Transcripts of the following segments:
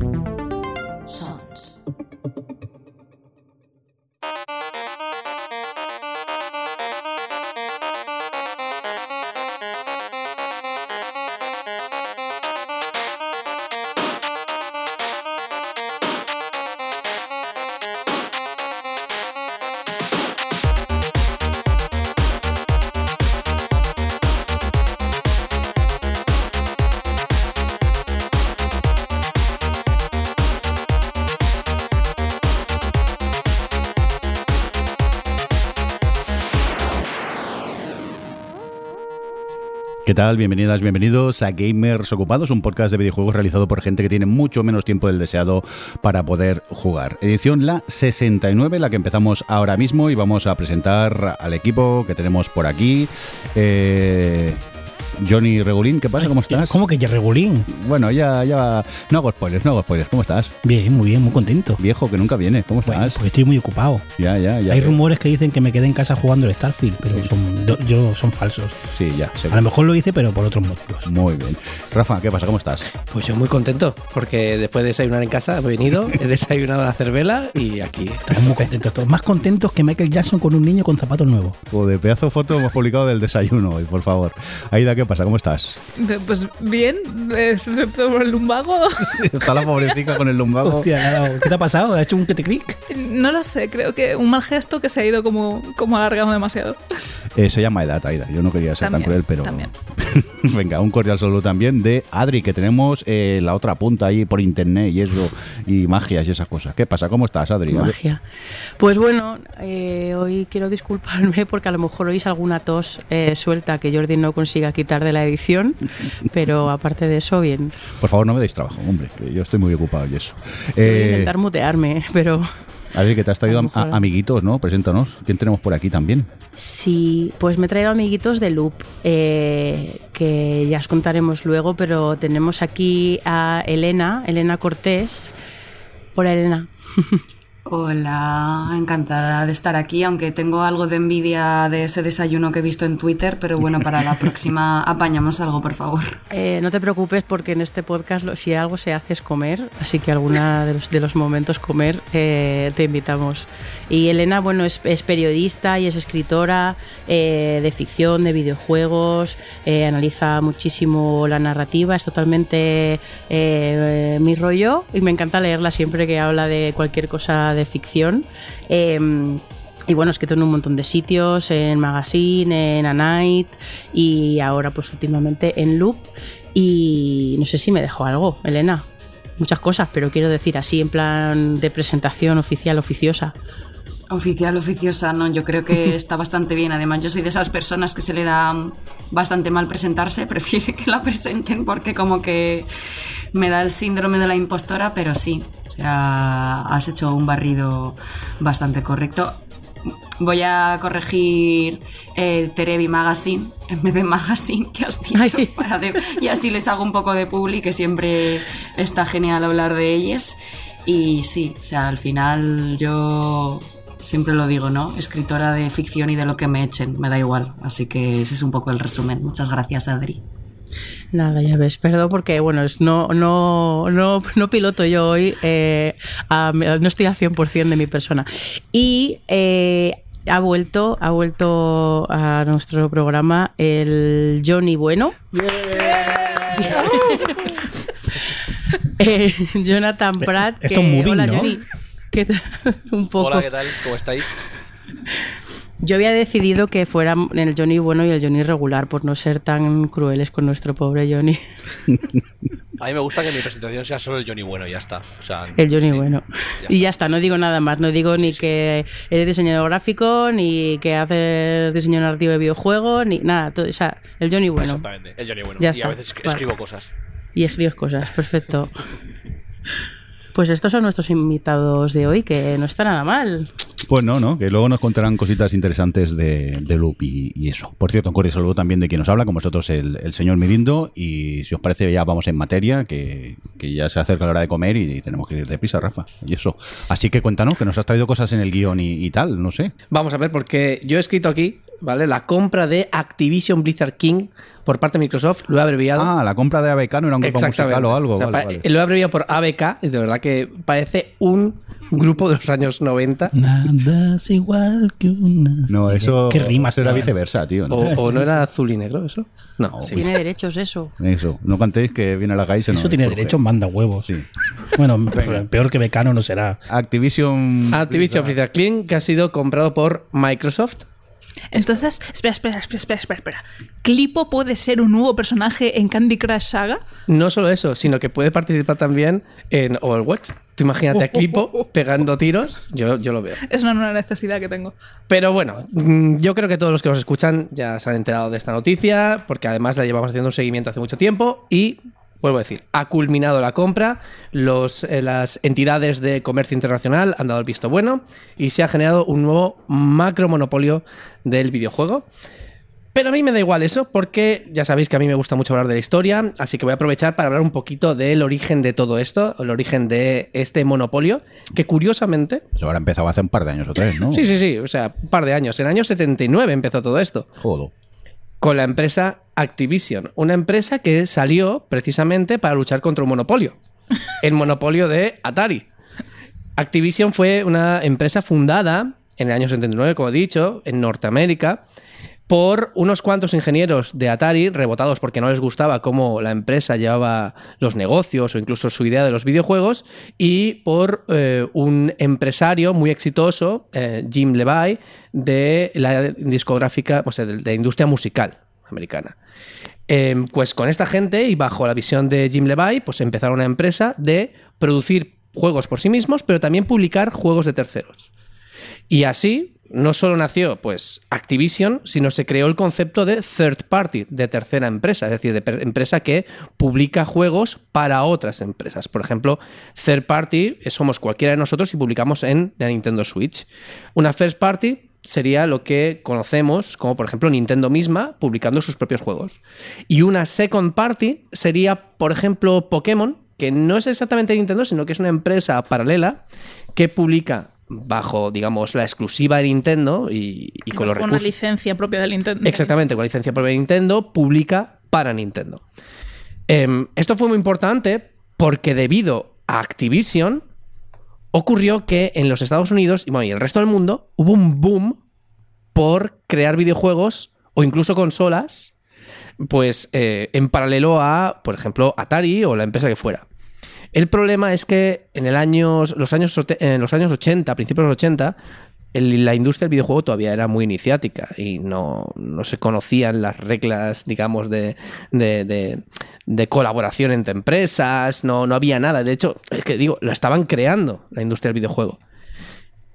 you. ¿Qué tal? Bienvenidas, bienvenidos a Gamers Ocupados, un podcast de videojuegos realizado por gente que tiene mucho menos tiempo del deseado para poder jugar. Edición la 69, la que empezamos ahora mismo y vamos a presentar al equipo que tenemos por aquí. Eh, Johnny Regulín, ¿qué pasa? ¿Cómo estás? ¿Cómo que ya regulín? Bueno, ya, ya. No hago spoilers, no hago spoilers. ¿Cómo estás? Bien, muy bien, muy contento. Viejo, que nunca viene. ¿Cómo Bueno, estás? porque estoy muy ocupado. Ya, ya, ya. Hay rumores que dicen que me quedé en casa jugando el Starfield, pero son, yo- yo son falsos. Sí, ya. A lo mejor lo hice, pero por otros motivos. Muy bien. Rafa, ¿qué pasa? ¿Cómo estás? Pues yo muy contento, porque después de desayunar en casa he venido, he desayunado la cervela y aquí. Estamos muy contentos todos. Más contentos que Michael Jackson con un niño con zapatos nuevos. de pedazo de foto hemos publicado del desayuno hoy, por favor. Aida, ¿qué pasa? ¿Cómo estás? Pues bien, excepto por el lumbago. Está la pobrecita con el lumbago. Hostia, ¿qué te ha pasado? ¿Ha hecho un que te clic? No lo sé, creo que un mal gesto que se ha ido como, como alargando demasiado. Eh, se llama edad, Aida. Yo no quería ser tan También, cruel, pero. también. Venga, un cordial saludo también de Adri, que tenemos eh, la otra punta ahí por internet y eso, y magias y esas cosas. ¿Qué pasa? ¿Cómo estás, Adri? Magia. Pues bueno, eh, hoy quiero disculparme porque a lo mejor oís alguna tos eh, suelta que Jordi no consiga quitar de la edición, pero aparte de eso, bien. Por favor, no me deis trabajo, hombre, que yo estoy muy ocupado y eso. Voy a Eh, intentar mutearme, pero Adri, que te has traído a a- amiguitos, ¿no? Preséntanos. ¿Quién tenemos por aquí también? sí, pues me he traído amiguitos de Loop, eh, que ya os contaremos luego, pero tenemos aquí a Elena, Elena Cortés. Hola Elena. Hola, encantada de estar aquí, aunque tengo algo de envidia de ese desayuno que he visto en Twitter, pero bueno, para la próxima apañamos algo, por favor. Eh, no te preocupes porque en este podcast lo- si algo se hace es comer, así que alguna de los, de los momentos comer eh, te invitamos. Y Elena, bueno, es, es periodista y es escritora eh, de ficción, de videojuegos, analiza muchísimo la narrativa, es totalmente mi rollo y me encanta leerla siempre que habla de cualquier cosa de ficción. Em, y bueno, escrito en un montón de sitios, en Magazine, en A Night y ahora pues últimamente en Loop. Y no sé si me dejo algo, Elena. Muchas cosas, pero quiero decir así en plan de presentación oficial, oficiosa. Oficial, oficiosa, no, yo creo que está bastante bien. Además, yo soy de esas personas que se le da bastante mal presentarse, prefiere que la presenten porque como que me da el síndrome de la impostora, pero sí, sea, has hecho un barrido bastante correcto. Voy a corregir eh, Terebi Magazine en vez de Magazine que has dicho para de- y así les hago un poco de publi que siempre está genial hablar de ellas y sí, o sea, al final yo siempre lo digo, ¿no? Escritora de ficción y de lo que me echen, me da igual, así que ese es un poco el resumen. Muchas gracias, Adri. Nada, ya ves, perdón porque bueno, es- no, no, no, no piloto yo hoy, eh, a- no estoy al 100% de mi persona. Y eh, ha vuelto, ha vuelto a nuestro programa el Johnny Bueno. Eh, Jonathan Pratt. Esto es moving, hola, ¿no? Johnny. ¿Qué tal? Un poco. Hola, ¿qué tal? ¿Cómo estáis? Yo había decidido que fuera el Johnny bueno y el Johnny regular, por no ser tan crueles con nuestro pobre Johnny. A mí me gusta que mi presentación sea solo el Johnny bueno y ya está. O sea, El Johnny bueno. ya Y ya está, no digo nada más. No digo ni que eres diseñador gráfico, ni que haces diseño narrativo de videojuegos, ni nada. todo- o sea, el Johnny bueno. Exactamente, el Johnny bueno. Ya y está, a veces vale. escribo cosas. Y escribes cosas, perfecto. Pues estos son nuestros invitados de hoy, que no está nada mal. Pues no, ¿no? Que luego nos contarán cositas interesantes de, de Loop y, y eso. Por cierto, un cordial saludo también de quien nos habla, con vosotros el, el señor Mirindo. Y si os parece, ya vamos en materia, que, que ya se acerca la hora de comer y, tenemos que ir deprisa, Rafa. Y eso. Así que cuéntanos, que nos has traído cosas en el guion y, y tal, no sé. Vamos a ver, porque yo he escrito aquí ¿vale? La compra de Activision Blizzard King por parte de Microsoft, lo he abreviado. Ah, la compra de ABK no era un grupo musical o algo. O sea, vale, pa- vale. Lo he abreviado por ABK, y de verdad que parece un grupo de los años 90. Nada es igual que una. No, eso, Qué rimas. eso era viceversa, tío. O, ¿no? o no era azul y negro eso? No, sí. Tiene derechos eso. Eso, no cantéis que viene la Gaise. Eso tiene derecho, manda huevos. Sí. Bueno, peor que Becano no será. Activision. Activision Blizzard King, que ha sido comprado por Microsoft. Entonces, espera, espera, espera, espera, espera, espera. ¿Clipo puede ser un nuevo personaje en Candy Crush Saga? No solo eso, sino que puede participar también en Overwatch. Tú imagínate a Clipo pegando tiros, yo, yo lo veo. Es una nueva necesidad que tengo. Pero bueno, mm, yo creo que todos los que nos escuchan ya se han enterado de esta noticia, porque además la llevamos haciendo un seguimiento hace mucho tiempo y, vuelvo a decir, ha culminado la compra, los, eh, las entidades de comercio internacional han dado el visto bueno y se ha generado un nuevo macro monopolio del videojuego. Pero a mí me da igual eso, porque ya sabéis que a mí me gusta mucho hablar de la historia, así que voy a aprovechar para hablar un poquito del origen de todo esto, el origen de este monopolio, que curiosamente Eso habrá empezado hace un par de años o tres, ¿no? Sí, sí, sí, o sea, un par de años. En el año 79 empezó todo esto, Jodo. con la empresa Activision, una empresa que salió precisamente para luchar contra un monopolio, el monopolio de Atari. Activision fue una empresa fundada en el año 79, como he dicho, en Norteamérica, por unos cuantos ingenieros de Atari, rebotados porque no les gustaba cómo la empresa llevaba los negocios o incluso su idea de los videojuegos, y por eh, un empresario muy exitoso, eh, Jim Levy, de la discográfica, o sea, de la industria musical americana. Eh, pues con esta gente y bajo la visión de Jim Levy, pues empezaron una empresa de producir juegos por sí mismos, pero también publicar juegos de terceros. Y así no solo nació pues Activision, sino se creó el concepto de third party, de tercera empresa, es decir, de empresa que publica juegos para otras empresas. Por ejemplo, third party eh, somos cualquiera de nosotros y publicamos en la Nintendo Switch. Una first party sería lo que conocemos como por ejemplo Nintendo misma publicando sus propios juegos. Y una second party sería por ejemplo Pokémon, que no es exactamente Nintendo, sino que es una empresa paralela que publica bajo, digamos, la exclusiva de Nintendo y, y con los recursos. licencia propia del Nintendo. Exactamente, con licencia propia de Nintendo, publica para Nintendo. Em, esto fue muy importante porque debido a Activision ocurrió que en los Estados Unidos y, bueno, y el resto del mundo hubo un boom por crear videojuegos o incluso consolas, pues eh, en paralelo a, por ejemplo, Atari o la empresa que fuera. El problema es que en el años, los, años, en los años 80, principios de los 80, la industria del videojuego todavía era muy iniciática y no, no se conocían las reglas, digamos, de- de colaboración entre empresas, no, no había nada. De hecho, es que digo, lo estaban creando la industria del videojuego.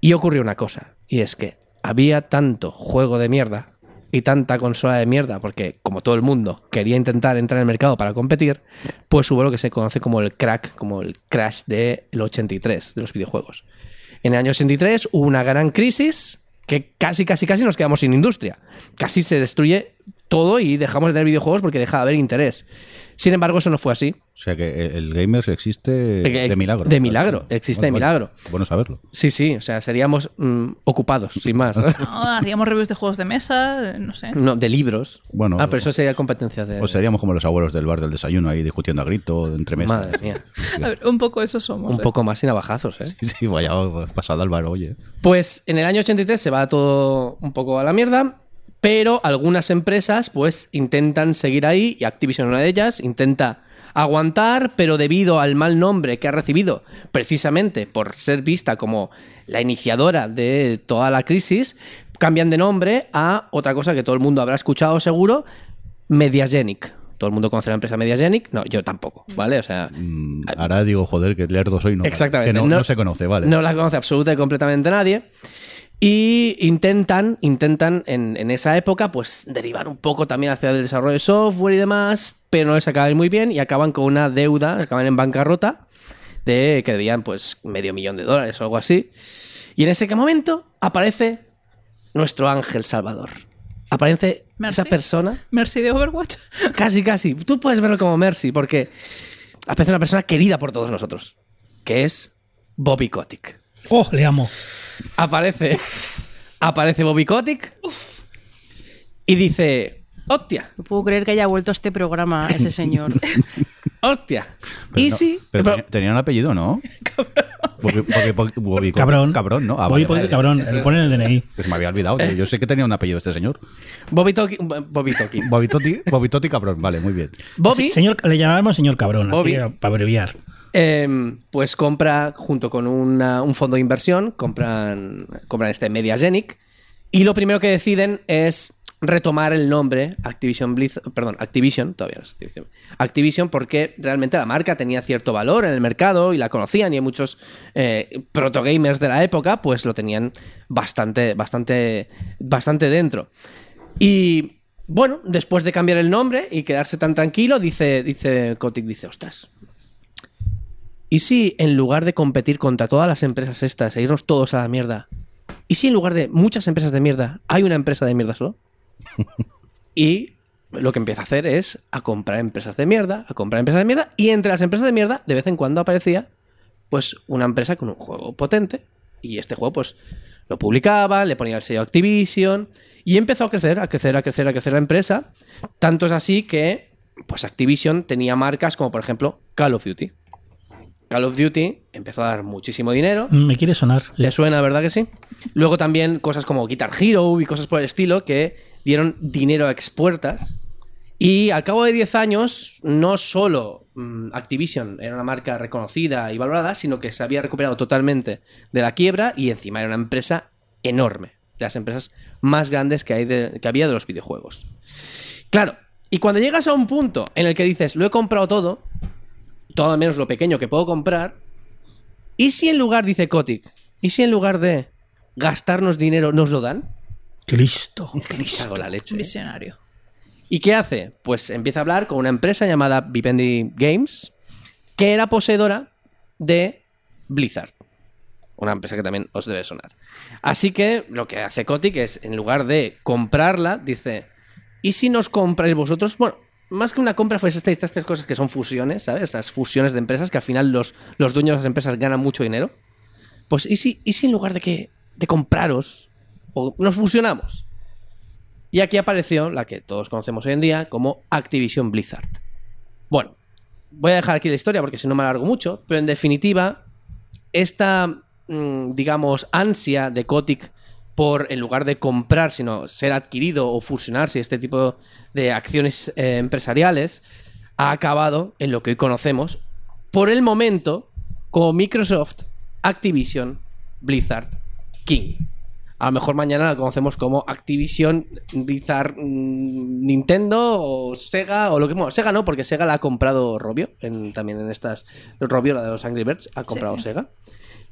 Y ocurrió una cosa, y es que había tanto juego de mierda y tanta consola de mierda, porque como todo el mundo quería intentar entrar en el mercado para competir, pues hubo lo que se conoce como el crack, como el crash del 83 de los videojuegos. En el año 83 hubo una gran crisis que casi, casi, casi nos quedamos sin industria. Casi se destruye todo y dejamos de tener videojuegos porque deja de haber interés. Sin embargo, eso no fue así. O sea que el Gamers existe Eh, de milagro. de milagro, existe de milagro. Bueno saberlo. Sí, sí, o sea, seríamos mm, ocupados, sin más. ¿no? Haríamos reviews de juegos de mesa, no sé. No, de libros. Bueno, ah, pero eso sería competencia de. O seríamos como los abuelos del bar del desayuno ahí discutiendo a grito entre mesas. Madre mía. A ver, un poco eso somos. Un eh. poco más y navajazos, ¿eh? Sí, sí, vaya pasada al bar, oye. Pues en el año 83 se va todo un poco a la mierda, pero algunas empresas pues intentan seguir ahí y Activision una de ellas intenta aguantar, pero debido al mal nombre que ha recibido precisamente por ser vista como la iniciadora de toda la crisis, cambian de nombre a otra cosa que todo el mundo habrá escuchado seguro, Mediagenic. Todo el mundo conoce la empresa Mediagenic, no, yo tampoco, ¿vale? O sea, Mm, Ahora digo, joder, que lerdo soy, no. Exactamente. Que no, no se conoce, vale. No la conoce absolutamente y completamente nadie. Y intentan, intentan en, en esa época, pues derivar un poco también hacia el desarrollo de software y demás, pero no les acaba muy bien y acaban con una deuda, acaban en bancarrota de que debían pues medio millón de dólares o algo así. Y en ese momento aparece nuestro ángel salvador. Aparece Mercy. esa persona Mercy de Overwatch. Casi, casi. Tú puedes verlo como Mercy, porque aparece una persona querida por todos nosotros, que es Bobby Kotick. ¡Oh, le amo! Aparece, aparece Bobby Kotick Y dice, hostia, No puedo creer que haya vuelto a este programa ese señor. hostia. Pero y no- sí, pero pero- tenía- tenía un apellido, ¿no? Bobby- Cabrón. Cabrón, ¿no? Ah, Voy vale, vale. cabrón. es. ponen el DNI. Pues me había olvidado. Yo sé que tenía un apellido este señor. Bobby Toki, Bobby Toki. Bobby Bobby Totti cabrón. Vale, muy bien. Bobby, Se- Señor, le llamábamos señor cabrón, Bobby. así que, para abreviar. Em, pues compra, junto con un fondo de inversión, compran, compran este Mediagenic. Y lo primero que deciden es retomar el nombre Activision Blizzard, perdón, Activision, todavía no es Activision, Activision porque realmente la marca tenía cierto valor en el mercado y la conocían y muchos eh, protogamers de la época pues lo tenían bastante, bastante, bastante dentro. Y bueno, después de cambiar el nombre y quedarse tan tranquilo, dice, dice Kotick, dice, ostras, ¿y si en lugar de competir contra todas las empresas estas e irnos todos a la mierda, ¿y si en lugar de muchas empresas de mierda hay una empresa de mierda solo? y lo que empieza a hacer es a comprar empresas de mierda, a comprar empresas de mierda, y entre las empresas de mierda de vez en cuando aparecía pues una empresa con un juego potente y este juego pues lo publicaba, le ponía el sello Activision y empezó a crecer, a crecer, a crecer, a crecer la empresa. Tanto es así que pues Activision tenía marcas como por ejemplo Call of Duty. Call of Duty empezó a dar muchísimo dinero. Mm, Me quiere sonar. ¿Le suena, verdad que sí? Luego también cosas como Guitar Hero y cosas por el estilo que dieron dinero a expuertas. Y al cabo de 10 años, no solo mm, Activision era una marca reconocida y valorada, sino que se había recuperado totalmente de la quiebra y encima era una empresa enorme. De las empresas más grandes que, hay de- que había de los videojuegos. Claro, y cuando llegas a un punto en el que dices, lo he comprado todo, todo al menos lo pequeño que puedo comprar, ¿y si en lugar, dice Kotick, ¿y si en lugar de gastarnos dinero nos lo dan? Cristo. En la leche. ¿eh? Visionario. ¿Y qué hace? Pues empieza a hablar con una empresa llamada Vivendi Games, que era poseedora de Blizzard. Una empresa que también os debe sonar. Así que lo que hace Kotick es, en lugar de comprarla, dice, ¿y si nos compráis vosotros? Bueno, más que una compra, fue estas, estas tres cosas que son fusiones, ¿sabes? Estas fusiones de empresas que al final los, los dueños de las empresas ganan mucho dinero. Pues, ¿y si, y si en lugar de que de compraros, nos fusionamos? Y aquí apareció la que todos conocemos hoy en día como Activision Blizzard. Bueno, voy a dejar aquí la historia porque si no me alargo mucho, pero en definitiva, esta, mm, digamos, ansia de Kotick por, en lugar de comprar, sino ser adquirido o fusionarse, este tipo de acciones eh, empresariales, ha acabado en lo que hoy conocemos, por el momento, como Microsoft, Activision, Blizzard, King. A lo mejor mañana la conocemos como Activision, Blizzard, mm, Nintendo o Sega o lo que bueno, Sega no, porque Sega la ha comprado Robio, en- también en estas Robio, la de los Angry Birds, ha comprado Sí. Sega.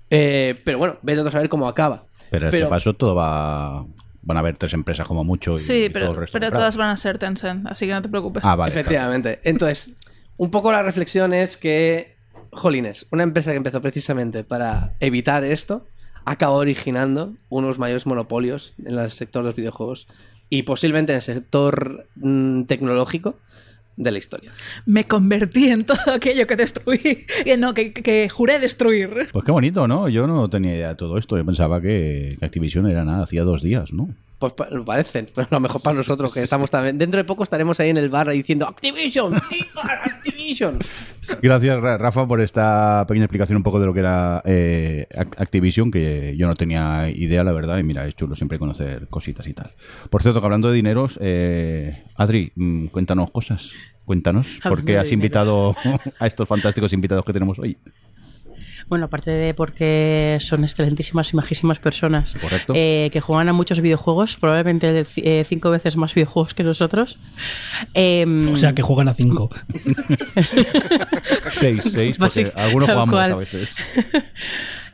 Eh, pero bueno, vete a saber cómo acaba. Pero en este paso todo va. Van a haber tres empresas como mucho. Y, Sí, y todo pero, el resto pero todas van a ser Tencent, así que no te preocupes. Ah, vale. Efectivamente. Entonces, un poco la reflexión es que, jolines, una empresa que empezó precisamente para evitar esto, acaba originando unos mayores monopolios en el sector de los videojuegos y posiblemente en el sector mm, tecnológico de la historia. Me convertí en todo aquello que destruí, que no, que, que juré destruir. Pues qué bonito, ¿no? Yo no tenía idea de todo esto. Yo pensaba que que Activision era nada, hacía dos días, ¿no? Pues lo parecen, pero a lo mejor para nosotros que estamos también. Dentro de poco estaremos ahí en el bar diciendo Activision, Activision. Gracias, Ra- Rafa, por esta pequeña explicación un poco de lo que era eh, Ac- Activision, que yo no tenía idea, la verdad, y mira, es chulo siempre conocer cositas y tal. Por cierto, que hablando de dineros, eh, Adri, mm, cuéntanos cosas. Cuéntanos, ¿por qué has invitado a estos fantásticos invitados que tenemos hoy? Bueno, aparte de porque son excelentísimas y majísimas personas Correcto. eh, que juegan a muchos videojuegos, probablemente eh, cinco veces más videojuegos que nosotros. Em, O sea, que juegan a 5. Seis, seis, porque algunos jugamos cual. a veces.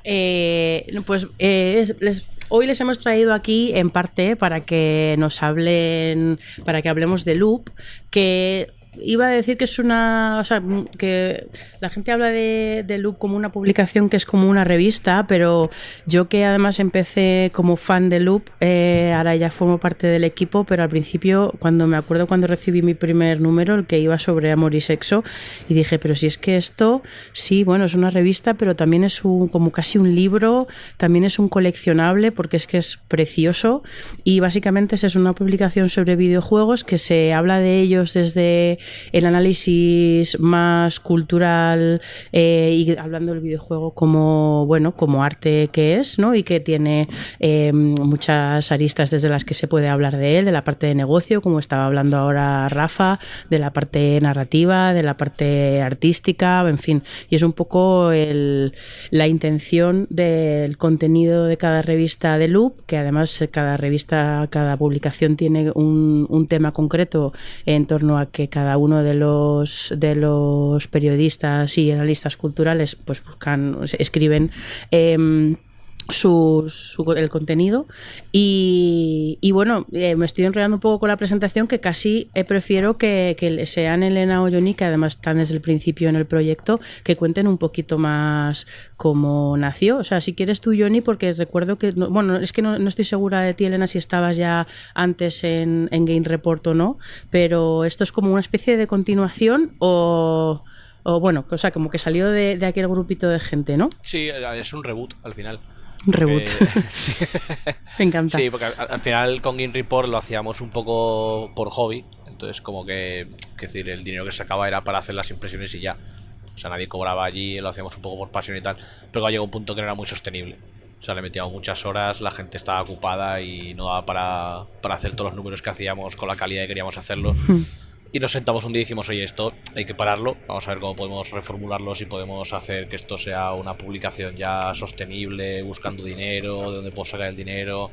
Eh, pues eh, les- hoy les hemos traído aquí en parte para que nos hablen, para que hablemos de Loop, que iba a decir que es una. O sea, que la gente habla de, de, Loop como una publicación que es como una revista, pero yo que además empecé como fan de Loop, eh, ahora ya formo parte del equipo, pero al principio, cuando me acuerdo cuando recibí mi primer número, el que iba sobre amor y sexo, y dije, pero si es que esto, sí, bueno, es una revista, pero también es un, como casi un libro, también es un coleccionable, porque es que es precioso, y básicamente es una publicación sobre videojuegos que se habla de ellos desde el análisis más cultural eh, y hablando del videojuego como bueno como arte que es no y que tiene eh, muchas aristas desde las que se puede hablar de él de la parte de negocio como estaba hablando ahora Rafa de la parte narrativa de la parte artística en fin. Y es un poco el, la intención del contenido de cada revista de Loop que además cada revista cada publicación tiene un, un tema concreto en torno a que cada uno de los de los periodistas y analistas culturales pues buscan escriben eh, su, el contenido y, bueno eh, me estoy enrollando un poco con la presentación que casi eh, prefiero que, sean Elena o Johnny que además están desde el principio en el proyecto que cuenten un poquito más cómo nació o sea si quieres tú Johnny porque recuerdo que no, bueno es que no, estoy segura de ti Elena si estabas ya antes en, Game Report o no pero esto es como una especie de continuación o o bueno, o sea, como que salió de, de aquel grupito de gente, ¿no? Sí, es un reboot al final. Reboot. sí. Me encanta. Sí, porque al, al, final con Game Report lo hacíamos un poco por hobby. Entonces, como que, que decir, el dinero que se sacaba era para hacer las impresiones y ya. O sea, nadie cobraba allí, lo hacíamos un poco por pasión y tal. Pero llegó un punto que no era muy sostenible. O sea, le metíamos muchas horas, la gente estaba ocupada y no daba para, para hacer todos los números que hacíamos con la calidad que queríamos hacerlo. Y nos sentamos un día y dijimos, oye, esto hay que pararlo, vamos a ver cómo podemos reformularlo, si podemos hacer que esto sea una publicación ya sostenible, buscando dinero, de dónde puedo sacar el dinero.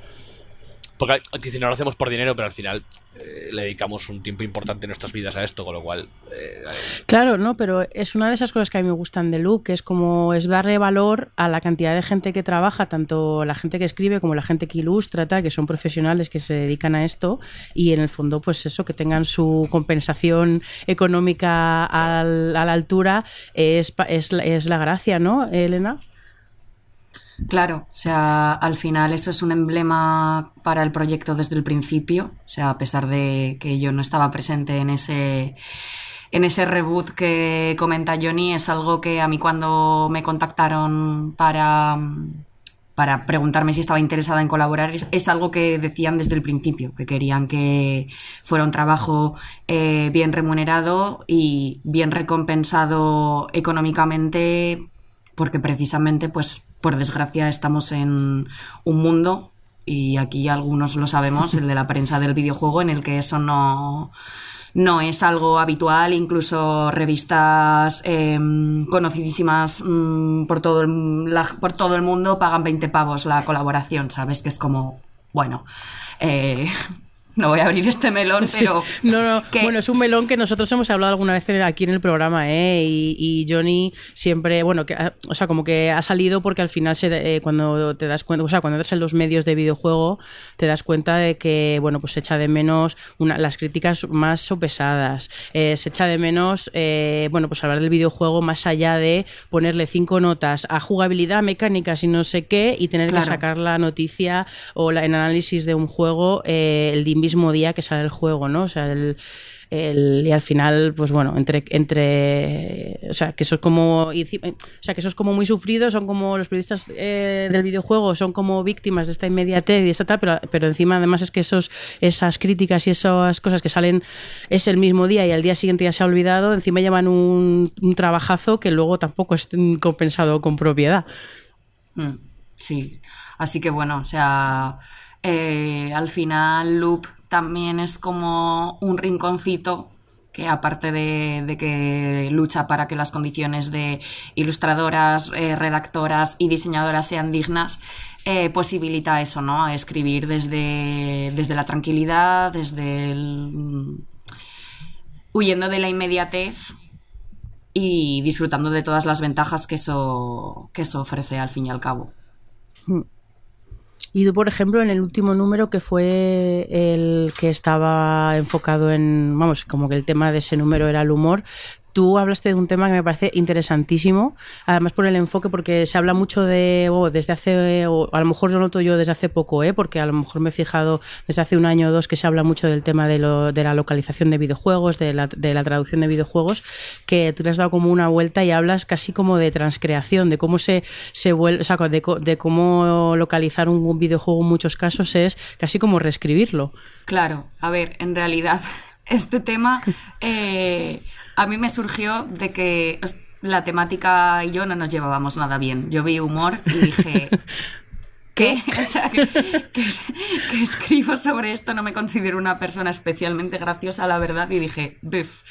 Porque si no lo hacemos por dinero, pero al final eh, le dedicamos un tiempo importante en nuestras vidas a esto, con lo cual... Eh, claro, no, pero es una de esas cosas que a mí me gustan de Luke, que es como es darle valor a la cantidad de gente que trabaja, tanto la gente que escribe como la gente que ilustra, tal, que son profesionales que se dedican a esto y en el fondo pues eso, que tengan su compensación económica al, a la altura es, es, es la gracia, ¿no, Elena? Claro, o sea, al final eso es un emblema para el proyecto desde el principio, o sea, a pesar de que yo no estaba presente en ese en ese reboot que comenta Johnny, es algo que a mí cuando me contactaron para para preguntarme si estaba interesada en colaborar, es, es, algo que decían desde el principio, que querían que fuera un trabajo eh, bien remunerado y bien recompensado económicamente, porque precisamente, pues, por desgracia, estamos en un mundo, y aquí algunos lo sabemos, el de la prensa del videojuego, en el que eso no, no es algo habitual, incluso revistas eh, conocidísimas mmm, por, todo el, por todo el mundo pagan 20 pavos la colaboración, ¿sabes? Que es como, bueno, eh, no voy a abrir este melón, pero. Sí. No, no. Que... Bueno, es un melón que nosotros hemos hablado alguna vez aquí en el programa, ¿eh? Y, y Johnny siempre, bueno, que, o sea, como que ha salido porque al final, se, eh, cuando te das cuenta, o sea, cuando entras en los medios de videojuego, te das cuenta de que, bueno, pues se echa de menos una, las críticas más sopesadas. Eh, se echa de menos, eh, bueno, pues hablar del videojuego más allá de ponerle cinco notas a jugabilidad, mecánicas y no sé qué, y tener claro. que sacar la noticia o la, en análisis de un juego el mismo día que sale el juego, ¿no? O sea, el, el, y al final, pues bueno, entre, entre o sea, que eso es como, y, o sea, que eso es como muy sufrido, son como los periodistas eh, del videojuego, son como víctimas de esta inmediatez y esta tal, pero, pero encima además es que esos, esas críticas y esas cosas que salen es el mismo día y al día siguiente ya se ha olvidado, encima llevan un, un trabajazo que luego tampoco es compensado con propiedad. Mm, sí, así que bueno, o sea... Eh, al final Loop también es como un rinconcito que aparte de, que lucha para que las condiciones de ilustradoras, eh, redactoras y diseñadoras sean dignas, eh, posibilita eso, ¿no? Escribir desde, desde la tranquilidad, desde el... huyendo de la inmediatez y disfrutando de todas las ventajas que eso, que eso ofrece al fin y al cabo. Y por ejemplo, en el último número que fue el que estaba enfocado en, vamos, como que el tema de ese número era el humor, Tú hablaste de un tema que me parece interesantísimo, además por el enfoque, porque se habla mucho de, oh, desde hace, o a lo mejor lo noto yo desde hace poco, ¿eh? porque a lo mejor me he fijado desde hace un año o dos que se habla mucho del tema de, lo, de la localización de videojuegos, de la, de la traducción de videojuegos, que tú le has dado como una vuelta y hablas casi como de transcreación, de cómo se, se vuelve, de cómo localizar un videojuego en muchos casos es casi como reescribirlo. Claro, a ver, en realidad este tema eh, a mí me surgió de que la temática y yo no nos llevábamos nada bien. Yo vi humor y dije, ¿qué? O sea, que, escribo sobre esto, no me considero una persona especialmente graciosa, la verdad, y dije, buf.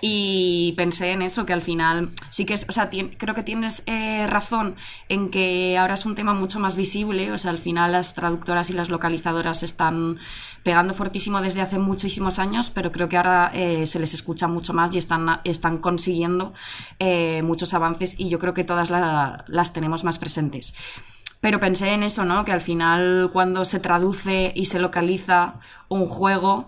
Y pensé en eso, que al final sí que es, o sea, creo que tienes eh, razón en que ahora es un tema mucho más visible, o sea, al final las traductoras y las localizadoras están pegando fortísimo desde hace muchísimos años, pero creo que ahora eh, se les escucha mucho más y están, están consiguiendo eh, muchos avances y yo creo que todas las tenemos más presentes. Pero pensé en eso, ¿no? Que al final cuando se traduce y se localiza un juego,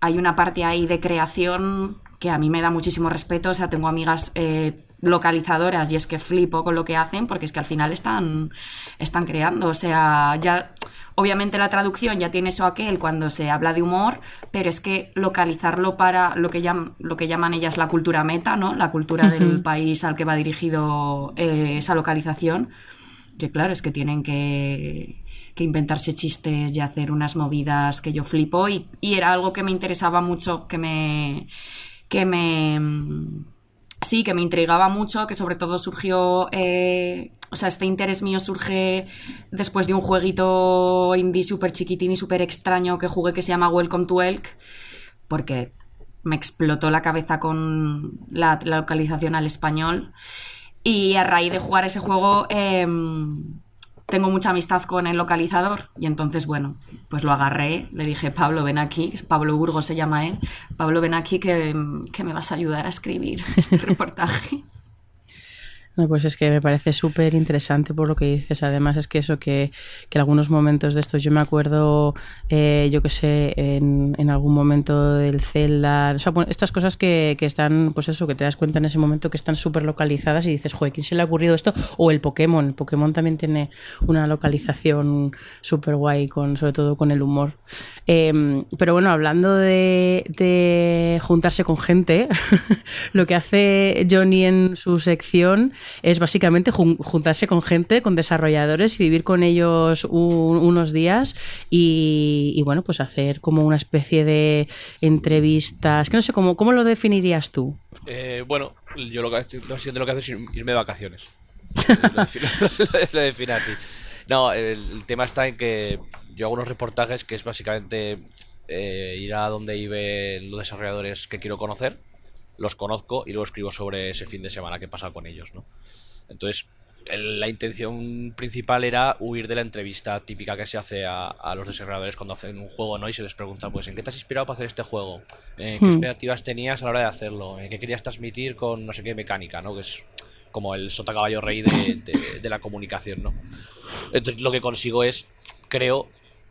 hay una parte ahí de creación que a mí me da muchísimo respeto. O sea, tengo amigas eh, localizadoras y es que flipo con lo que hacen porque es que al final están, están creando. O sea, ya. Obviamente la traducción ya tiene eso aquel cuando se habla de humor, pero es que localizarlo para lo que, llaman, lo que llaman ellas la cultura meta, ¿no? La cultura del país al que va dirigido eh, esa localización. Que claro, es que tienen que, que inventarse chistes y hacer unas movidas que yo flipo y, era algo que me interesaba mucho, que me... que me... Sí, que me intrigaba mucho, que sobre todo surgió... Eh, o sea, este interés mío surge después de un jueguito indie súper chiquitín y súper extraño que jugué que se llama Welcome to Elk, porque me explotó la cabeza con la, localización al español. Y a raíz de jugar ese juego... Em, tengo mucha amistad con el localizador. Y entonces, bueno, pues lo agarré, le dije, Pablo, ven aquí, Pablo Burgos se llama él, Pablo, ven aquí que, que me vas a ayudar a escribir este reportaje pues es que me parece súper interesante por lo que dices. Además, es que eso que, que algunos momentos de estos, yo me acuerdo, eh, yo que sé, en, en, algún momento del Zelda, o sea, estas cosas que, que, están, pues eso, que te das cuenta en ese momento que están súper localizadas y dices, joder, ¿quién se le ha ocurrido esto? O el Pokémon. El Pokémon también tiene una localización súper guay, con, sobre todo con el humor. Em, pero bueno, hablando de, de juntarse con gente, lo que hace Johnny en su sección es básicamente juntarse con gente, con desarrolladores y vivir con ellos unos días y, bueno, pues hacer como una especie de entrevistas, que no sé, ¿cómo, cómo lo definirías tú? Eh, bueno, yo lo que estoy haciendo lo que hago es irme de vacaciones. lo defino así. No, el, tema está en que yo hago unos reportajes que es básicamente eh, ir a donde viven los desarrolladores que quiero conocer los conozco y luego escribo sobre ese fin de semana que pasa con ellos, ¿no? Entonces, la intención principal era huir de la entrevista típica que se hace a, los desarrolladores cuando hacen un juego, ¿no? Y se les pregunta, pues, ¿en qué te has inspirado para hacer este juego? ¿Qué hmm. expectativas tenías a la hora de hacerlo? ¿En qué querías transmitir con no sé qué mecánica, ¿no? Que es como el sota caballo rey de, la comunicación, ¿no? Entonces, lo que consigo es, creo,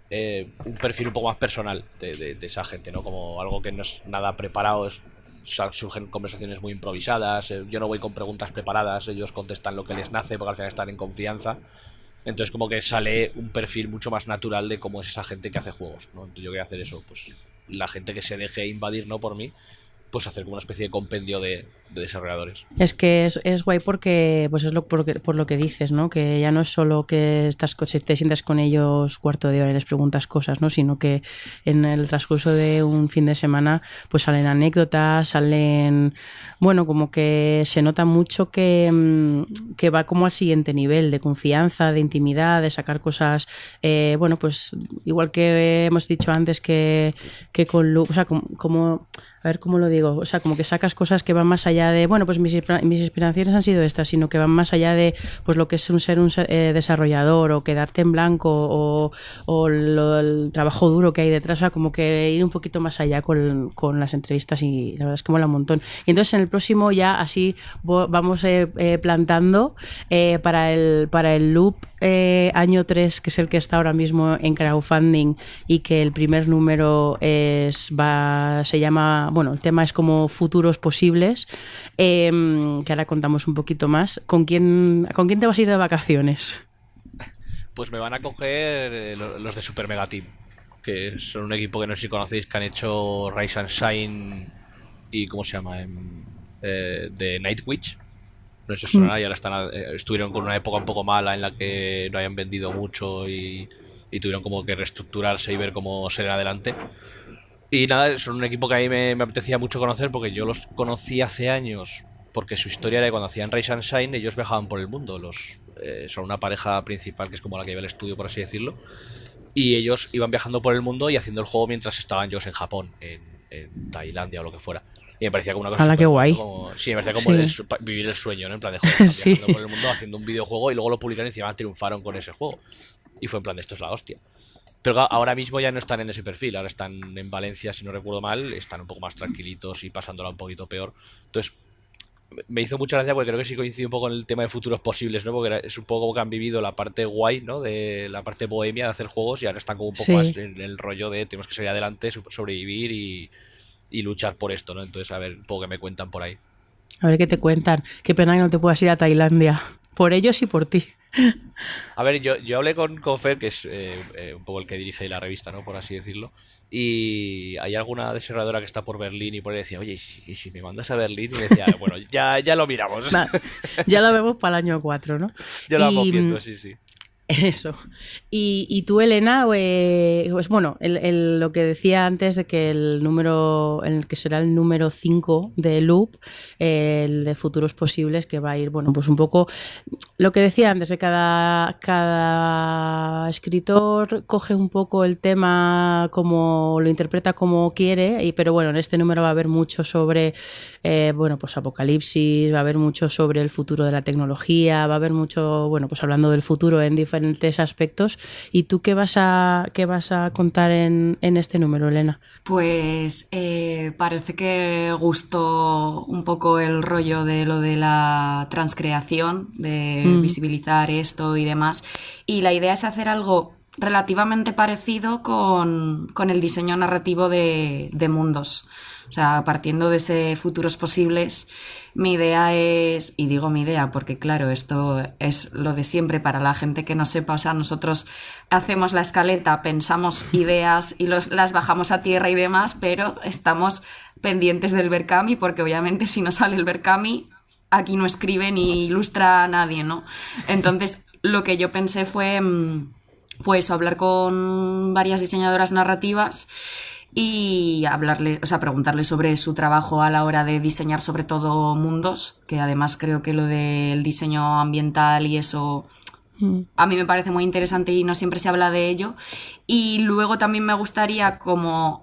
eh, un perfil un poco más personal de, de, esa gente, ¿no? Como algo que no es nada preparado, es surgen conversaciones muy improvisadas, eh, yo no voy con preguntas preparadas, ellos contestan lo que les nace porque al final están en confianza. Entonces como que sale un perfil mucho más natural de cómo es esa gente que hace juegos, ¿no? Entonces yo quería hacer eso, pues la gente que se deje invadir no por mí, pues hacer como una especie de compendio de, desarrolladores. Es que es, es, guay porque pues es lo, por, por, lo que dices, ¿no? Que ya no es solo que estás, te sientas con ellos cuarto de hora y les preguntas cosas, ¿no? Sino que en el transcurso de un fin de semana pues salen anécdotas, salen... Bueno, como que se nota mucho que, mm, que va como al siguiente nivel de confianza, de intimidad, de sacar cosas... Eh, bueno, pues igual que hemos dicho antes que, que con... O sea, como a ver cómo lo digo, o sea, como que sacas cosas que van más allá de, bueno, pues mis, mis inspiraciones han sido estas, sino que van más allá de pues lo que es un ser un eh, desarrollador o quedarte en blanco o, o el trabajo duro que hay detrás, o sea, como que ir un poquito más allá con, con las entrevistas y la verdad es que mola un montón. Y entonces en el próximo ya así vamos eh, eh, plantando para, el, para el loop eh, año 3, que es el que está ahora mismo en crowdfunding, y que el primer número es va, se llama, bueno, el tema es como futuros posibles, em, que ahora contamos un poquito más. ¿Con quién, ¿Con quién te vas a ir de vacaciones? Pues me van a coger eh, lo- los de Super Mega Team, que son un equipo que no sé si conocéis, que han hecho Rise and Shine y ¿cómo se llama? Em, eh, de Night Witch. No si os sonará, y ahora están, eh, estuvieron con una época un poco mala en la que no hayan vendido mucho y, y tuvieron como que reestructurarse y ver cómo seguir adelante. Y nada, son un equipo que a mí me, me apetecía mucho conocer porque yo los conocí hace años porque su historia era que cuando hacían Rise and Shine ellos viajaban por el mundo. Los, eh, son una pareja principal que es como la que lleva el estudio, por así decirlo. Y ellos iban viajando por el mundo y haciendo el juego mientras estaban ellos en Japón, en, en Tailandia o lo que fuera. Y me parecía como una cosa. ¡Hala, qué súper guay! como- sí, me parecía como Sí. el su- vivir el sueño, ¿no? En plan de joder, están Sí. viajando por el mundo haciendo un videojuego y luego lo publicaron y encima triunfaron con ese juego. Y fue en plan de esto es la hostia. Pero ahora mismo ya no están en ese perfil, ahora están en Valencia, si no recuerdo mal, están un poco más tranquilitos y pasándola un poquito peor. Entonces, me- hizo mucha gracia porque creo que sí coincide un poco en el tema de futuros posibles, ¿no? Porque es un poco como que han vivido la parte guay, ¿no? De la parte bohemia de hacer juegos y ahora están como un poco Sí. más en el rollo de tenemos que salir adelante, so- sobrevivir y, y luchar por esto, ¿no? Entonces, a ver, un poco que me cuentan por ahí. A ver qué te cuentan. Qué pena que no te puedas ir a Tailandia. Por ellos y por ti. A ver, yo, yo hablé con, con Fer, que es eh, eh, un poco el que dirige la revista, ¿no? Por así decirlo. Y hay alguna desarrolladora que está por Berlín y por ahí decía, oye, ¿y si, me mandas a Berlín? Y me decía, bueno, ya, ya lo miramos. Va, ya lo vemos para el año 4, ¿no? ya lo vamos Y, viendo, sí, sí. Eso. Y, y tú, Elena, eh, pues bueno, el- lo que decía antes de que el número, el que será el número 5 de Loop, eh, el de futuros posibles, que va a ir, bueno, pues un poco lo que decía antes, de cada, cada escritor coge un poco el tema como lo interpreta como quiere, y, pero bueno, en este número va a haber mucho sobre, eh, bueno, pues apocalipsis, va a haber mucho sobre el futuro de la tecnología, va a haber mucho, bueno, pues hablando del futuro en diferentes aspectos. ¿Y tú qué vas a, qué vas a contar en, en este número, Elena? Pues eh, parece que gustó un poco el rollo de lo de la transcreación, de Mm. visibilizar esto y demás. Y la idea es hacer algo relativamente parecido con, con el diseño narrativo de, de mundos. O sea, partiendo de ese futuros posibles, mi idea es, y digo mi idea porque claro, esto es lo de siempre para la gente que no sepa, o sea, nosotros hacemos la escaleta, pensamos ideas y los, las bajamos a tierra y demás, pero estamos pendientes del Berkami porque obviamente si no sale el Berkami, aquí no escribe ni ilustra a nadie, ¿no? Entonces, lo que yo pensé fue, mm, fue eso, hablar con varias diseñadoras narrativas y hablarles, o sea, preguntarles sobre su trabajo a la hora de diseñar sobre todo mundos, que además creo que lo del diseño ambiental y eso a mí me parece muy interesante y no siempre se habla de ello. Y luego también me gustaría como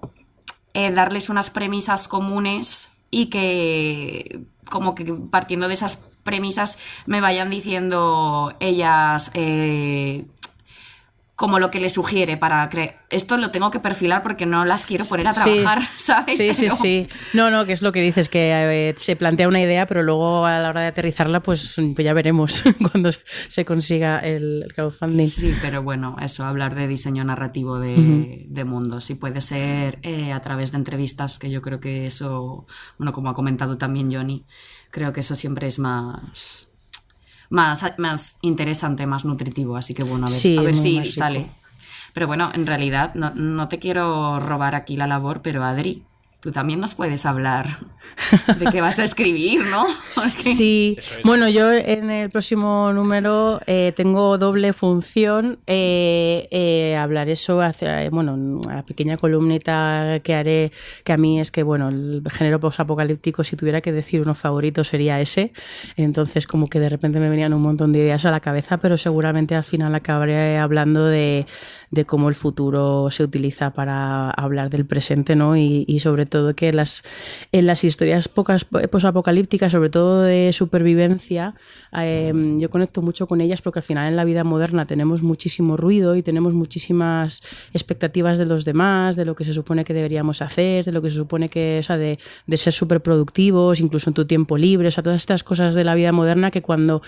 eh, darles unas premisas comunes y que como que partiendo de esas premisas me vayan diciendo ellas eh, como lo que les sugiere para creer. Esto lo tengo que perfilar porque no las quiero poner a Sí. trabajar, ¿sabes? Sí, sí, sí. No, no, que es lo que dices, que eh, se plantea una idea, pero luego a la hora de aterrizarla, pues, pues ya veremos cuando se consiga el, el crowdfunding. Sí, pero bueno, eso, hablar de diseño narrativo de, de mundos. Y puede ser eh, a través de entrevistas, que yo creo que eso, bueno, como ha comentado también Johnny, creo que eso siempre es más. Más, más interesante, más nutritivo. Así que bueno, a ver, Sí, a ver si sale. Pero bueno, en realidad no, no te quiero robar aquí la labor, pero Adri, tú también nos puedes hablar de qué vas a escribir, ¿no? Porque- Sí, Eso es. bueno, yo en el próximo número eh, tengo doble función. Eh, eh, hablaré sobre, hacia- bueno, una pequeña columnita que haré, que a mí es que, bueno, el género posapocalíptico, si tuviera que decir uno favorito, sería ese. Entonces, como que de repente me venían un montón de ideas a la cabeza, pero seguramente al final acabaré hablando de, de cómo el futuro se utiliza para hablar del presente, ¿no? Y, y sobre todo que las, en las historias pocas posapocalípticas, sobre todo de supervivencia, eh, yo conecto mucho con ellas porque al final en la vida moderna tenemos muchísimo ruido y tenemos muchísimas expectativas de los demás, de lo que se supone que deberíamos hacer, de lo que se supone que, o sea, de, de ser súper productivos, incluso en tu tiempo libre, o sea, todas estas cosas de la vida moderna que cuando,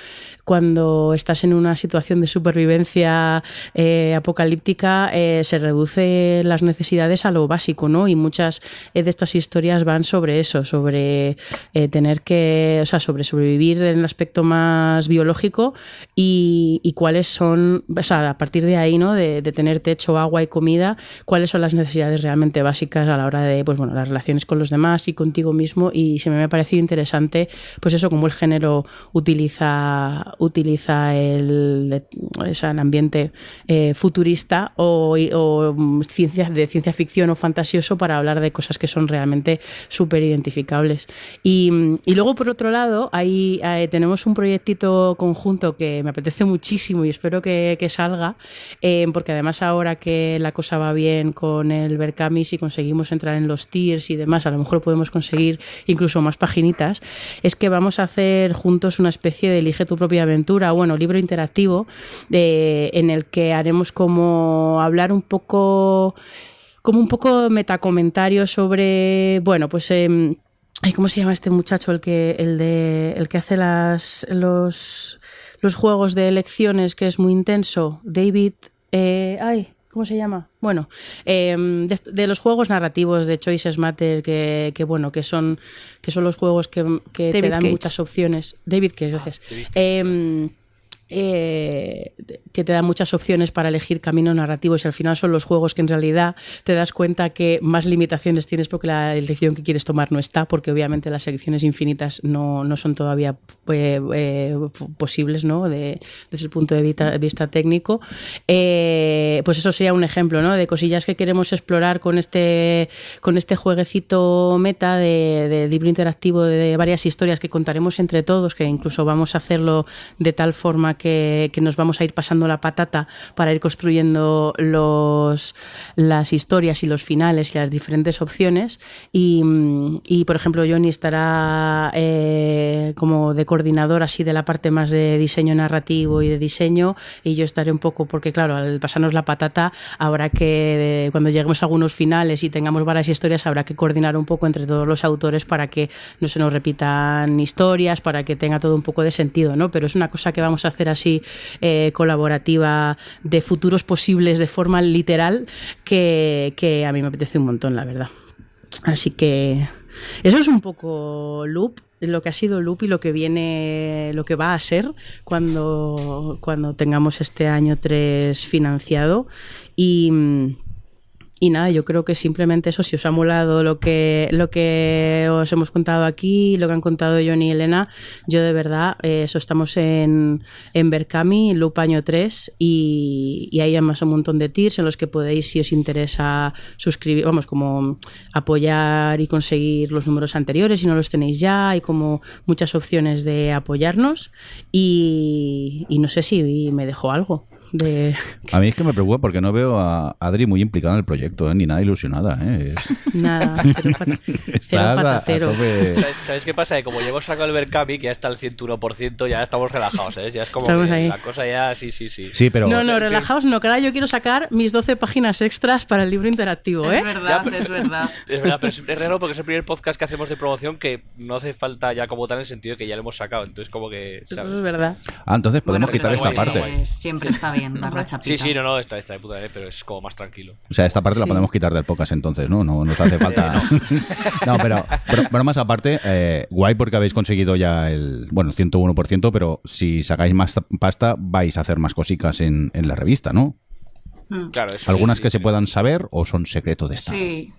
cuando estás en una situación de supervivencia eh, apocalíptica eh, se reduce las necesidades a lo básico, ¿no? Y muchas eh, de estas historias van sobre eso, sobre eh, tener que, o sea, sobre sobrevivir en el aspecto más biológico y, cuáles son, o sea, a partir de ahí, ¿no? De, tener techo, agua y comida, cuáles son las necesidades realmente básicas a la hora de, pues bueno, las relaciones con los demás y contigo mismo y se me ha parecido interesante, pues eso, como el género utiliza, utiliza el, o sea, el ambiente eh, futurista o, o mm, de ciencia ficción o fantasioso para hablar de cosas que son realmente súper Y, luego, por otro lado, ahí eh, tenemos un proyectito conjunto que me apetece muchísimo y espero que, salga, eh, porque además ahora que la cosa va bien con el Berkami, si conseguimos entrar en los tiers y demás, a lo mejor podemos conseguir incluso más paginitas, es que vamos a hacer juntos una especie de elige tu propia aventura, bueno, libro interactivo, eh, en el que haremos como hablar un poco como un poco metacomentario sobre, bueno, pues... Eh, ay, ¿Cómo se llama este muchacho? El que, el de, el que hace las, los, los juegos de elecciones, que es muy intenso. David. Eh, ay, ¿Cómo se llama? Bueno, eh, de, de, los juegos narrativos de Choices Matter, que, que bueno, que son, que son los juegos que, que te dan Cage. muchas opciones. David, que gracias. Eh, eh, que te da muchas opciones para elegir caminos narrativos y al final son los juegos que en realidad te das cuenta que más limitaciones tienes porque la elección que quieres tomar no está, porque obviamente las elecciones infinitas no, no son todavía eh, eh, posibles ¿no? De, desde el punto de vista, vista técnico. Eh, pues eso sería un ejemplo ¿no? de cosillas que queremos explorar con este, con este jueguecito meta de, de libro interactivo de varias historias que contaremos entre todos, que incluso vamos a hacerlo de tal forma que, nos vamos a ir pasando la patata para ir construyendo los, las historias y los finales y las diferentes opciones. Y, y por ejemplo, Johnny estará eh, como de coordinador así de la parte más de diseño narrativo y de diseño y yo estaré un poco, porque claro, al pasarnos la patata habrá que, cuando lleguemos a algunos finales y tengamos varias historias, habrá que coordinar un poco entre todos los autores para que no se nos repitan historias, para que tenga todo un poco de sentido, ¿no? Pero es una cosa que vamos a hacer así eh, colaborativa de futuros posibles de forma literal que, que a mí me apetece un montón, la verdad. Así que eso es un poco loop lo que ha sido Loop y lo que viene, lo que va a ser cuando, cuando tengamos este año 3 financiado. Y, y nada, yo creo que simplemente eso, si os ha molado lo que, lo que os hemos contado aquí, lo que han contado Johnny y Elena, yo de verdad, eh, eso estamos en, en Berkami, Loop año 3, y, y hay además un montón de tiers en los que podéis, si os interesa, suscribir, vamos, como apoyar y conseguir los números anteriores, si no los tenéis ya, hay como muchas opciones de apoyarnos, y, y no sé si me dejó algo. De... A mí es que me preocupa porque no veo a Adri muy implicada en el proyecto, ¿eh? ni nada ilusionada. ¿eh? Es... Nada, cero, pat Está patatero. ¿Sabes, ¿Sabes, qué pasa? Que como llevo sacado el Berkami, que ya está al 101%, ya estamos relajados, ¿eh? Ya es como que la cosa ya, sí, sí, sí. Sí, pero... No, no, relajaos, no, ahora yo quiero sacar mis 12 páginas extras para el libro interactivo, ¿eh? Es verdad, ya, es verdad. Es verdad, pero es, es raro porque es el primer podcast que hacemos de promoción que no hace falta ya como tal en el sentido de que ya lo hemos sacado, entonces como que... ¿sabes? Es verdad. Ah, entonces podemos bueno, quitar esta parte. Pues, siempre está bien Sí, sí, no, no, está, está de puta, ¿eh? pero es como más tranquilo. O sea, esta parte sí. la podemos quitar del podcast entonces, ¿no? No nos hace falta. no, pero, pero, pero, más aparte, eh, guay porque habéis conseguido ya el, bueno, 101%, pero si sacáis más pasta, vais a hacer más cositas en, en la revista, ¿no? Mm. Claro, eso Algunas sí, que sí, se puedan saber o son secreto de Estado. Sí.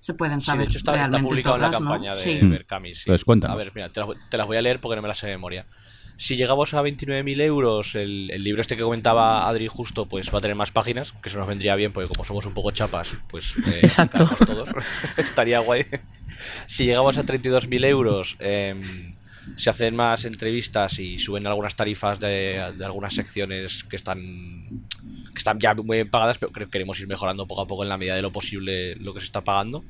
Se pueden saber. Sí, de hecho, está, está publicado todas, en la campaña ¿no? de sí. Berkami. Sí. Pues cuéntanos. A ver, mira, te las, te las voy a leer porque no me las sé de memoria si llegamos a 29.000 euros, el, el, libro este que comentaba Adri justo, pues va a tener más páginas, que eso nos vendría bien, porque como somos un poco chapas, pues eh, Exacto. todos. Estaría guay. Si llegamos a 32.000 euros, eh, se hacen más entrevistas y suben algunas tarifas de, de algunas secciones que están que están ya muy bien pagadas, pero creo que queremos ir mejorando poco a poco en la medida de lo posible lo que se está pagando.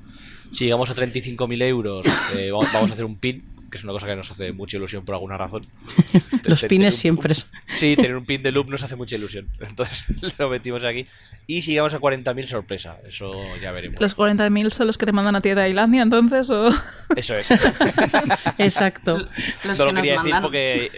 Si llegamos a 35.000 euros, eh, vamos, vamos a hacer un pin, que es una cosa que nos hace mucha ilusión por alguna razón. Los Te- te- pines un- siempre. Sí, tener un pin de loop nos hace mucha ilusión. Entonces lo metimos aquí. Y si llegamos a 40.000, sorpresa. Eso ya veremos. ¿Los 40.000 son los que te mandan a ti de Tailandia entonces? O... Eso es. Exacto. Los no que lo nos quería decir mandan porque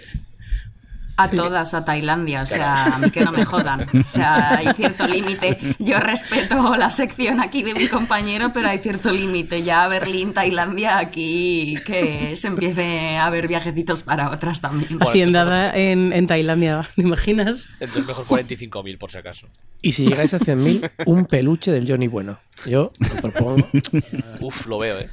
a todas a Tailandia, o sea, a mí que no me jodan. O sea, hay cierto límite. Yo respeto la sección aquí de mi compañero, pero hay cierto límite. Ya Berlín, Tailandia, aquí que se empiece a ver viajecitos para otras también. Bueno, Haciendada en, en Tailandia, ¿te imaginas? entonces mejor 45.000 por si acaso. Y si llegáis a 100.000, un peluche del Johnny Bueno. Yo lo propongo. Uf, lo veo, eh.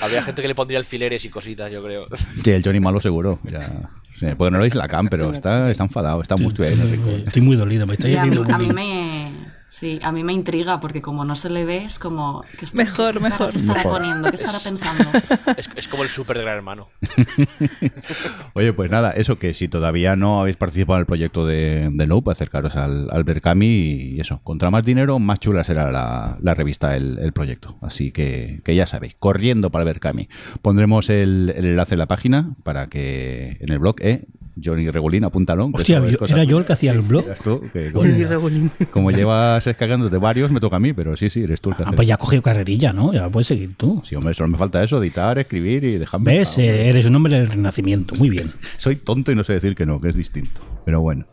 Habría gente que le pondría alfileres y cositas, yo creo. Sí, el Johnny Malo seguro. Ya. Porque no lo dice la cam, pero está, está enfadado, está muy bien. Estoy muy dolido, me estáis Y a, mí, a mí me... Sí, a mí me intriga porque como no se le ve es como... ¿qué está- Mejor, qué mejor. se estará Mejor. poniendo? ¿Qué estará pensando? Es, es como el super gran hermano. Oye, pues nada, eso que si todavía no habéis participado en el proyecto de, de Loop, acercaros al, al Berkami y eso, contra más dinero, más chula será la, la revista, el, el proyecto. Así que, que ya sabéis, corriendo para el Berkami. Pondremos el, el enlace en la página para que en el blog, ¿eh? Johnny Regulín, apúntalo. Hostia, yo- era yo el que hacía el blog. eras tú, que como, Johnny Regulín. como llevas descargándote varios, me toca a mí, pero sí, sí, eres tú el que Ah, hace. pues ya has cogido carrerilla, ¿no? Ya puedes seguir tú. Sí, hombre, solo me falta eso, editar, escribir y dejarme. ¿Ves? Ah. Eh, eres un hombre del renacimiento. Muy bien. Soy tonto y no sé decir que no, que es distinto. Pero bueno.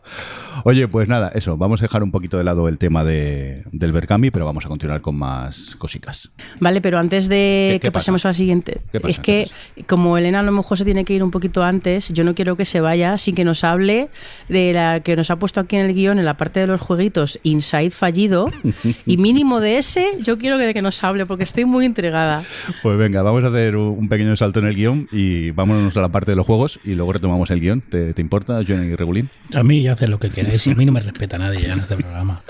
Oye, pues nada, eso. Vamos a dejar un poquito de lado el tema de, del Berkami, pero vamos a continuar con más cositas. Vale, pero antes de ¿Qué- qué que pasa? pasemos a la siguiente, ¿Qué pasa? es que ¿Qué como Elena a lo mejor se tiene que ir un poquito antes, yo no quiero que se vaya sin que nos hable de la que nos ha puesto aquí en el guion, en la parte de los jueguitos, Inside fallido, y mínimo de ese, yo quiero que, que nos hable porque estoy muy intrigada. Pues venga, vamos a hacer un un pequeño salto en el guion y vámonos a la parte de los juegos y luego retomamos el guion. ¿Te, te importa, Johnny Regulín? A mí ya haces lo que queráis. y A mí no me respeta nadie ya en este programa.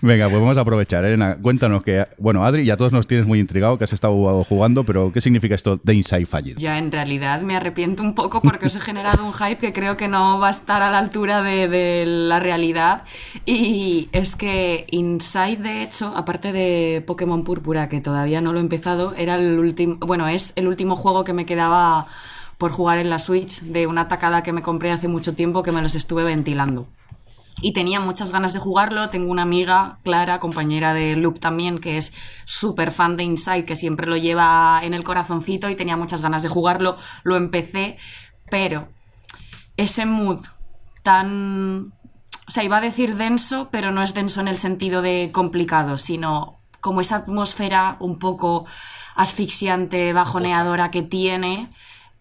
Venga, pues vamos a aprovechar. Elena, cuéntanos que, bueno, Adri, ya todos nos tienes muy intrigado que has estado jugando, pero ¿qué significa esto de Inside fallido? Ya en realidad me arrepiento un poco porque os he generado un hype que creo que no va a estar a la altura de, de la realidad. Y es que Inside, de hecho, aparte de Pokémon Púrpura, que todavía no lo he empezado, era el último, bueno, es el último juego que me quedaba por jugar en la Switch de una tacada que me compré hace mucho tiempo que me los estuve ventilando. Y tenía muchas ganas de jugarlo. Tengo una amiga, Clara, compañera de Loop también, que es súper fan de Inside, que siempre lo lleva en el corazoncito y tenía muchas ganas de jugarlo. Lo empecé, pero ese mood tan... O sea, iba a decir denso, pero no es denso en el sentido de complicado, sino como esa atmósfera un poco asfixiante, bajoneadora que tiene,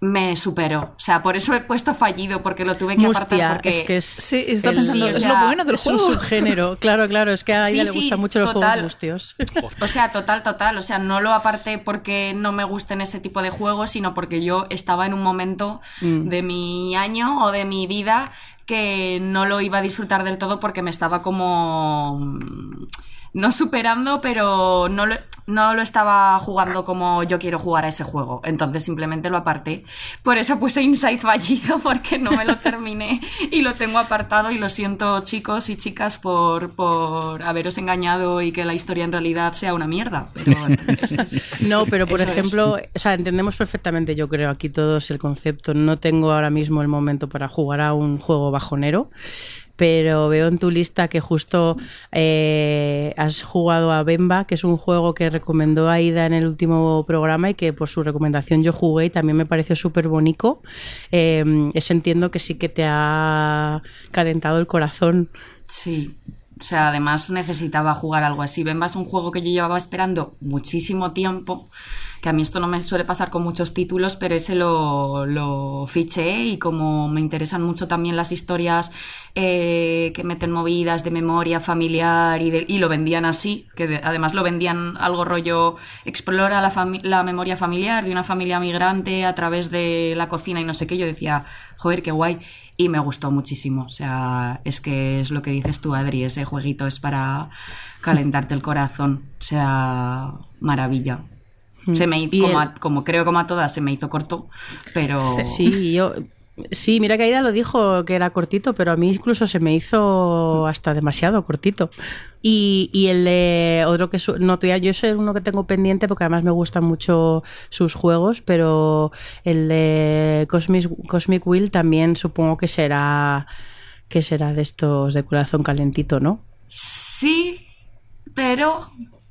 me superó. O sea, por eso he puesto fallido, porque lo tuve que apartar porque... es que es, Sí, está El- pensando, sí, o es sea, lo bueno del es un juego. subgénero. Claro, claro, es que a Sí, ella le sí, gustan mucho los total. juegos mustios. O sea, total, total. O sea, no lo aparté porque no me gusten ese tipo de juegos, sino porque yo estaba en un momento de mi año o de mi vida que no lo iba a disfrutar del todo porque me estaba como mm, no superando, pero no lo, no lo estaba jugando como yo quiero jugar a ese juego. Entonces simplemente lo aparté. Por eso puse Inside fallido, porque no me lo terminé y lo tengo apartado. Y lo siento, chicos y chicas, por, por haberos engañado y que la historia en realidad sea una mierda. Pero bueno, eso es. No, pero por es. ejemplo, o sea, entendemos perfectamente, yo creo, aquí todos el concepto. No tengo ahora mismo el momento para jugar a un juego bajonero, pero veo en tu lista que justo eh, has jugado a Bemba, que es un juego que recomendó Aida en el último programa y que por su recomendación yo jugué y también me pareció súper bonito. Eh, ese entiendo que sí que te ha calentado el corazón. Sí. O sea, además necesitaba jugar algo así. Bemba es un juego que yo llevaba esperando muchísimo tiempo, que a mí esto no me suele pasar con muchos títulos, pero ese lo, lo fiché y como me interesan mucho también las historias eh, que meten movidas de memoria familiar y, de- y lo vendían así, que de- además lo vendían algo rollo, explora la, la memoria familiar de una familia migrante a través de la cocina y no sé qué, yo decía, joder, qué guay y me gustó muchísimo. O sea, es que es lo que dices tú, Adri, ese jueguito es para calentarte el corazón. O sea, maravilla. Se me hizo, como, el- a- como creo como a todas, se me hizo corto, pero... Sí, yo Sí, mira que Aida lo dijo que era cortito, pero a mí incluso se me hizo hasta demasiado cortito. Y, y el de otro que su- no yo soy uno que tengo pendiente porque además me gustan mucho sus juegos, pero el de Cosmic, Cosmic Will también supongo que será que será de estos de corazón calentito, ¿no? Sí, pero,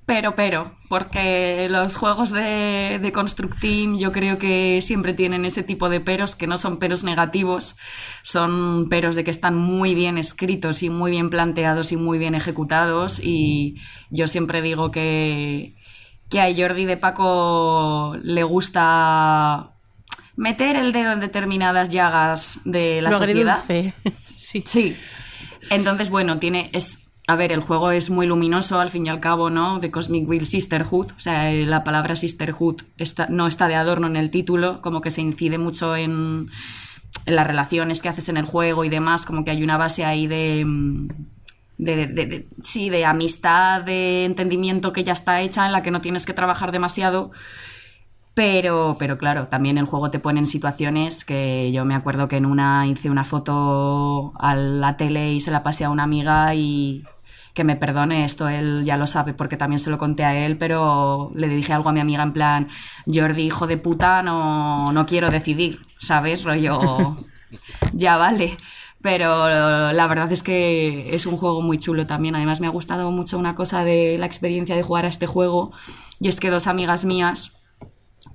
pero, pero, porque los juegos de, de Construct Team yo creo que siempre tienen ese tipo de peros que no son peros negativos, son peros de que están muy bien escritos y muy bien planteados y muy bien ejecutados y yo siempre digo que, que a Jordi de Paco le gusta meter el dedo en determinadas llagas de la Lo sociedad. sí. Sí. Entonces, bueno, tiene. Es, a ver, el juego es muy luminoso, al fin y al cabo, ¿no? De Cosmic Will Sisterhood. O sea, eh, la palabra Sisterhood está, no está de adorno en el título, como que se incide mucho en, las relaciones que haces en el juego y demás, como que hay una base ahí de. mm, De, de- de- sí, de amistad, de entendimiento que ya está hecha, en la que no tienes que trabajar demasiado. Pero, pero claro, también el juego te pone en situaciones que yo me acuerdo que en una hice una foto a la tele y se la pasé a una amiga y que me perdone, esto él ya lo sabe porque también se lo conté a él, pero le dije algo a mi amiga en plan, Jordi, hijo de puta, no, no quiero decidir, ¿sabes? Rollo, ya vale. Pero la verdad es que es un juego muy chulo también. Además me ha gustado mucho una cosa de la experiencia de jugar a este juego y es que dos amigas mías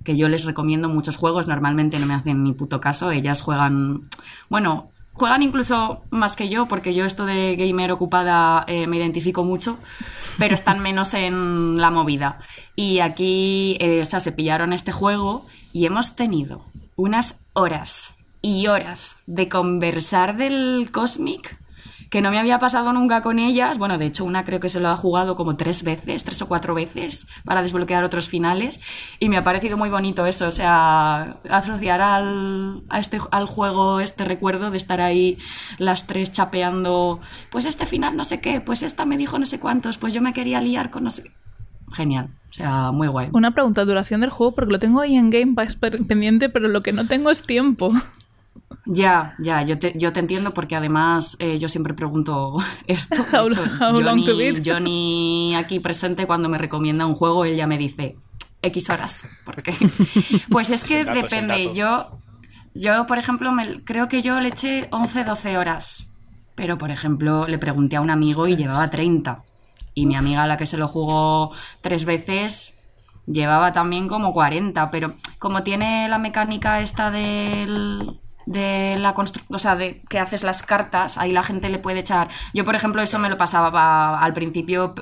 que yo les recomiendo muchos juegos, normalmente no me hacen ni puto caso, ellas juegan, bueno, juegan incluso más que yo, porque yo esto de gamer ocupada eh, me identifico mucho, pero están menos en la movida. Y aquí, eh, o sea, se pillaron este juego y hemos tenido unas horas y horas de conversar del Cosmic que no me había pasado nunca con ellas. Bueno, de hecho, una creo que se lo ha jugado como tres veces, tres o cuatro veces, para desbloquear otros finales. Y me ha parecido muy bonito eso, o sea, asociar al, a este, al juego este recuerdo de estar ahí las tres chapeando, pues este final no sé qué, pues esta me dijo no sé cuántos, pues yo me quería liar con no sé. Genial, o sea, muy guay. Una pregunta, duración del juego, porque lo tengo ahí en Game Pass pendiente, pero lo que no tengo es tiempo. Ya, ya, yo te, yo te entiendo porque además eh, yo siempre pregunto esto. How- hecho, how long to Johnny, beat? Johnny aquí presente cuando me recomienda un juego, él ya me dice X horas. Porque, pues es que depende. Yo, yo, por ejemplo, me- creo que yo le eché 11, 12 horas. Pero, por ejemplo, le pregunté a un amigo y llevaba 30. Y mi amiga, a la que se lo jugó tres veces, llevaba también como 40. Pero como tiene la mecánica esta del de la construcción, o sea, de que haces las cartas, ahí la gente le puede echar. Yo, por ejemplo, eso me lo pasaba pa- al principio,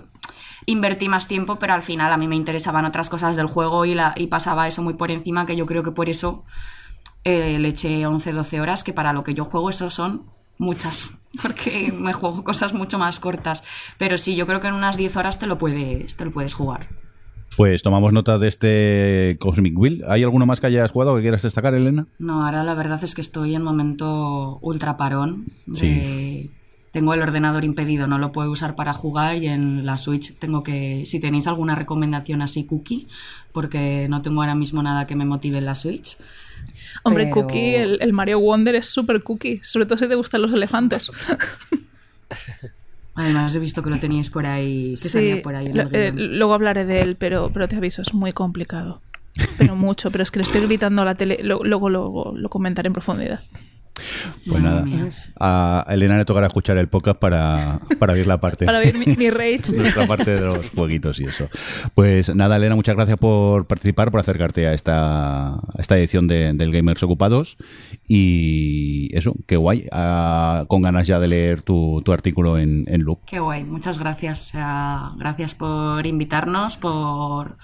invertí más tiempo, pero al final a mí me interesaban otras cosas del juego y, la, y pasaba eso muy por encima, que yo creo que por eso eh, le eché 11, 12 horas, que para lo que yo juego eso son muchas, porque me juego cosas mucho más cortas. Pero sí, yo creo que en unas 10 horas te lo puedes, te lo puedes jugar. Pues tomamos nota de este Cosmic Wheel. ¿Hay alguno más que hayas jugado que quieras destacar, Elena? No, ahora la verdad es que estoy en momento ultra parón. de- Tengo el ordenador impedido, no lo puedo usar para jugar y en la Switch tengo que... Si tenéis alguna recomendación así cookie, porque no tengo ahora mismo nada que me motive en la Switch. Hombre, Pero- Cookie, el, el Mario Wonder es súper cookie, sobre todo si te gustan los elefantes. Además he visto que lo teníais por ahí, que Sí, salía por ahí en el eh, luego hablaré de él, pero, pero te aviso, es muy complicado. Pero mucho, pero es que le estoy gritando a la tele, lo- luego, luego lo comentaré en profundidad. Pues Madre nada, mía. a Elena le tocará escuchar el podcast para, para ver la parte. Para ver mi, mi rage. nuestra parte de los jueguitos y eso. Pues nada, Elena, muchas gracias por participar, por acercarte a esta, a esta edición de- del Gamers Ocupados. Y eso, qué guay. Ah, con ganas ya de leer tu, tu artículo en, en Loop. Qué guay, muchas gracias. O sea, gracias por invitarnos, por,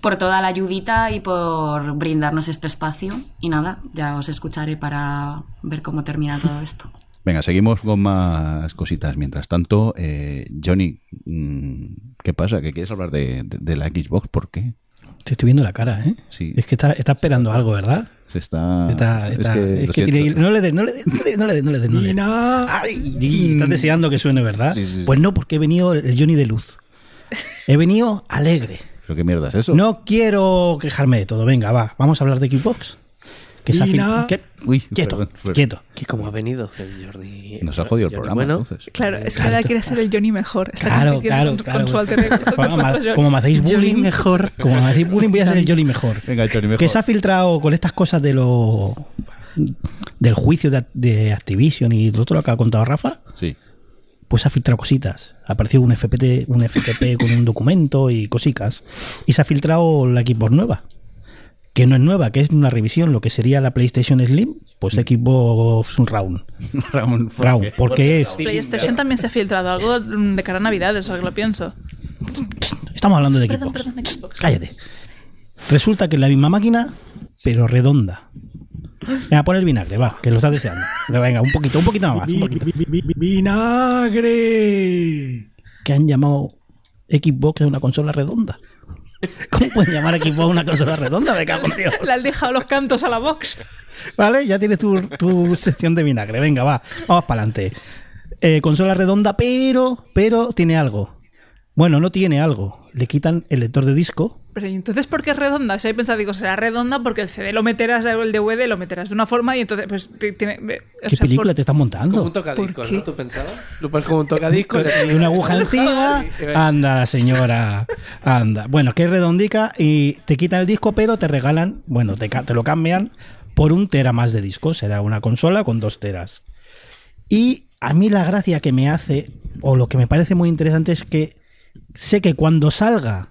por toda la ayudita y por brindarnos este espacio. Y nada, ya os escucharé para ver cómo termina todo esto. Venga, seguimos con más cositas. Mientras tanto, eh, Johnny, mm, ¿qué pasa? ¿Que quieres hablar de, de- de la Xbox? ¿Por qué? Te estoy viendo la cara, ¿eh? Sí. Es que está, está esperando algo, ¿verdad? Se está. Está, es está- que, es que tiene- no le des, no le des, no le des, no le des, no le des, no. Ay, estás deseando que suene, ¿verdad? Sí, sí, sí. Pues no, porque he venido el Johnny de luz. He venido alegre. ¿Pero qué mierda es eso? No quiero quejarme de todo. Venga, va, vamos a hablar de Xbox. Que se ha filtrado. Uy, quieto, perdón, perdón. quieto. Que como ha venido el Jordi. Nos ha jodido el Jordi programa, Bueno, entonces. Claro, es que ahora quiere ser el Johnny mejor. Está Claro, claro, con, claro. con su alter ego, con Como su me- otro Johnny. como me hacéis bullying, mejor. como me hacéis bullying, voy a ser el Jolly mejor. Venga, Johnny, mejor. Que se ha filtrado con estas cosas de lo del juicio de, de Activision y lo otro lo que ha contado Rafa, Sí. pues ha filtrado cositas. Ha aparecido un FPT, un FTP con un documento y cositas. Y se ha filtrado la Xbox nueva. Que no es nueva, que es una revisión, lo que sería la PlayStation Slim, pues Xbox Round. Ramón, ¿por Round, porque es. PlayStation también se ha filtrado algo mm, de cara a Navidades, ahora que lo pienso. Estamos hablando de Perdón, Xbox. perdón, Xbox. Cállate. Resulta que es la misma máquina, pero redonda. Venga, pon el vinagre, va, que lo estás deseando. Venga, un poquito, un poquito más. un poquito. ¡Vinagre! Que han llamado Xbox a una consola redonda. ¿Cómo pueden llamar a Xbox a una consola redonda? Me cago en Dios. Le has dejado los cantos a la box. Vale, ya tienes tu, tu sección de vinagre. Venga, va, vamos para adelante. consola redonda, pero, pero tiene algo. Bueno, no tiene algo. Le quitan el lector de disco. Pero ¿y entonces por qué es redonda? Si hay pensado, digo, será redonda porque el CD lo meterás, el DVD lo meterás de una forma y entonces, pues, ti- tiene. o ¿Qué sea, película por- te estás Como montando? un tocadiscos, ¿Por qué? ¿no? ¿Tú pensabas? Lo pones como un tocadiscos. Y una aguja encima. Anda, señora. Anda. Bueno, que es redondica y te quitan el disco, pero te regalan, bueno, te lo cambian por un tera más de disco. Será una consola con dos teras. Y a mí la gracia que me hace, o lo que me parece muy interesante, es que sé que cuando salga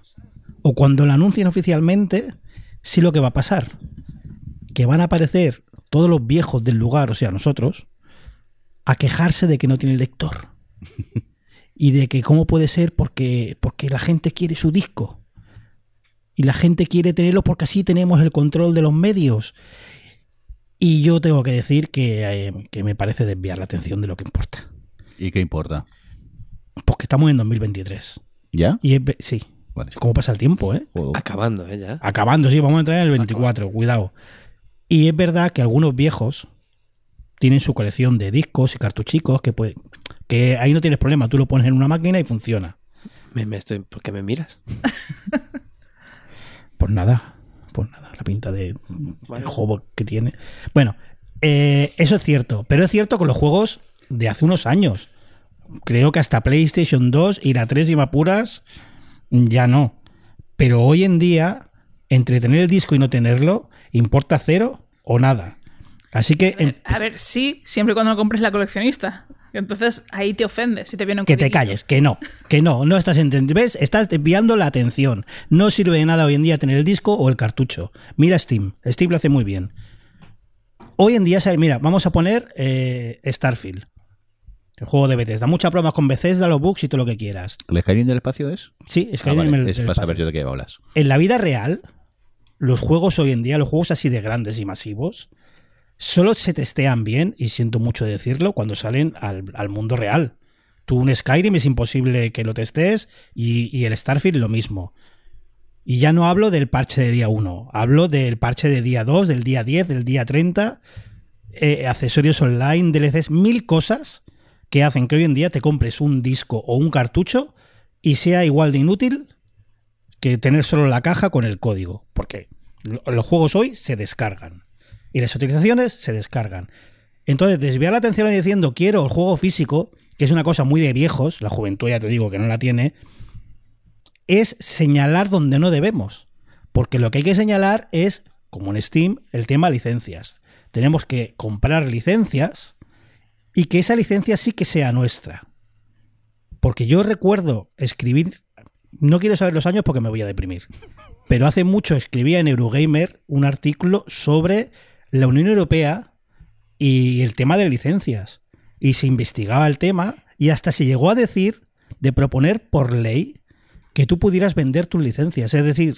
o cuando lo anuncien oficialmente, sí lo que va a pasar. Que van a aparecer todos los viejos del lugar, o sea, nosotros, a quejarse de que no tiene lector. y de que cómo puede ser porque, porque la gente quiere su disco. Y la gente quiere tenerlo porque así tenemos el control de los medios. Y yo tengo que decir que, eh, que me parece desviar la atención de lo que importa. ¿Y qué importa? Porque estamos en 2023. ¿Ya? Y sí, Vale. cómo pasa el tiempo, ¿eh? Acabando, ¿eh? Ya. Acabando, sí, vamos a entrar en el 24, cuidado. Y es verdad que algunos viejos tienen su colección de discos y cartuchicos que, puede, que ahí no tienes problema, tú lo pones en una máquina y funciona. Me, me estoy, ¿Por qué me miras? Pues nada, pues nada, la pinta de Vale. el juego que tiene. Bueno, eh, eso es cierto, pero es cierto con los juegos de hace unos años. Creo que hasta PlayStation 2 y la 3 y más puras ya no. Pero hoy en día, entre tener el disco y no tenerlo, importa cero o nada. Así que A ver, sí, siempre y cuando no compres la coleccionista. Entonces ahí te ofendes si te viene un que te calles, que no, que no, no estás entendiendo. ¿Ves? Estás desviando la atención. No sirve de nada hoy en día tener el disco o el cartucho. Mira Steam, Steam lo hace muy bien. Hoy en día, mira, vamos a poner eh, Starfield, el juego de Bethesda. Muchas pruebas con Bethesda, los bugs y todo lo que quieras. ¿El Skyrim del espacio es? Sí, es que Ah, vale, en el- es para espacio. saber yo de qué hablas. En la vida real, los juegos hoy en día, los juegos así de grandes y masivos, solo se testean bien, y siento mucho decirlo, cuando salen al, al mundo real. Tú un Skyrim es imposible que lo testes y, y el Starfield lo mismo. Y ya no hablo del parche de día 1, hablo del parche de día 2, del día 10, del día 30, eh, accesorios online, DLCs, mil cosas que hacen que hoy en día te compres un disco o un cartucho y sea igual de inútil que tener solo la caja con el código. Porque lo- los juegos hoy se descargan. Y las utilizaciones se descargan. Entonces, desviar la atención diciendo quiero el juego físico, que es una cosa muy de viejos, la juventud ya te digo que no la tiene, es señalar donde no debemos. Porque lo que hay que señalar es, como en Steam, el tema licencias. Tenemos que comprar licencias y que esa licencia sí que sea nuestra. Porque yo recuerdo escribir, no quiero saber los años porque me voy a deprimir, pero hace mucho escribía en Eurogamer un artículo sobre la Unión Europea y el tema de licencias. Y se investigaba el tema y hasta se llegó a decir de proponer por ley que tú pudieras vender tus licencias, es decir,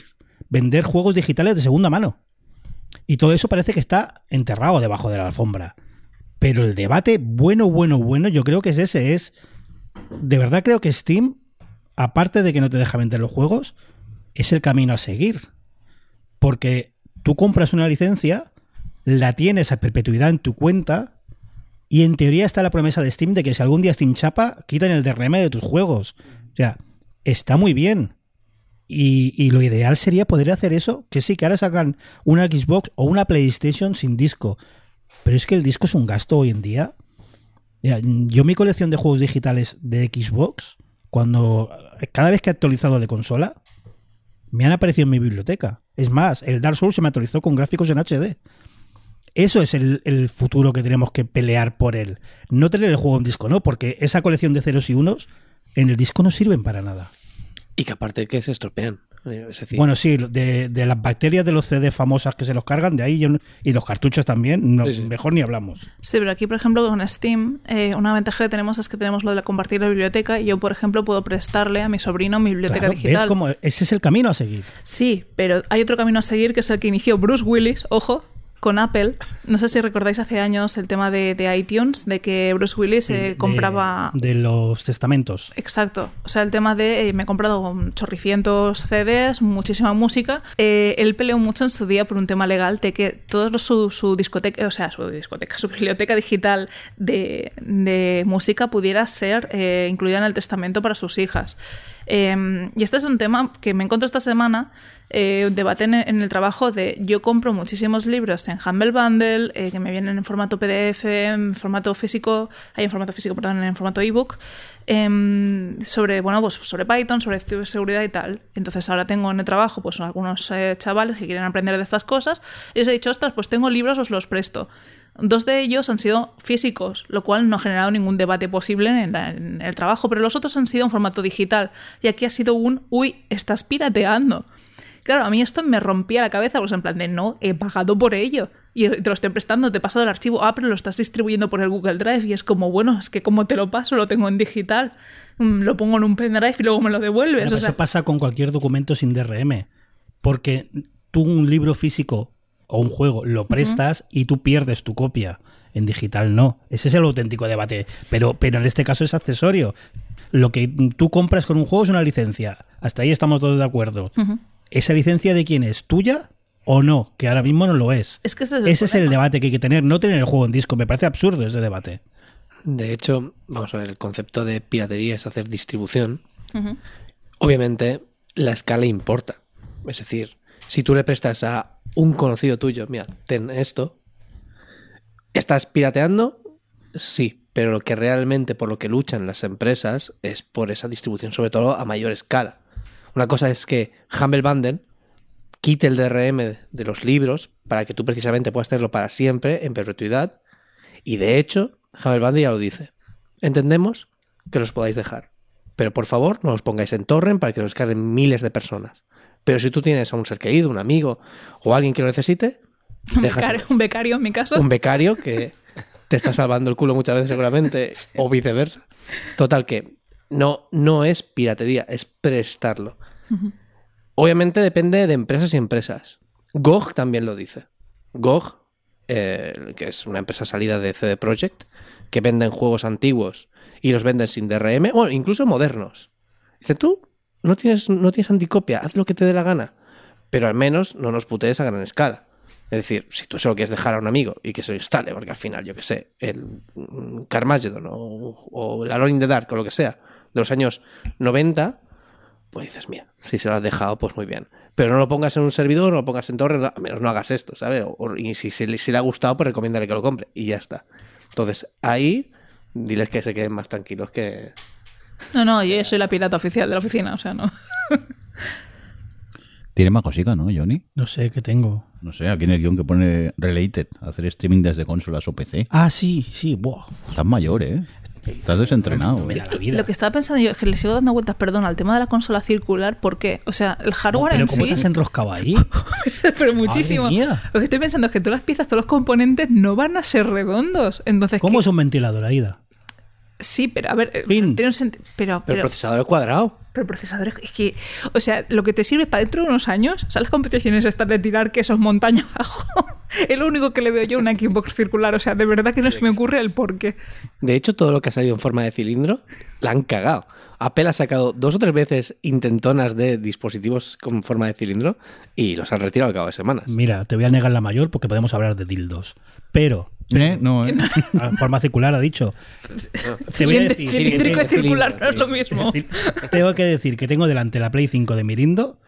vender juegos digitales de segunda mano. Y todo eso parece que está enterrado debajo de la alfombra. Pero el debate bueno, bueno, bueno, yo creo que es ese, es... De verdad creo que Steam, aparte de que no te deja vender los juegos, es el camino a seguir. Porque tú compras una licencia, la tienes a perpetuidad en tu cuenta, y en teoría está la promesa de Steam de que si algún día Steam chapa, quitan el DRM de tus juegos. O sea, está muy bien. Y, y lo ideal sería poder hacer eso, que sí, que ahora sacan una Xbox o una PlayStation sin disco. Pero es que el disco es un gasto hoy en día. Yo mi colección de juegos digitales de Xbox, cuando cada vez que he actualizado de consola, me han aparecido en mi biblioteca. Es más, el Dark Souls se me actualizó con gráficos en HD. Eso es el, el futuro que tenemos que pelear por él. No tener el juego en disco, ¿no? Porque esa colección de ceros y unos en el disco no sirven para nada. Y que aparte que se estropean. Es decir, Bueno, sí, de, de las bacterias de los CD famosas que se los cargan, de ahí yo y los cartuchos también, no, Sí, sí. mejor ni hablamos. Sí, pero aquí, por ejemplo, con Steam, eh, una ventaja que tenemos es que tenemos lo de compartir la biblioteca y yo, por ejemplo, puedo prestarle a mi sobrino mi biblioteca Claro, ¿ves digital. cómo ese es el camino a seguir? Sí, pero hay otro camino a seguir que es el que inició Bruce Willis, ojo, con Apple. No sé si recordáis hace años el tema de, de iTunes, de que Bruce Willis eh, De- compraba... de los testamentos. Exacto. O sea, el tema de eh, me he comprado chorricientos CDs, muchísima música. Eh, él peleó mucho en su día por un tema legal de que los, su, su discoteca, o sea, su discoteca, su biblioteca digital de, de música pudiera ser eh, incluida en el testamento para sus hijas. Eh, y este es un tema que me encontré esta semana, eh, un debate en, en el trabajo de yo compro muchísimos libros en Humble Bundle, eh, que me vienen en formato PDF, en formato físico, hay en formato físico, perdón, en formato ebook, em, sobre, bueno, pues sobre Python, sobre ciberseguridad y tal. Entonces ahora tengo en el trabajo pues algunos eh, chavales que quieren aprender de estas cosas y les he dicho, ostras, pues tengo libros, os los presto. Dos de ellos han sido físicos, lo cual no ha generado ningún debate posible en, la- en el trabajo, pero los otros han sido en formato digital. Y aquí ha sido un, uy, estás pirateando. Claro, a mí esto me rompía la cabeza, pues en plan de no, he pagado por ello. Y te lo estoy prestando, te he pasado el archivo, ah, pero lo estás distribuyendo por el Google Drive. Y es como, bueno, es que como te lo paso, lo tengo en digital. Mm, Lo pongo en un pendrive y luego me lo devuelves. Bueno, o sea, eso pasa con cualquier documento sin DRM. Porque tú un libro físico o un juego lo prestas y tú pierdes tu copia. En digital no. Ese es el auténtico debate. Pero, pero en este caso es accesorio. Lo que tú compras con un juego es una licencia. Hasta ahí estamos todos de acuerdo. ¿Esa licencia de quién es? ¿Tuya o no? Que ahora mismo no lo es. es que ese es el Ese es el problema. debate que hay que tener, no tener el juego en disco. Me parece absurdo ese debate. de hecho, vamos a ver, el concepto de piratería es hacer distribución. Obviamente, la escala importa. Es decir, si tú le prestas a un conocido tuyo, mira, ten esto, ¿estás pirateando? Sí, pero lo que realmente por lo que luchan las empresas es por esa distribución, sobre todo a mayor escala. Una cosa es que Humble Bundle quite el DRM de los libros para que tú precisamente puedas tenerlo para siempre en perpetuidad. Y de hecho, Humble Bundle ya lo dice. Entendemos que los podáis dejar. Pero por favor, no los pongáis en torrent para que los carguen miles de personas. Pero si tú tienes a un ser querido, un amigo o alguien que lo necesite, Un becario, un becario en mi caso. Un becario que te está salvando el culo muchas veces seguramente, o viceversa. Total que no, no es piratería, es prestarlo. Obviamente depende de empresas y empresas. GOG también lo dice. GOG, eh, que es una empresa salida de CD Projekt, que venden juegos antiguos y los venden sin DRM, bueno, incluso modernos. Dice, tú no tienes, no tienes anticopia, haz lo que te dé la gana, pero al menos no nos putees a gran escala. Es decir, si tú se lo quieres dejar a un amigo y que se lo instale, porque al final, yo que sé, el mm, Carmageddon o, o el Alone in the Dark o lo que sea, de los años 90, pues dices, mira, si se lo has dejado, pues muy bien. Pero no lo pongas en un servidor, no lo pongas en torre, al menos no hagas esto, ¿sabes? Y si, si le ha gustado, pues recomiéndale que lo compre y ya está. Entonces, ahí, diles que se queden más tranquilos que... No, no, yo soy la pirata oficial de la oficina, o sea, no. Tiene más cosica, ¿no, Johnny? No sé qué tengo. No sé, aquí en el guion que pone Related, hacer streaming desde consolas o PC. Ah, sí, sí. Buah. Estás mayor, ¿eh? Estás desentrenado. No me ¿eh? da la vida. Lo que estaba pensando yo es que le sigo dando vueltas, perdón, al tema de la consola circular, ¿por qué? O sea, el hardware Pero en ¿cómo sí. te has enroscado ahí? pero muchísimo. Lo que estoy pensando es que todas las piezas, todos los componentes no van a ser redondos. Entonces, ¿Cómo ¿qué? es un ventilador, Aida? Sí, pero a ver, eh, Fin. tiene un sentido. Pero, Pero, pero, el procesador es cuadrado. pero el procesador es- es que. O sea, lo que te sirve para dentro de unos años, o sea, las competiciones estas de tirar quesos montaña abajo, es lo único que le veo yo a una Xbox circular. O sea, de verdad que no se me ocurre el por qué. De hecho, todo lo que ha salido en forma de cilindro, la han cagado. Apple ha sacado dos o tres veces intentonas de dispositivos con forma de cilindro y los han retirado al cabo de semanas. Mira, te voy a negar la mayor porque podemos hablar de dildos. Pero ¿Eh? No, ¿eh? Forma circular ha dicho. Te voy a Cilindri- decir que Cilíndrico y circular no es lo mismo. Tengo que decir que tengo delante la Play 5 de Mirindo.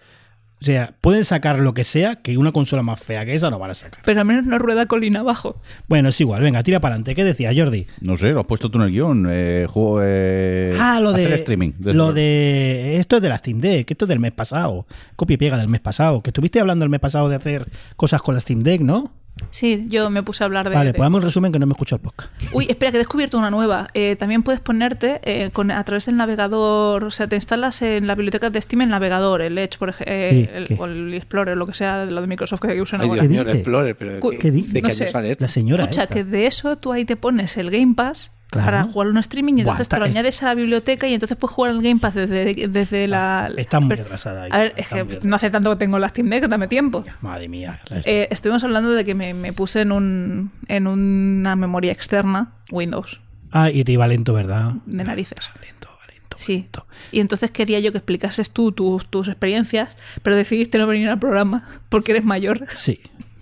O sea, pueden sacar lo que sea, que una consola más fea que esa no van a sacar. Pero al menos no rueda colina abajo. Bueno, es igual, venga, tira para adelante. ¿Qué decía Jordi? No sé, lo has puesto tú en el guion. Eh, juego, eh, ah, lo de. streaming. Lo de. Esto es de la Steam Deck, esto es del mes pasado. Copia y pega del mes pasado. Que estuviste hablando el mes pasado de hacer cosas con la Steam Deck, ¿no? Sí, yo me puse a hablar de. vale, de- pues un resumen que no me escucho el podcast. Uy, espera, que he descubierto una nueva. Eh, también puedes ponerte eh, con, a través del navegador, o sea, te instalas en la biblioteca de Steam el navegador, el Edge, por ejemplo, Sí, ¿qué? o el Explorer, lo que sea, de lo de Microsoft que usan Ay, ahora. ¿Qué el dice? Explorer, pero ¿qué, ¿Qué dice? ¿de qué No año sé. sale esto? La señora. Escucha, esta. que de eso tú ahí te pones el Game Pass Claro. para jugar un streaming y Buah, entonces está- te lo es- añades a la biblioteca y entonces puedes jugar el Game Pass desde, desde la... Está muy retrasada ahí. A ver, es que no hace tanto que tengo la Steam Deck, dame tiempo. Madre mía. Eh, estuvimos hablando de que me, me puse en, un, en una memoria externa, Windows, Ah, y te iba lento, ¿verdad? de narices. Lento, lento. Sí. Y entonces quería yo que explicases tú tus, tus experiencias, pero decidiste no venir al programa porque eres mayor. Sí,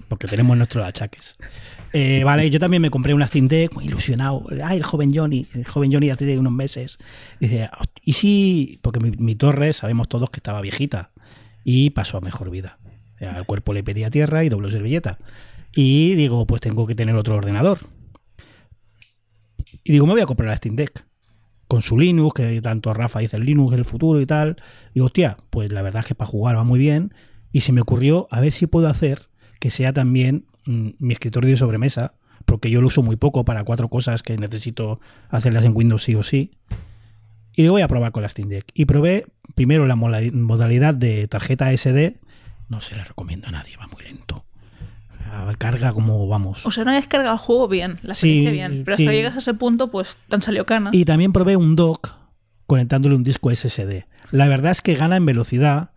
porque tenemos nuestros achaques. Eh, vale, yo también me compré una Steam Deck, muy ilusionado. Ay, el joven Johnny, el joven Johnny hace unos meses. Dice, "Host- ¿y si? Porque mi, mi torre sabemos todos que estaba viejita y pasó a mejor vida. Al cuerpo le pedía tierra y dobló servilleta. Y digo, pues tengo que tener otro ordenador. Y digo, me voy a comprar la Steam Deck. Con su Linux, que tanto Rafa dice el Linux es el futuro y tal. Y hostia, pues la verdad es que para jugar va muy bien. Y se me ocurrió a ver si puedo hacer que sea también mi escritorio de sobremesa, porque yo lo uso muy poco para cuatro cosas que necesito hacerlas en Windows sí o sí. Y lo voy a probar con la Steam Deck. Y probé primero la modalidad de tarjeta SD. No se la recomiendo a nadie, va muy lento. Sea, Carga como vamos. O sea, no has descargado el juego bien, la Sí, experiencia bien, pero hasta sí. llegas a ese punto, pues te han salido canas. Y también probé un dock conectándole un disco SSD. La verdad es que gana en velocidad,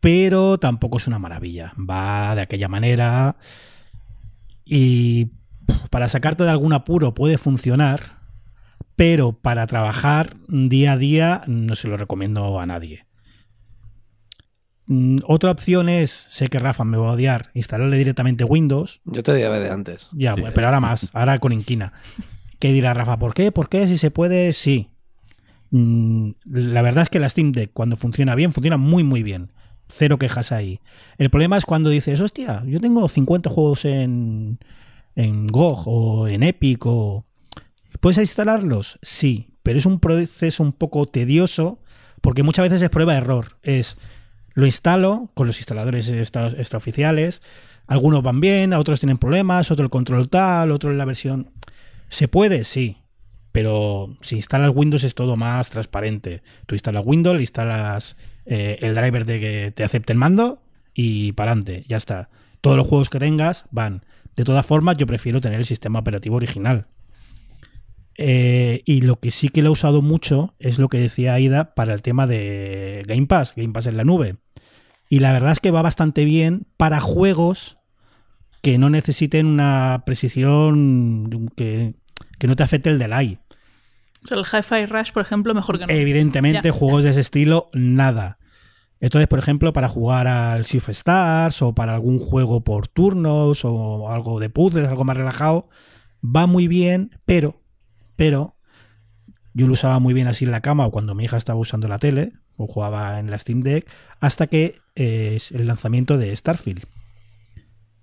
pero tampoco es una maravilla. Va de aquella manera y para sacarte de algún apuro puede funcionar, pero para trabajar día a día no se lo recomiendo a nadie. Mm, Otra opción es, sé que Rafa me va a odiar, instalarle directamente Windows Yo te diría de antes. ya, pero ahora más, ahora con inquina. ¿Qué dirá Rafa? ¿Por qué? ¿Por qué? Si se puede, sí. Mm, La verdad es que la Steam Deck, cuando funciona bien, funciona muy, muy bien. Cero quejas ahí. El problema es cuando dices, hostia, yo tengo 50 juegos en, en GOG o en Epic o... ¿Puedes instalarlos? Sí, pero es un proceso un poco tedioso porque muchas veces es prueba de error. Es, lo instalo con los instaladores extra- extraoficiales, algunos van bien, a otros tienen problemas, otro el control tal, otro la versión... ¿Se puede? Sí. Pero si instalas Windows es todo más transparente. Tú instalas Windows, instalas eh, el driver de que te acepte el mando y para adelante, ya está. Todos los juegos que tengas van. De todas formas, yo prefiero tener el sistema operativo original. Eh, y lo que sí que lo he usado mucho es lo que decía Aida para el tema de Game Pass, Game Pass en la nube. Y la verdad es que va bastante bien para juegos que no necesiten una precisión que, que no te afecte el delay. O sea, el Hi-Fi Rush, por ejemplo, mejor que no. Evidentemente, Ya. juegos de ese estilo, nada. Entonces, por ejemplo, para jugar al Sea of Stars o para algún juego por turnos o algo de puzzles, algo más relajado, va muy bien, pero, pero, yo lo usaba muy bien así en la cama o cuando mi hija estaba usando la tele o jugaba en la Steam Deck, hasta que eh, es el lanzamiento de Starfield.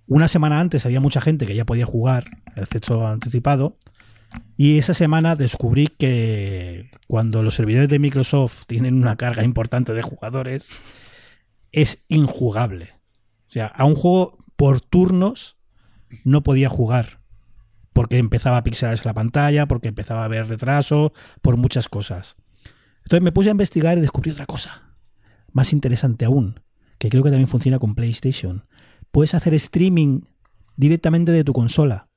Una semana antes había mucha gente que ya podía jugar el acceso anticipado y esa semana descubrí que cuando los servidores de Microsoft tienen una carga importante de jugadores, es injugable. O sea, a un juego por turnos no podía jugar. Porque empezaba a pixelarse la pantalla, porque empezaba a haber retraso, por muchas cosas. Entonces me puse a investigar y descubrí otra cosa. Más interesante aún, que creo que también funciona con PlayStation. Puedes hacer streaming directamente de tu consola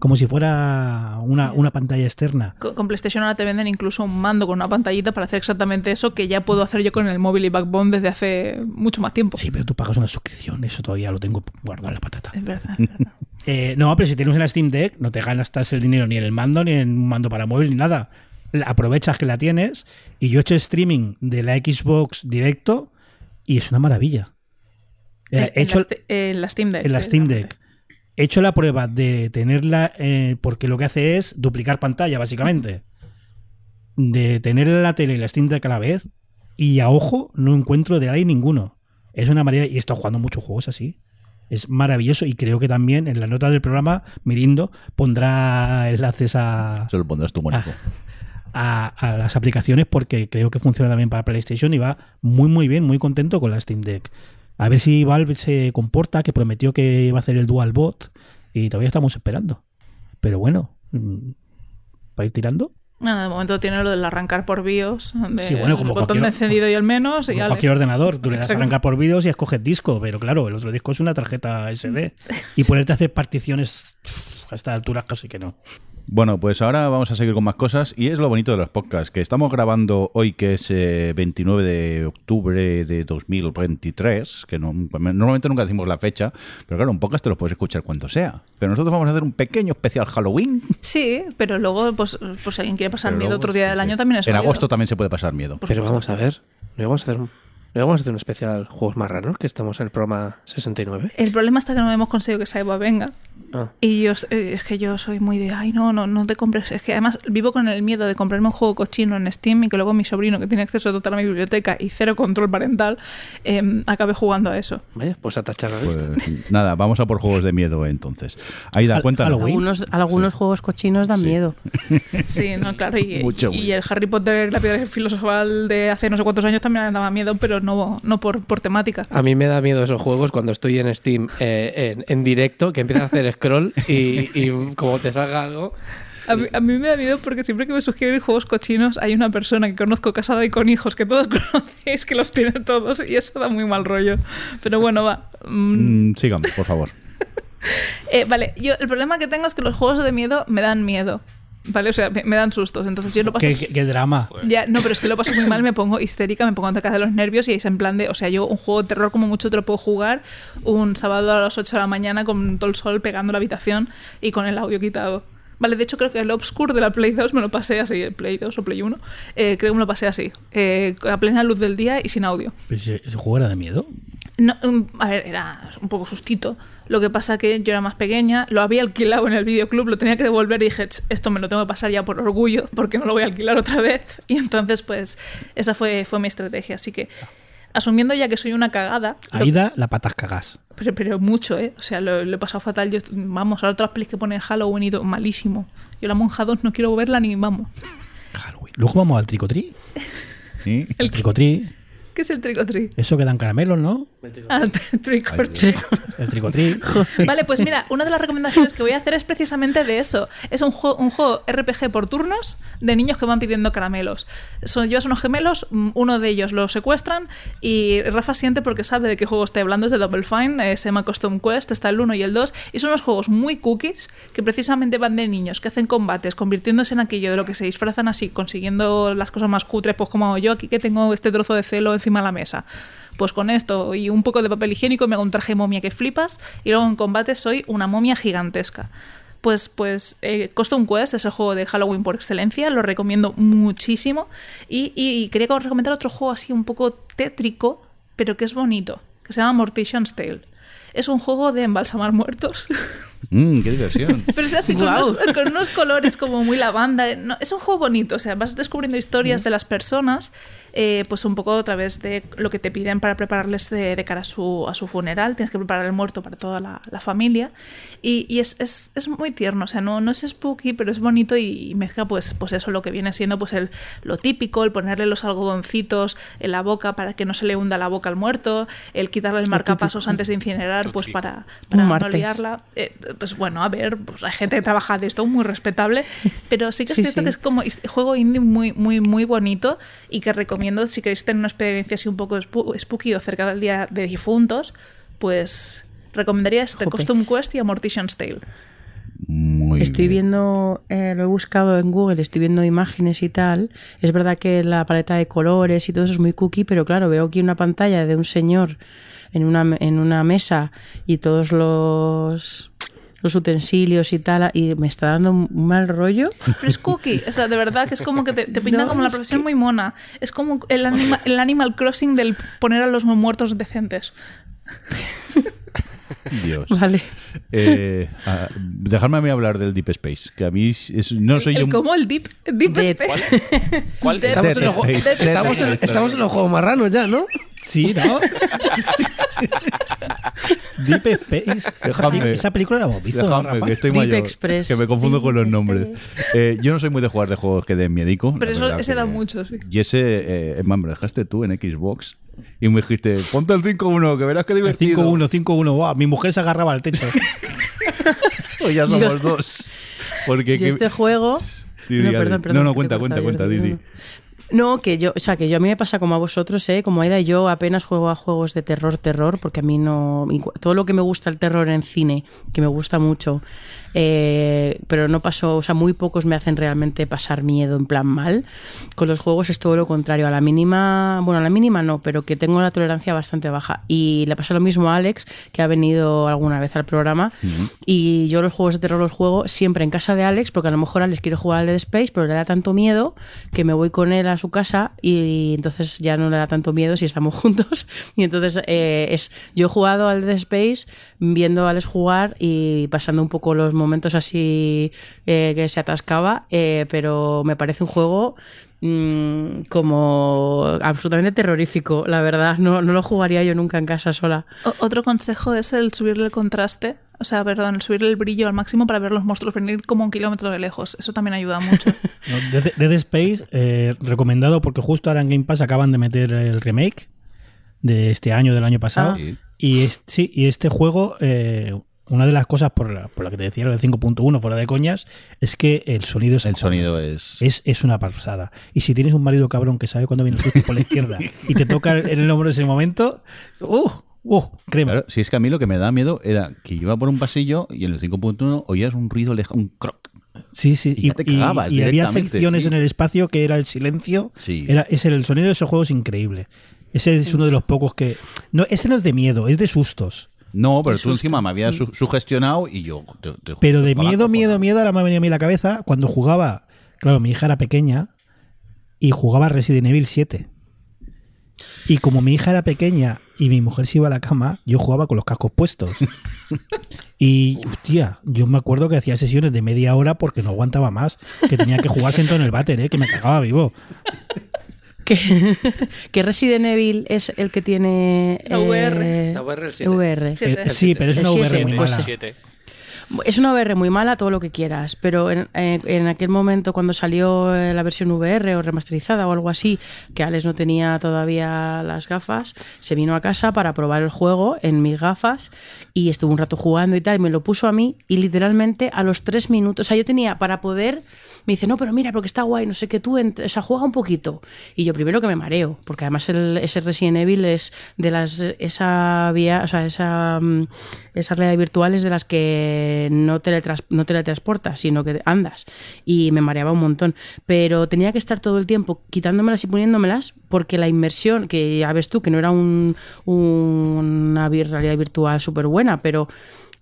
Como si fuera una, Sí. una pantalla externa. Con, con PlayStation ahora te venden incluso un mando con una pantallita para hacer exactamente eso que ya puedo hacer yo con el móvil y Backbone desde hace mucho más tiempo. Sí, pero tú pagas una suscripción, eso todavía lo tengo guardado en la patata. Es verdad, es verdad. Eh, no, pero si tienes una Steam Deck, no te gastas el dinero ni en el mando, ni en un mando para móvil, ni nada. La- Aprovechas que la tienes y yo he hecho streaming de la Xbox directo y es una maravilla. Eh, En- he hecho la, en la Steam Deck. en la Steam Deck. He hecho la prueba de tenerla, eh, porque lo que hace es duplicar pantalla, básicamente. De tener la tele y la Steam Deck a la vez, y a ojo no encuentro de ahí ninguno. Es una maravilla, y he estado jugando muchos juegos así. Es maravilloso, y creo que también en la nota del programa, Mirindo pondrá enlaces a, Se lo pondrás tú, a, a las aplicaciones porque creo que funciona también para PlayStation y va muy muy bien, muy contento con la Steam Deck. A ver si Valve se comporta, que prometió que iba a hacer el Dual Bot y todavía estamos esperando. Pero bueno, mm, para ir tirando. Bueno, de momento tiene lo del arrancar por BIOS. De Sí, bueno, como el botón de encendido y el menos. Como cualquier ordenador, tú le das Exacto. arrancar por vídeos y escoges disco, pero claro, el otro disco es una tarjeta SD. Y ponerte a hacer particiones a esta altura casi que no. Bueno, pues ahora vamos a seguir con más cosas y es lo bonito de los podcasts, que estamos grabando hoy que es eh, 29 de octubre de 2023, que no- normalmente nunca decimos la fecha, pero claro, un podcast te lo puedes escuchar cuando sea. Pero nosotros vamos a hacer un pequeño especial Halloween. Sí, pero luego, pues, pues si alguien quiere pasar Pero miedo luego, otro día del sí. año también es En agosto también se puede pasar miedo. Por Pero supuesto. vamos a ver. ¿No vamos a hacer un, ¿no vamos a hacer un especial juegos más raros? Que estamos en el programa 69. El problema está que no hemos conseguido que Saiba venga. Ah, Y yo eh, es que yo soy muy de, ay, no, no, no te compres. Es que además vivo con el miedo de comprarme un juego cochino en Steam y que luego mi sobrino, que tiene acceso total a mi biblioteca y cero control parental, eh, acabe jugando a eso. vaya, pues a tachar la Pues lista. nada, vamos a por juegos de miedo entonces. Hal- cuéntanos. Halloween. Algunos, algunos juegos cochinos dan Sí. miedo. Sí, no, claro. Y, Mucho y miedo. el Harry Potter, la piedra filosofal de hace no sé cuántos años también daba miedo, pero no, no por, por temática. A mí me da miedo esos juegos cuando estoy en Steam eh, en, en directo, que empiezas a hacer scroll y, y como te salga algo. A mí, a mí me da miedo porque siempre que me sugieren juegos cochinos hay una persona que conozco casada y con hijos que todos conocéis que los tiene todos y eso da muy mal rollo. Pero bueno, va. Mm, Mm, sigamos, por favor. eh, vale, yo el problema que tengo es que los juegos de miedo me dan miedo. ¿Vale? O sea, me, me dan sustos. Entonces yo lo paso. Qué, qué- qué drama. Ya, no, pero es que lo paso muy mal, me pongo histérica, me pongo a atacar de los nervios y es en plan de, o sea, yo un juego de terror como mucho te lo puedo jugar un sábado a las 8 de la mañana con todo el sol pegando la habitación y con el audio quitado. Vale, de hecho creo que el Obscure de la Play 2 me lo pasé así, el Play 2 o Play 1, eh, creo que me lo pasé así, eh, a plena luz del día y sin audio. Pero ese, ese juego era de miedo. No, um, a ver, era un poco sustito. Lo que pasa que yo era más pequeña, lo había alquilado en el videoclub, lo tenía que devolver y dije, "Ch, esto me lo tengo que pasar ya por orgullo, porque no lo voy a alquilar otra vez. Y entonces, pues, esa fue, fue mi estrategia. Así que, asumiendo ya que soy una cagada, Aida, la patas cagás. pero, pero mucho, ¿eh? O sea, lo, lo he pasado fatal. Yo, vamos, ahora otras pelis que ponen Halloween y todo, malísimo. Yo la Monja 2 no quiero verla ni vamos. Halloween. Luego vamos al tricotri. ¿Sí? El tricotri. ¿Qué es el tricotri? Eso que dan caramelos, ¿no? Ah, or treat. El tricotri. Vale, pues mira, una de las recomendaciones que voy a hacer es precisamente de eso. Es un juego, un juego RPG por turnos de niños que van pidiendo caramelos. Son, llevas unos gemelos, mm, uno de ellos lo secuestran y Rafa siente porque sabe de qué juego estoy hablando, es de Double Fine, eh, se llama Custom Quest, está el 1 y el 2, y son unos juegos muy cookies que precisamente van de niños que hacen combates, convirtiéndose en aquello de lo que se disfrazan así, consiguiendo las cosas más cutres, pues como hago yo aquí que tengo este trozo de celo encima de la mesa. Pues con esto y un poco de papel higiénico me hago un traje momia que flipas y luego en combate soy una momia gigantesca. Pues, pues eh, Custom Quest es el juego de Halloween por excelencia, lo recomiendo muchísimo. Y, y quería recomendar otro juego así un poco tétrico, pero que es bonito, que se llama Mortician's Tale. Es un juego de embalsamar muertos. Mm, qué diversión. Pero es así, con, unos, con unos colores como muy lavanda. No, es un juego bonito, o sea, vas descubriendo historias de las personas, eh, pues un poco a través de lo que te piden para prepararles de, de cara a su, a su funeral. Tienes que preparar el muerto para toda la, la familia. Y, y es, es, es muy tierno, o sea, no, no es spooky, pero es bonito y, mezcla pues, pues eso, lo que viene siendo pues el, lo típico, el ponerle los algodoncitos en la boca para que no se le hunda la boca al muerto, el quitarle el marcapasos antes de incinerar, pues para, para no liarla. Eh, pues bueno, a ver, pues hay gente que trabaja de esto muy respetable, pero sí que es Sí, cierto sí. que es como juego indie muy, muy, muy bonito y que recomiendo si queréis tener una experiencia así un poco spu- spooky o cerca del día de difuntos, pues recomendaría este Jope. Custom Quest y a Mortician's Tale. Muy Estoy bien. viendo, eh, lo he buscado en Google, estoy viendo imágenes y tal. Es verdad que la paleta de colores y todo eso es muy cookie, pero claro, veo aquí una pantalla de un señor en una, en una mesa y todos los, los utensilios y tal, y me está dando un mal rollo. Pero es cookie, o sea, de verdad que es como que te, te pintan No, como la es profesión que- muy mona. Es como el, anima- el Animal Crossing del poner a los muertos decentes. Dios. Vale. Eh, ah, dejadme a mí hablar del Deep Space, que a mí es- no soy yo... El, ¿Cómo? El Deep, deep Dead. Space. ¿Cuál? Dead Estamos en, los, Space. juegos- estamos, en, estamos en los juegos marranos ya, ¿no? Sí, ¿no? Deep Space. Esa, Déjame. peli- esa película la hemos visto, ¿no, Dejadme, Rafa? que estoy Deep mayor, Express. que me confundo con los nombres. Eh, yo no soy muy de jugar de juegos que den miedico. Pero eso, verdad ese que- da mucho, sí. Y ese, eh, me lo dejaste tú en Xbox y me dijiste, ponte el 5-1, que verás qué divertido. 5-1, 5-1. Guau, mi mujer se agarraba al techo. Pues ya somos dos. Porque Yo que- este juego... Sí, no, perdón, perdón, no, no, cuenta, cuenta, cuenta, yo, Didi. No, que yo, o sea, que yo a mí me pasa como a vosotros, ¿eh? Como Aida, yo apenas juego a juegos de terror, terror, porque a mí no. Todo lo que me gusta el terror en cine, que me gusta mucho, eh, pero no paso, o sea, muy pocos me hacen realmente pasar miedo en plan mal. Con los juegos es todo lo contrario, a la mínima, bueno, a la mínima no, pero que tengo la tolerancia bastante baja. Y le pasa lo mismo a Alex, que ha venido alguna vez al programa, y yo los juegos de terror los juego siempre en casa de Alex, porque a lo mejor Alex quiere jugar al Dead Space, pero le da tanto miedo que me voy con él a su casa y entonces ya no le da tanto miedo si estamos juntos. Y entonces eh, es yo he jugado al Dead Space viendo a Alex jugar y pasando un poco los momentos así eh, que se atascaba, eh, pero me parece un juego mm, como absolutamente terrorífico, la verdad. No, no lo jugaría yo nunca en casa sola. O- otro consejo es el subirle el contraste, o sea, perdón, el subirle el brillo al máximo para ver los monstruos venir como un kilómetro de lejos. Eso también ayuda mucho. No, Dead, Dead Space, eh, recomendado porque justo ahora en Game Pass acaban de meter el remake de este año, del año pasado. Ah. Y, es- sí, y este juego, eh, una de las cosas por la, por la que te decía lo de 5.1 fuera de coñas, es que el sonido es El sonido es... Es, es una pasada. Y si tienes un marido cabrón que sabe cuándo viene el susto por la izquierda y te toca en el hombro en ese momento, ¡uh! ¡uh! Créeme. Claro, si es que a mí lo que me da miedo era que iba por un pasillo y en el 5.1 oías un ruido lejano, un croc. Sí, sí. Y y, cagabas y había secciones sí. en el espacio que era el silencio. Sí. Era, es el, el sonido de ese juego es increíble. Ese es uno de los pocos que. No, ese no es de miedo, es de sustos. No, pero tú encima me habías su- sugestionado y yo... te- te- Pero de miedo, miedo, miedo, ahora me venía a mí la cabeza cuando jugaba. Claro, mi hija era pequeña y jugaba Resident Evil 7. Y como mi hija era pequeña y mi mujer se iba a la cama, yo jugaba con los cascos puestos. Y, hostia, yo me acuerdo que hacía sesiones de media hora porque no aguantaba más. Que tenía que jugar sentado en el váter, ¿eh? que me cagaba vivo. Que, que Resident Evil es el que tiene... La VR. eh, La VR, el 7. VR. Siete. Eh, sí, pero es El una VR siete, muy pues mala. Es una VR muy mala, todo lo que quieras, pero en, en aquel momento cuando salió eh, la versión VR o remasterizada o algo así, que Alex no tenía todavía las gafas, se vino a casa para probar el juego en mis gafas y estuvo un rato jugando y tal, y me lo puso a mí y literalmente a los tres minutos, o sea, yo tenía para poder, me dice, no, pero mira, porque está guay, no sé qué, tú, o sea, juega un poquito. Y yo primero que me mareo, porque además ese Resident Evil es de las, esa vía, o sea, esa, mm, esa realidad virtual es de las que no, teletras, no teletransportas, sino que andas. Y me mareaba un montón. Pero tenía que estar todo el tiempo quitándomelas y poniéndomelas, porque la inmersión, que ya ves tú, que no era un, un- una realidad virtual súper buena, pero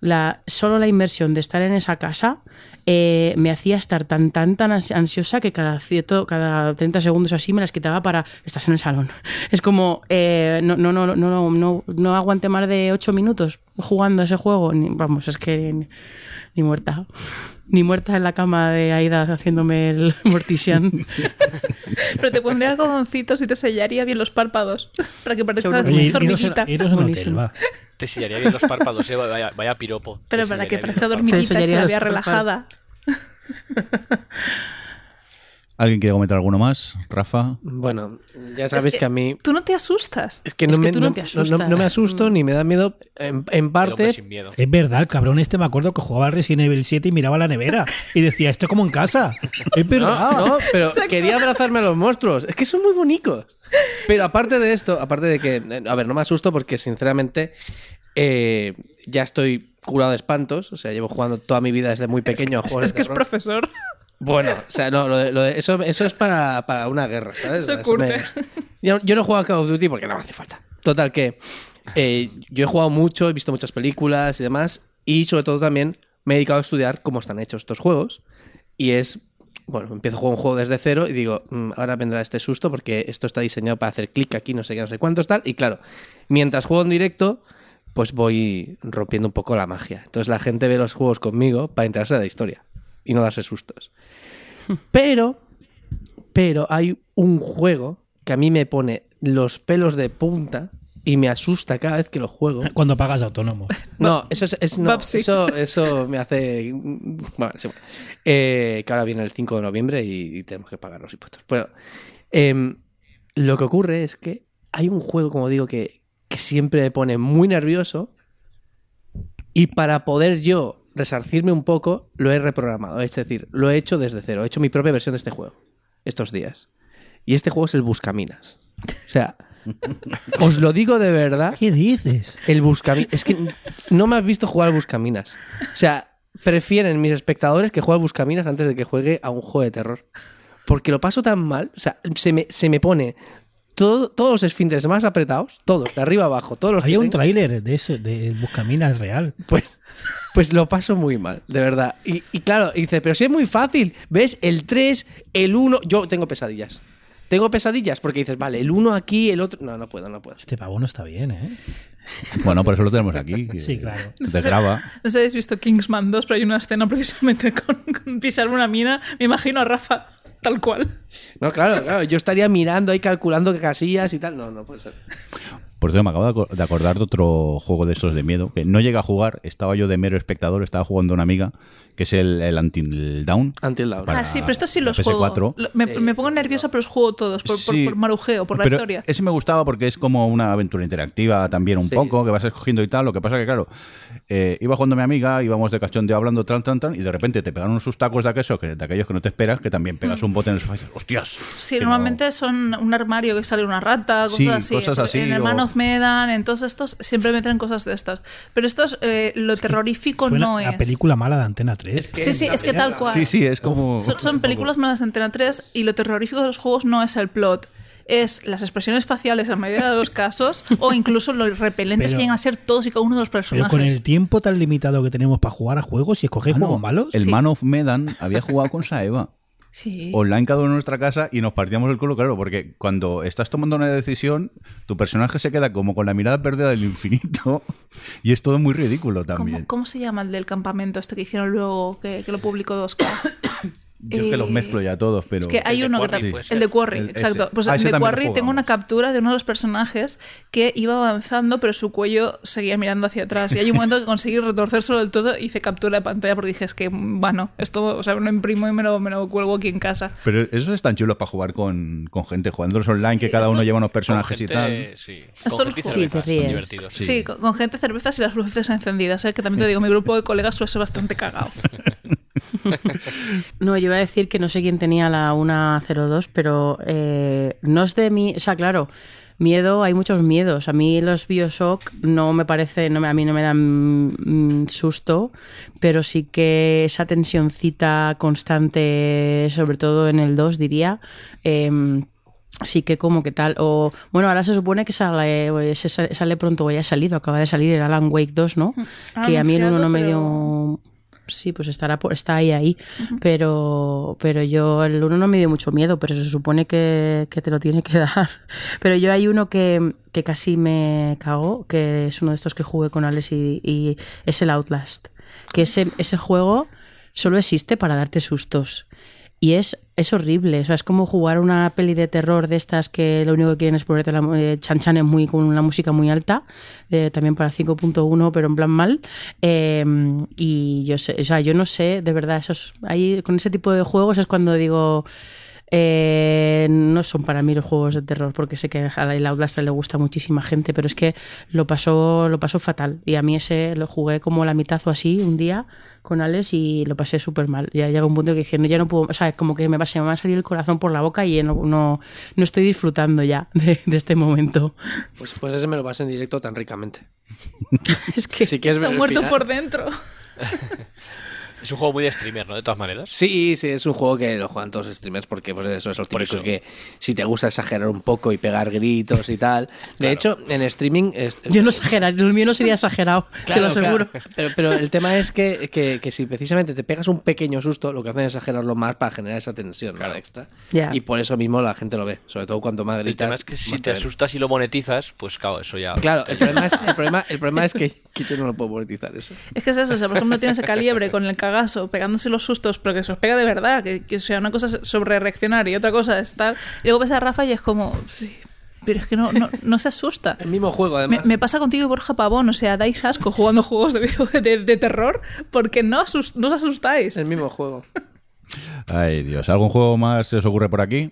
la, solo la inmersión de estar en esa casa eh, me hacía estar tan, tan, tan ans- ansiosa que cada, cierto, cada 30 segundos así me las quitaba para estás en el salón. Es como, eh, no, no, no, no, no, no, no aguanté más de 8 minutos jugando ese juego. Ni- vamos, es que ni muerta. Ni muerta en la cama de Aida haciéndome el Mortician. Pero te pondría algodoncitos y te sellaría bien los párpados para que parezcas Oye, iros dormidita. a, iros hotel. Te sellaría bien los párpados, eh. Vaya, vaya piropo. Pero para que parezca dormidita y se la vea párpados. relajada. ¿Alguien quiere comentar alguno más? Rafa. Bueno, ya sabes Es que, a mí. Tú no te asustas. Es que no, Es que me, tú no no- te no- asustas. no- no me asusto ni me da miedo. En, parte, sin miedo. Es verdad, el cabrón este me acuerdo que jugaba al Resident Evil 7 y miraba la nevera y decía, esto es como en casa. Es verdad. No, no, pero quería abrazarme a los monstruos. Es que son muy bonitos. Pero aparte de esto, aparte de que, a ver, no me asusto porque sinceramente eh, ya estoy curado de espantos. O sea, llevo jugando toda mi vida desde muy pequeño a Es, juegos es de que es profesor. Bueno, o sea, no, lo de- lo de- eso, eso es para, para una guerra, ¿sabes? Eso O sea, curte. me- yo, yo no juego a Call of Duty porque no me hace falta. Total, que eh, yo he jugado mucho, he visto muchas películas y demás, y sobre todo también me he dedicado a estudiar cómo están hechos estos juegos. Y es, bueno, empiezo a jugar un juego desde cero y digo, "Mm, ahora vendrá este susto porque esto está diseñado para hacer clic aquí, no sé qué, no sé cuántos, tal. Y claro, mientras juego en directo, pues voy rompiendo un poco la magia. Entonces la gente ve los juegos conmigo para enterarse de la historia y no darse sustos. Pero, pero hay un juego que a mí me pone los pelos de punta y me asusta cada vez que lo juego. Cuando pagas autónomo. No, eso es, es- no, eso, eso me hace. Bueno, sí, bueno. Eh, que ahora viene el 5 de noviembre y, y tenemos que pagar los impuestos. Bueno, em, lo que ocurre es que hay un juego, como digo, que, que siempre me pone muy nervioso. Y para poder yo resarcirme un poco, lo he reprogramado. Es decir, lo he hecho desde cero. He hecho mi propia versión de este juego estos días. Y este juego es el Buscaminas. O sea, os lo digo de verdad. ¿Qué dices? El Buscaminas. Es que no me has visto jugar al Buscaminas. O sea, prefieren mis espectadores que juegue al Buscaminas antes de que juegue a un juego de terror. Porque lo paso tan mal. O sea, se me, se me pone todo- todos los esfínteres más apretados, todos, de arriba abajo, todos los Había un tráiler de eso, de Buscaminas real. pues, pues lo paso muy mal, de verdad. Y, y claro, y dice, pero si es muy fácil. ¿Ves? El 3, el 1. Yo tengo pesadillas. Tengo pesadillas porque dices, vale, el 1 aquí, el otro. No, no puedo, no puedo. Este pavo no está bien, ¿eh? Bueno, por eso lo tenemos aquí. Sí, claro. Te graba. No sé si habéis visto Kingsman 2, pero hay una escena precisamente con, con pisar una mina. Me imagino a Rafa tal cual. No, claro, claro. Yo estaría mirando ahí calculando qué casillas y tal. No, no puede ser. Por cierto, me acabo de acor- de acordar de otro juego de estos de miedo, que no llega a jugar, estaba yo de mero espectador, estaba jugando una amiga, que es el, el Until Dawn. Until. Para ah, sí, pero estos sí la los PS4. juego. Me, me pongo nerviosa, pero los juego todos, por, por- Sí, por marujeo, por la pero historia. Ese me gustaba porque es como una aventura interactiva también un Sí. poco, que vas escogiendo y tal. Lo que pasa que, claro, eh, iba jugando mi amiga, íbamos de cachondeo hablando, tran, tran, tran, y de repente te pegan unos sus tacos de aquellos que, de aquellos que no te esperas, que también pegas un bote en el sofá y dices, ¡hostias! Sí, Que no- normalmente son un armario que sale una rata, cosas Sí, así. cosas así, En el Man o- of Medan, en todos estos, siempre me traen cosas de estas. Pero estos, eh, lo terrorífico Suena no es. película mala de Antena 3. Es que- Sí, sí, es que tal cual. Sí, sí, es como... Son, son películas malas de Antena 3 y lo terrorífico de los juegos no es el plot. Es las expresiones faciales en la mayoría de los casos o incluso los repelentes Pero- que llegan a ser todos y cada uno de los Pero personajes. con el tiempo tan limitado que tenemos para jugar a juegos y escoger Ah, no, juegos malos. El Sí. Man of Medan había jugado con Saeva. Sí. online cada uno en nuestra casa y nos partíamos el culo, claro, porque cuando estás tomando una decisión, tu personaje se queda como con la mirada perdida del infinito y es todo muy ridículo también. ¿Cómo, cómo se llama el del campamento este que hicieron luego, que, que lo publicó 2K? Yo es que los Eh, mezclo ya todos, pero... Es que hay uno que Quarry, tam- puede El de Quarry, El- exacto. ese. Pues Ah, de también Quarry tengo una captura de uno de los personajes que iba avanzando, pero su cuello seguía mirando hacia atrás. Y hay un momento que conseguí retorcérselo del todo y hice captura de pantalla porque dije, es que, bueno, esto, o sea, me lo imprimo y me lo, me lo cuelgo aquí en casa. Pero esos están chulos para jugar con, con gente, jugándolos online, Sí, que cada esto- uno lleva unos personajes gente, y tal. Sí, Esto con gente y. Sí, cervezas, son ríes. divertidos. Sí, con, con gente, cervezas y las luces encendidas, ¿eh? que también te digo, mi grupo de colegas suele ser bastante cagado. No, yo iba a decir que no sé quién tenía la 102, pero eh, no es de mí. O sea, claro, miedo, hay muchos miedos. A mí los Bioshock no me parece, no me- a mí no me dan mm, susto, pero sí que esa tensioncita constante, sobre todo en el 2, diría. em, Sí que como que tal, o bueno, ahora se supone que sale, sale, pronto, o ya ha salido, acaba de salir el Alan Wake 2, ¿no? Ha que a mí el uno anunciado, no me dio sí, pues estará por, está ahí ahí, pero pero yo el uno no me dio mucho miedo, pero se supone que, que te lo tiene que dar. Pero yo hay uno que, que casi me cagó, que es uno de estos que jugué con Alex y, y es el Outlast, que ese ese juego solo existe para darte sustos. Y es, es horrible, o sea, es como jugar una peli de terror de estas que lo único que quieren es ponerte la eh, chanchanes muy, con una música muy alta, también para 5.1, pero en plan mal. Eh, y yo sé, o sea, yo no sé, de verdad, esos, ahí, con ese tipo de juegos es cuando digo, eh, no son para mí los juegos de terror, porque sé que a la Outlast le gusta a muchísima gente, pero es que lo pasó, lo pasó fatal. Y a mí ese lo jugué como la mitad o así un día con Alex y lo pasé súper mal. Ya llegó un punto que dije, no, ya no puedo, o sea, como que me va, se me va a salir el corazón por la boca y no, no, no estoy disfrutando ya de, de este momento. Pues, pues ese me lo vas en directo tan ricamente. Es que Si Está muerto final- por dentro. Es un juego muy de streamer, ¿no? De todas maneras. Sí, sí, es un juego que lo juegan todos los streamers porque pues eso es lo Por típico eso. que si te gusta exagerar un poco y pegar gritos y tal. De hecho, en streaming... es- Yo no exagero, el mío no sería exagerado, te lo aseguro. claro. Pero, pero el tema es que, que- que si precisamente te pegas un pequeño susto, lo que hacen es exagerarlo más para generar esa tensión ¿no? extra. Ya. Y por eso mismo la gente lo ve. Sobre todo cuanto más El gritas. tema es que si te ven. asustas y lo monetizas, pues claro, eso ya. Claro, el problema es, el problema, el problema es que, que yo no lo puedo monetizar eso. Es que es eso, o sea, por ejemplo, tienes a Caliebre con el cagazo pegándose los sustos, pero que se os pega de verdad, que, que o sea, una cosa es sobre reaccionar y otra cosa es tal. Y luego ves a Rafa y es como, sí, pero es que no, no, no se asusta. El mismo juego, Me, además. me pasa contigo y Borja Pavón, o sea, dais asco jugando juegos de, de, de terror porque no, asus- no os asustáis. El mismo juego. Ay, Dios. ¿Algún juego más se os ocurre por aquí?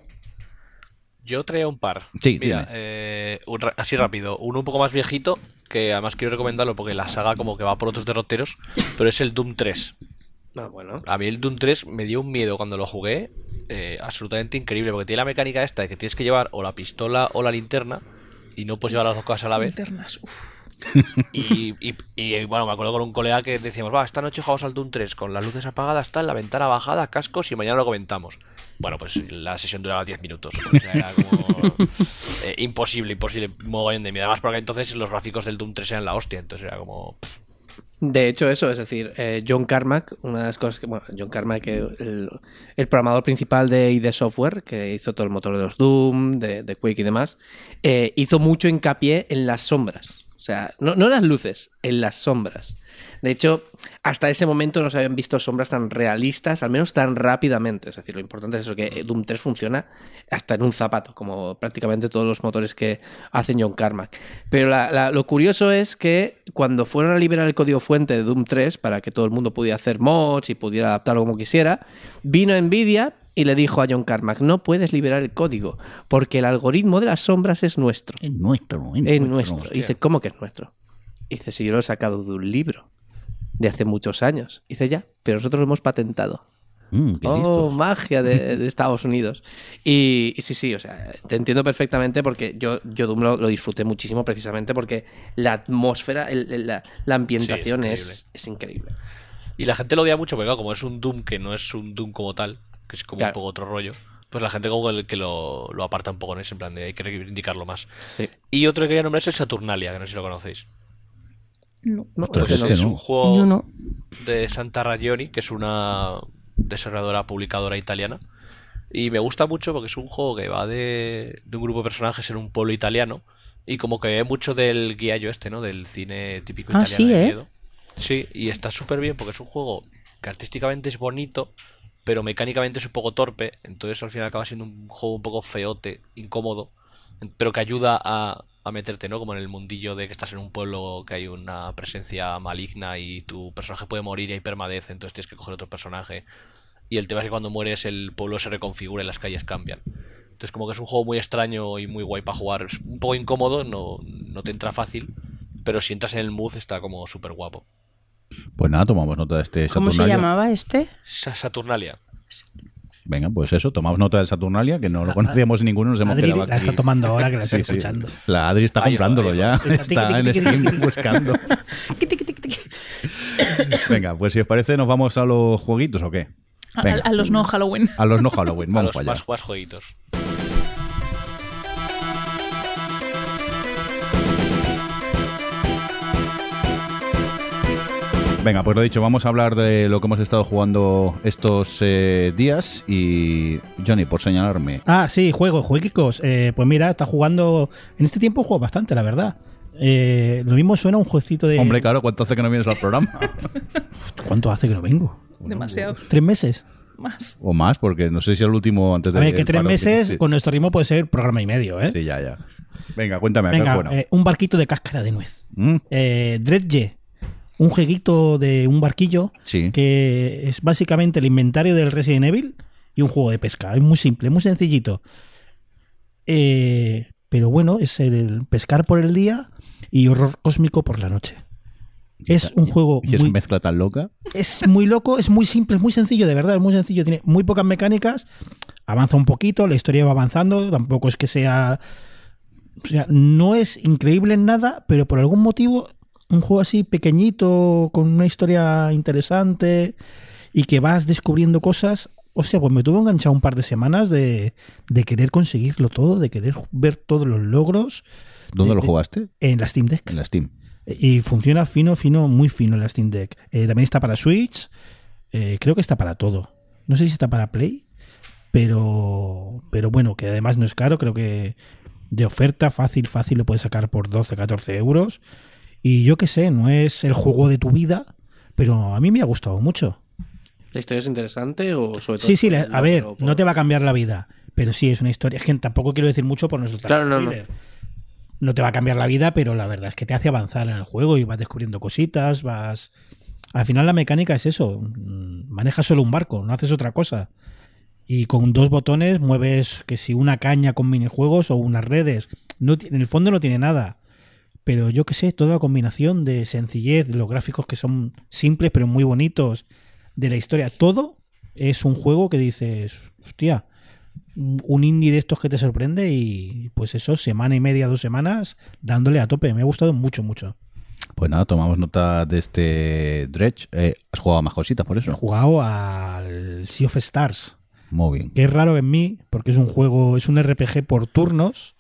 Yo traía un par. Sí, Mira, eh, un así rápido. Uno un poco más viejito, que además quiero recomendarlo porque la saga como que va por otros derroteros, pero es el Doom 3. Ah, bueno. A mí el Doom 3 me dio un miedo cuando lo jugué, eh, absolutamente increíble, porque tiene la mecánica esta de que tienes que llevar o la pistola o la linterna y no puedes llevar las dos cosas a la vez. Linternas, uf. Y, y- y, bueno, me acuerdo con un colega que decíamos, va, esta noche jugamos al Doom 3 con las luces apagadas, tal, la ventana bajada, cascos y mañana lo comentamos. Bueno, pues la sesión duraba 10 minutos. O sea, era como eh, imposible, imposible, mogollón de miedo. Además, porque entonces los gráficos del Doom 3 eran la hostia, entonces era como... pff, De hecho, eso, es decir, eh, John Carmack, una de las cosas que, bueno, John Carmack, el, el programador principal de ID Software, que hizo todo el motor de los Doom, de, de Quake y demás, eh, hizo mucho hincapié en las sombras. O sea, no, no en las luces, en las sombras. De hecho, hasta ese momento no se habían visto sombras tan realistas, al menos tan rápidamente. Es decir, lo importante es eso, que Doom 3 funciona hasta en un zapato, como prácticamente todos los motores que hacen John Carmack. Pero la- la- lo curioso es que cuando fueron a liberar el código fuente de Doom 3 para que todo el mundo pudiera hacer mods y pudiera adaptarlo como quisiera, vino Nvidia y le dijo a John Carmack, no puedes liberar el código, porque el algoritmo de las sombras es nuestro. Es nuestro. Es nuestro. Y dice, ¿cómo que es nuestro? Y dice, si yo lo he sacado de un libro de hace muchos años. Y dice, ya, pero nosotros lo hemos patentado. Mm, Oh, listos. magia de, de Estados Unidos. Y, y sí, sí, o sea, te entiendo perfectamente porque yo, yo Doom lo, lo disfruté muchísimo precisamente porque la atmósfera, el- el- la, la ambientación Sí, es, es es increíble. Y la gente lo odia mucho, porque claro, como es un Doom que no es un Doom como tal, que es como Claro. un poco otro rollo, pues la gente como que lo, lo aparta un poco en ese en plan de hay que reivindicarlo más. Sí. Y otro que quería nombrar es el Saturnalia, que no sé si lo conocéis. No. No, Ostras, es que es no. que es no. un juego no. de Santa Ragioni, que es una desarrolladora publicadora italiana. Y me gusta mucho porque es un juego que va de, de un grupo de personajes en un pueblo italiano. Y como que ve mucho del guiallo este, ¿no? Del cine típico Ah, italiano sí, de ¿eh? miedo. Sí, y está súper bien porque es un juego que artísticamente es bonito, pero mecánicamente es un poco torpe. Entonces al final acaba siendo un juego un poco feote, incómodo, pero que ayuda a, a meterte, ¿no? Como en el mundillo de que estás en un pueblo que hay una presencia maligna y tu personaje puede morir y hay permadez, entonces tienes que coger otro personaje. Y el tema es que cuando mueres el pueblo se reconfigura y las calles cambian. Entonces como que es un juego muy extraño y muy guay para jugar. Es un poco incómodo, no, no te entra fácil, pero si entras en el mood está como súper guapo. Pues nada, tomamos nota de este ¿Cómo se Saturnalia. llamaba este? Sa- Saturnalia. Venga, pues eso, tomamos nota del Saturnalia, que no lo conocíamos ninguno, nos hemos Adri quedado aquí. la está tomando ahora que la está Sí, sí. escuchando. La Adri está comprándolo ya. Está en Steam buscando. Venga, pues si os parece, ¿nos vamos a los jueguitos o qué? A, Venga. a los no Halloween. A los no Halloween, A vamos los para allá. más, más jueguitos. Venga, pues lo dicho, vamos a hablar de lo que hemos estado jugando estos eh, días y Johnny, por señalarme. Ah, sí, juego, jueguicos. Eh, pues mira, está jugando. En este tiempo juego bastante, la verdad. Eh, lo mismo suena un jueguecito de. Hombre, claro, ¿cuánto hace que no vienes al programa? ¿Cuánto hace que no vengo? Demasiado. ¿Tres meses? Más. o más, porque no sé si el último antes de A ver, que tres meses con nuestro ritmo puede ser programa y medio, ¿eh? Sí, ya, ya. Venga, cuéntame, ¿qué Venga, bueno? eh, un barquito de cáscara de nuez. Mm, Eh, Dredge, un jueguito de un barquillo Sí. que es básicamente el inventario del Resident Evil y un juego de pesca. Es muy simple, muy sencillito. Eh, pero bueno, es el pescar por el día y horror cósmico por la noche. Es un juego ¿Y esa muy, mezcla tan loca? es muy loco, es muy simple, es muy sencillo, de verdad, es muy sencillo. Tiene muy pocas mecánicas, avanza un poquito, la historia va avanzando, tampoco es que sea. O sea, no es increíble en nada, pero por algún motivo, un juego así pequeñito, con una historia interesante y que vas descubriendo cosas. O sea, pues me tuvo enganchado un par de semanas de, de querer conseguirlo todo, de querer ver todos los logros ¿Dónde de- lo jugaste? en la Steam Deck. En la Steam. Y funciona fino, fino, muy fino en la Steam Deck. Eh, también está para Switch. eh, creo que está para todo. No sé si está para Play. Pero, pero bueno, que además no es caro. Creo que de oferta fácil, fácil lo puedes sacar por 12, 14 euros. Y yo qué sé, no es el juego de tu vida. Pero a mí me ha gustado mucho. ¿La historia es interesante o sobre todo? Sí, sí, a ver, por- no te va a cambiar la vida. Pero sí, es una historia. Es que tampoco quiero decir mucho por soltar Claro, no, no. no te va a cambiar la vida, pero la verdad es que te hace avanzar en el juego y vas descubriendo cositas, vas... Al final la mecánica es eso, mm, manejas solo un barco, no haces otra cosa. Y con dos botones mueves que si una caña con minijuegos o unas redes. No, en el fondo no tiene nada. Pero yo qué sé, toda la combinación de sencillez, de los gráficos que son simples pero muy bonitos, de la historia, todo es un juego que dices, hostia, un indie de estos que te sorprende y pues eso, semana y media, dos semanas, dándole a tope. Me ha gustado mucho, mucho. Pues nada, tomamos nota de este Dredge. Eh, ¿Has jugado a más cositas por He eso? jugado al Sea of Stars, Muy bien. que es raro en mí porque es un juego, es un RPG por turnos,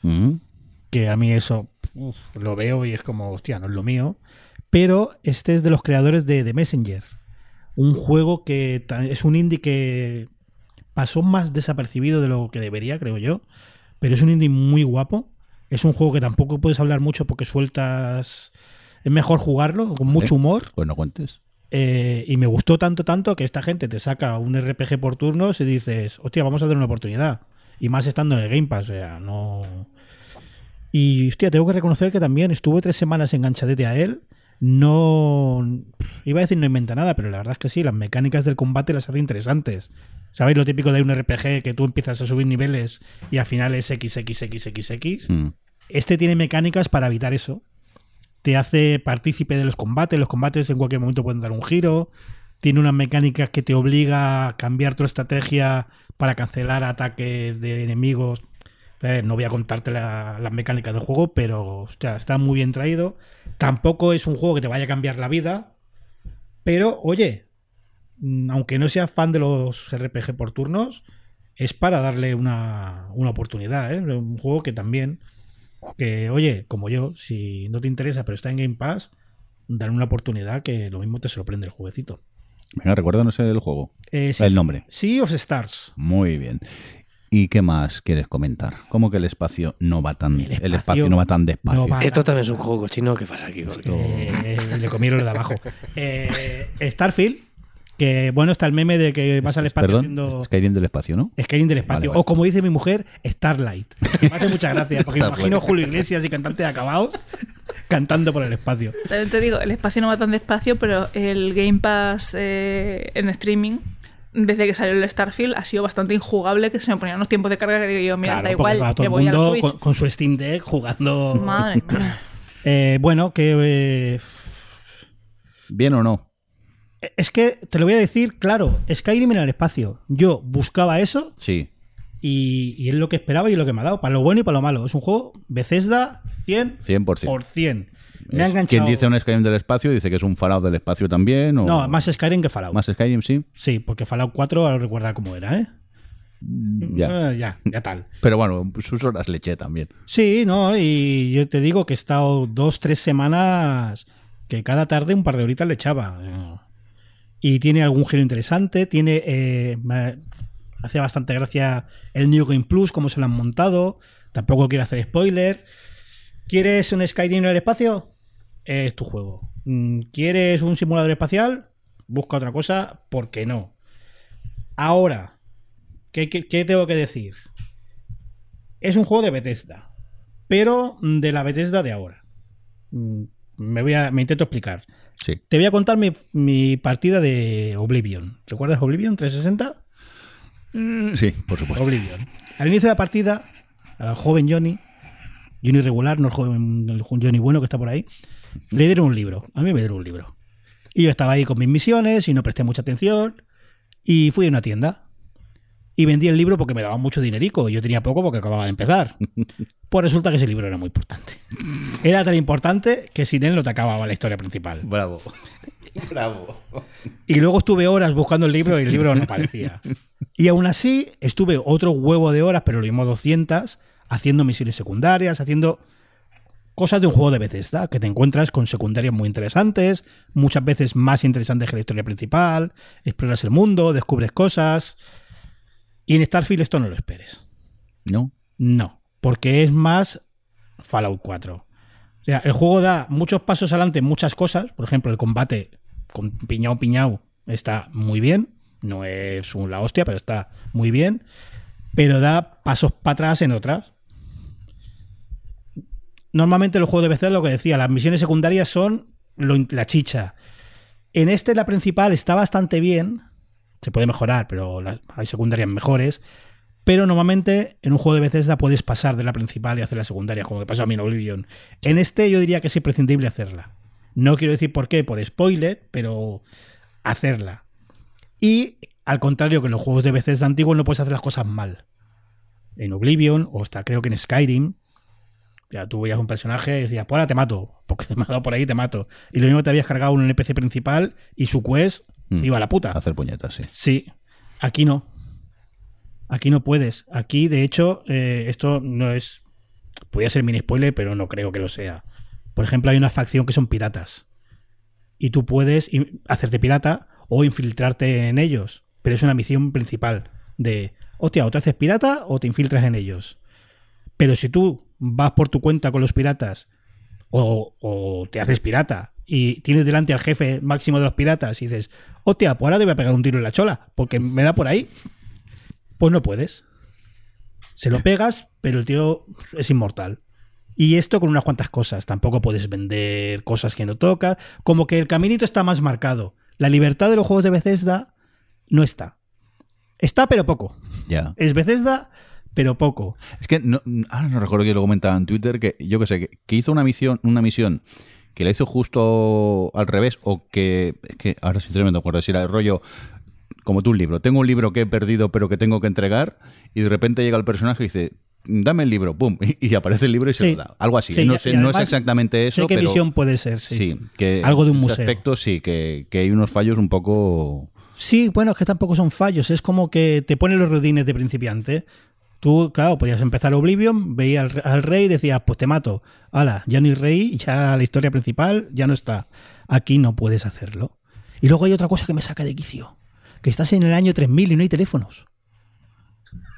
que a mí eso uf, lo veo y es como, hostia, no es lo mío. Pero este es de los creadores de The Messenger, un juego que es un indie que pasó más desapercibido de lo que debería, creo yo. Pero es un indie muy guapo. Es un juego que tampoco puedes hablar mucho porque sueltas. Es mejor jugarlo con mucho humor. Pues no cuentes. Eh, y me gustó tanto, tanto que esta gente te saca un RPG por turnos y dices, hostia, vamos a dar una oportunidad. Y más estando en el Game Pass, o sea, no. Y hostia, tengo que reconocer que también estuve tres semanas enganchadete a él. No. Iba a decir no inventa nada, pero la verdad es que sí, las mecánicas del combate las hace interesantes. ¿Sabéis lo típico de un RPG que tú empiezas a subir niveles y al final es XXXXX? Mm. Este tiene mecánicas para evitar eso. Te hace partícipe de los combates. Los combates en cualquier momento pueden dar un giro. Tiene unas mecánicas que te obliga a cambiar tu estrategia para cancelar ataques de enemigos. Eh, no voy a contarte la- las mecánicas del juego, pero hostia, está muy bien traído. Tampoco es un juego que te vaya a cambiar la vida. Pero, oye, mm, aunque no seas fan de los RPG por turnos, es para darle una, una oportunidad. ¿eh? Un juego que también que, oye, como yo, si no te interesa, pero está en Game Pass, dale una oportunidad que lo mismo te sorprende el jueguecito. Venga, recuérdanos el juego. Eh, El nombre. Sea of Stars. Muy bien. ¿Y qué más quieres comentar? ¿Cómo que el espacio no va tan, El el espacio no va tan despacio? no va- Esto también es un juego cochino. ¿Qué pasa aquí? Porque- Eh, le comieron lo de abajo. Eh, Starfield, que bueno, está el meme de que vas al espacio Perdón, haciendo Skyrim del espacio, ¿no? Skyrim del espacio. Vale, vale. O como dice mi mujer, Starlight. Que me hace mucha gracia, porque me Está imagino. Julio Iglesias y cantantes de acabados cantando por el espacio. También te digo, el espacio no va tan despacio, pero el Game Pass eh, en streaming, desde que salió el Starfield, ha sido bastante injugable, que se me ponían unos tiempos de carga que digo yo, mira, Claro, da igual, va todo me el voy a la Switch. con, con su Steam Deck jugando. Madre mía. Eh, bueno, que eh, ¿Bien o no? Es que te lo voy a decir, claro, Skyrim en el espacio. Yo buscaba eso Sí. y, y es lo que esperaba y lo que me ha dado, para lo bueno y para lo malo. Es un juego Bethesda 100 100%. por 100. Me ha enganchado. Quien dice un Skyrim del espacio dice que es un Fallout del espacio también. O No, más Skyrim que Fallout. más Skyrim, sí. Sí, porque Fallout 4 ahora recuerda cómo era, ¿eh? Ya. Eh, ya, ya tal. Pero bueno, sus horas le eché también. Sí, no, y yo te digo que he estado dos, tres semanas que cada tarde un par de horitas le echaba. Y tiene algún giro interesante, tiene... eh, me hace bastante gracia el New Game Plus, cómo se lo han montado. Tampoco quiero hacer spoiler. ¿Quieres un Skyrim en el espacio? Es tu juego. Mm, ¿Quieres un simulador espacial? Busca otra cosa, ¿por qué no? Ahora, ¿qué, qué- qué tengo que decir? Es un juego de Bethesda, pero mm, de la Bethesda de ahora. Mm, Me, voy a, me intento explicar. Sí. Te voy a contar mi, mi partida de Oblivion. ¿Recuerdas Oblivion 360? Sí, por supuesto. Oblivion. Al inicio de la partida, al joven Johnny, Johnny regular, no el joven el Johnny bueno que está por ahí, le dieron un libro. A mí me dieron un libro. Y yo estaba ahí con mis misiones y no presté mucha atención. Y fui a una tienda. Y vendí el libro porque me daban mucho dinerico. y Yo tenía poco porque acababa de empezar. Pues resulta que ese libro era muy importante. Era tan importante que sin él no te acababa la historia principal. Bravo. Bravo. Y luego estuve horas buscando el libro y el libro no aparecía. Y aún así estuve otro huevo de horas, pero lo mismo 200, haciendo misiones secundarias, haciendo cosas de un juego de Bethesda, que te encuentras con secundarias muy interesantes, muchas veces más interesantes que la historia principal, exploras el mundo, descubres cosas. Y en Starfield esto no lo esperes. ¿No? No, porque es más Fallout 4. O sea, el juego da muchos pasos adelante en muchas cosas. Por ejemplo, el combate con piñao piñao está muy bien. No es la hostia, pero está muy bien. Pero da pasos para atrás en otras. Normalmente los juegos de PC, lo que decía, las misiones secundarias son la chicha. En este, la principal está bastante bien. Se puede mejorar, pero hay secundarias mejores. Pero normalmente en un juego de Bethesda puedes pasar de la principal y hacer la secundaria, como que pasó a mí en Oblivion. En este yo diría que es imprescindible hacerla. No quiero decir por qué, por spoiler, pero hacerla. Y al contrario que en los juegos de Bethesda antiguos no puedes hacer las cosas mal. En Oblivion, o hasta creo que en Skyrim, ya tú veías un personaje y decías, pues ahora te mato, porque me ha dado por ahí te mato. Y lo mismo te habías cargado un NPC principal y su quest Mm. se iba a la puta. Hacer puñetas, sí. Sí, aquí no. Aquí no puedes. Aquí, de hecho, eh, esto no es. Podría ser mini spoiler, pero no creo que lo sea. Por ejemplo, hay una facción que son piratas. Y tú puedes hacerte pirata o infiltrarte en ellos. Pero es una misión principal. De, hostia, o te haces pirata o te infiltras en ellos. Pero si tú vas por tu cuenta con los piratas o, o te haces pirata y tienes delante al jefe máximo de los piratas y dices, hostia, pues ahora te voy a pegar un tiro en la chola porque me da por ahí, pues no puedes. Se lo pegas, pero el tío es inmortal. Y esto con unas cuantas cosas. Tampoco puedes vender cosas que no tocas. Como que el caminito está más marcado. La libertad de los juegos de Bethesda no está. Está, pero poco. Ya. Es Bethesda, pero poco. Es que no, ahora no recuerdo que lo comentaba en Twitter, que yo que sé, que, que hizo una misión, una misión que la hizo justo al revés, o que, es que ahora sinceramente no me acuerdo si era el rollo como tú un libro. Tengo un libro que he perdido pero que tengo que entregar, y de repente llega el personaje y dice, dame el libro, pum, y, y aparece el libro y se Sí. lo da. Algo así. Sí, no sé, es exactamente eso, sé qué pero visión puede ser, sí. sí, que Algo de un en ese museo. aspecto sí, que, que hay unos fallos un poco... Sí, bueno, es que tampoco son fallos. Es como que te ponen los rudines de principiante. Tú, claro, podías empezar Oblivion, veías al, al rey y decías, pues te mato. Hala, ya no hay rey, ya la historia principal ya no está. Aquí no puedes hacerlo. Y luego hay otra cosa que me saca de quicio. Que estás en el año 3000 y no hay teléfonos.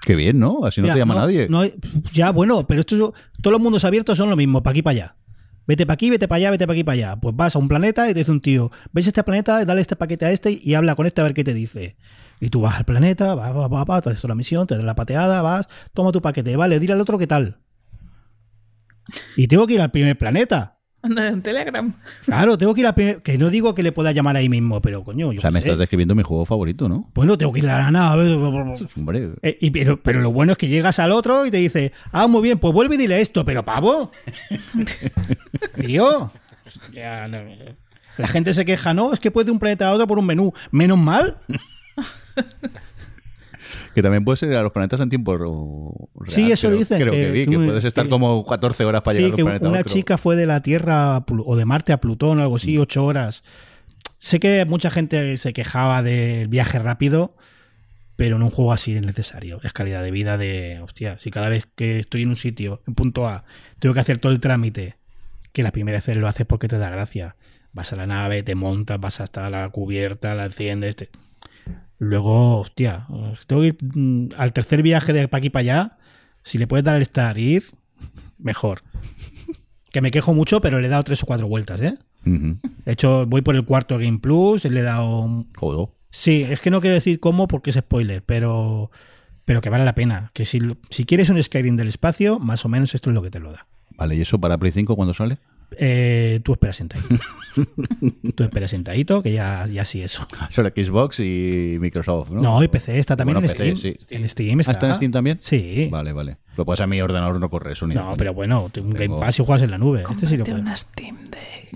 Qué bien, ¿no? Así no te llama nadie. no hay- ya, bueno, pero esto, todos los mundos abiertos son lo mismo, para aquí para allá. Vete para aquí, vete para allá, vete para aquí para allá. Pues vas a un planeta y te dice un tío, ves este planeta, dale este paquete a este y habla con este a ver qué te dice. Y tú vas al planeta, vas, vas, vas, vas, te haces la misión, te das la pateada, vas, toma tu paquete, vale, dile al otro qué tal. Y tengo que ir al primer planeta. Ándale, un Telegram. Claro, tengo que ir al primer... Que no digo que le pueda llamar ahí mismo, pero coño, yo o sea, me sé. estás describiendo mi juego favorito, ¿no? Bueno, tengo que ir a la nave. Hombre, Eh, y- pero, pero lo bueno es que llegas al otro y te dice, ah, muy bien, pues vuelve y dile esto, pero pavo. Tío. ya no. La gente se queja, no, es que puede de un planeta a otro por un menú. Menos mal. Que también puedes ir a los planetas en tiempo real. Sí, eso creo- dicen, Creo que, que vi, tú- que puedes estar que- como 14 horas para sí, llegar que un planeta a una otro. chica fue de la Tierra a o de Marte a Plutón o algo así, ocho horas. Sé que mucha gente se quejaba del viaje rápido, pero en un juego así es necesario. Es calidad de vida de, hostia, si cada vez que estoy en un sitio, en punto A, tengo que hacer todo el trámite, que la primera vez lo haces porque te da gracia. Vas a la nave, te montas, vas hasta la cubierta, la enciendes. te- Luego, hostia, tengo que ir mm, al tercer viaje de para aquí para allá. Si le puedes dar el estar ir, mejor. Que me quejo mucho, pero le he dado tres o cuatro vueltas, ¿eh? De hecho, voy por el cuarto Game Plus, le he dado... Joder. Sí, es que no quiero decir cómo porque es spoiler, pero, pero que vale la pena. Que si, si quieres un Skyrim del espacio, más o menos esto es lo que te lo da. Vale, ¿y eso para Play 5 cuándo sale? Eh, tú esperas sentadito. tú esperas sentadito, que ya, ya sí eso. Solo Xbox y Microsoft, ¿no? No, y PC está también Bueno, en PC, Steam. sí. En Steam ¿Ah, está. en Steam también? Sí. Vale, vale. Lo pasa a mi ordenador no corre eso ni No, pero bueno, un Tengo- Game Pass y juegas en la nube. Este sí lo puedo. una Steam Deck.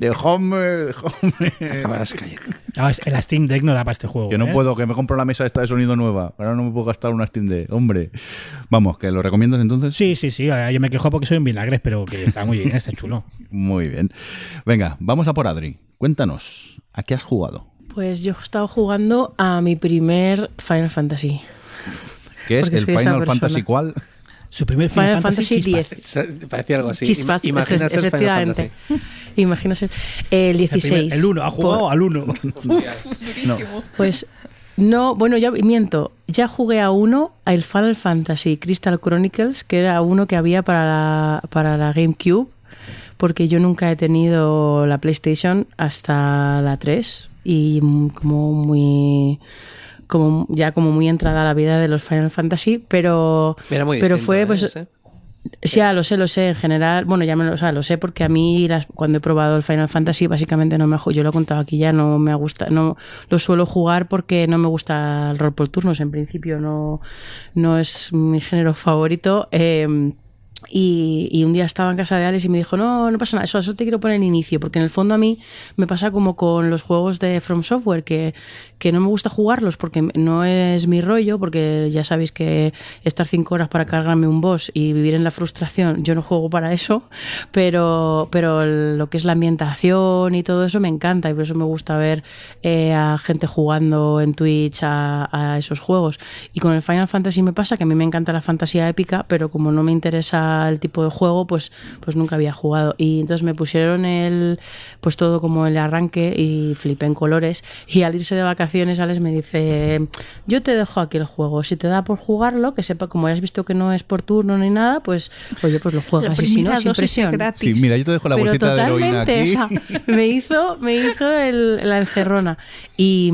Ah, es- la Steam Deck no da para este juego. Que no ¿eh? puedo, que me compro la mesa esta de sonido nueva. Ahora no me puedo gastar una Steam Deck. Hombre. Vamos, ¿que lo recomiendas entonces? Sí, sí, sí. Yo me quejo porque soy un vinagres, pero que está muy bien, está chulo. Muy bien. Venga, vamos a por Adri. cuéntanos, ¿a qué has jugado? Pues yo he estado jugando a mi primer Final Fantasy. ¿Qué es Porque el Final. Fantasy cuál? Su primer Final Final, Fantasy Chispas. X. Parecía algo así. Chispas, Ima- Imagina ser Final efectivamente. Fantasy. Imagina ser el 16. El 1, ha jugado Por- al 1. Durísimo. Pues no, bueno, ya miento. Ya jugué a uno, a el Final Fantasy Crystal Chronicles, que era uno que había para la, para la GameCube, porque yo nunca he tenido la PlayStation hasta la 3 y como muy como ya como muy entrada a la vida de los Final Fantasy, pero Era muy pero fue ¿eh? pues Ese. Sí, ya lo sé, lo sé. En general, bueno, ya me lo, o sea, lo sé porque a mí las- cuando he probado el Final Fantasy básicamente no me yo lo he contado aquí ya, no me gusta, no lo suelo jugar porque no me gusta el rol por turnos. En principio no, no es mi género favorito. eh, y, y un día estaba en casa de Alex y me dijo, no, no pasa nada, eso, eso te quiero poner inicio, porque en el fondo a mí me pasa como con los juegos de From Software, que, que no me gusta jugarlos porque no es mi rollo, porque ya sabéis que estar cinco horas para cargarme un boss y vivir en la frustración, yo no juego para eso, pero, pero lo que es la ambientación y todo eso me encanta y por eso me gusta ver eh, a gente jugando en Twitch a, a esos juegos. Y con el Final Fantasy me pasa que a mí me encanta la fantasía épica, pero como no me interesa el tipo de juego, pues, pues nunca había jugado. Y entonces me pusieron el, pues todo como el arranque y flipé en colores. Y al irse de vacaciones, Alex me dice, yo te dejo aquí el juego. Si te da por jugarlo, que sepa, como ya has visto que no es por turno ni nada, pues oye, pues lo juegas. Y si no, sin presión. Sí, mira, yo te dejo la Pero bolsita de heroína totalmente, aquí. o sea, me hizo, me hizo el- la encerrona. Y,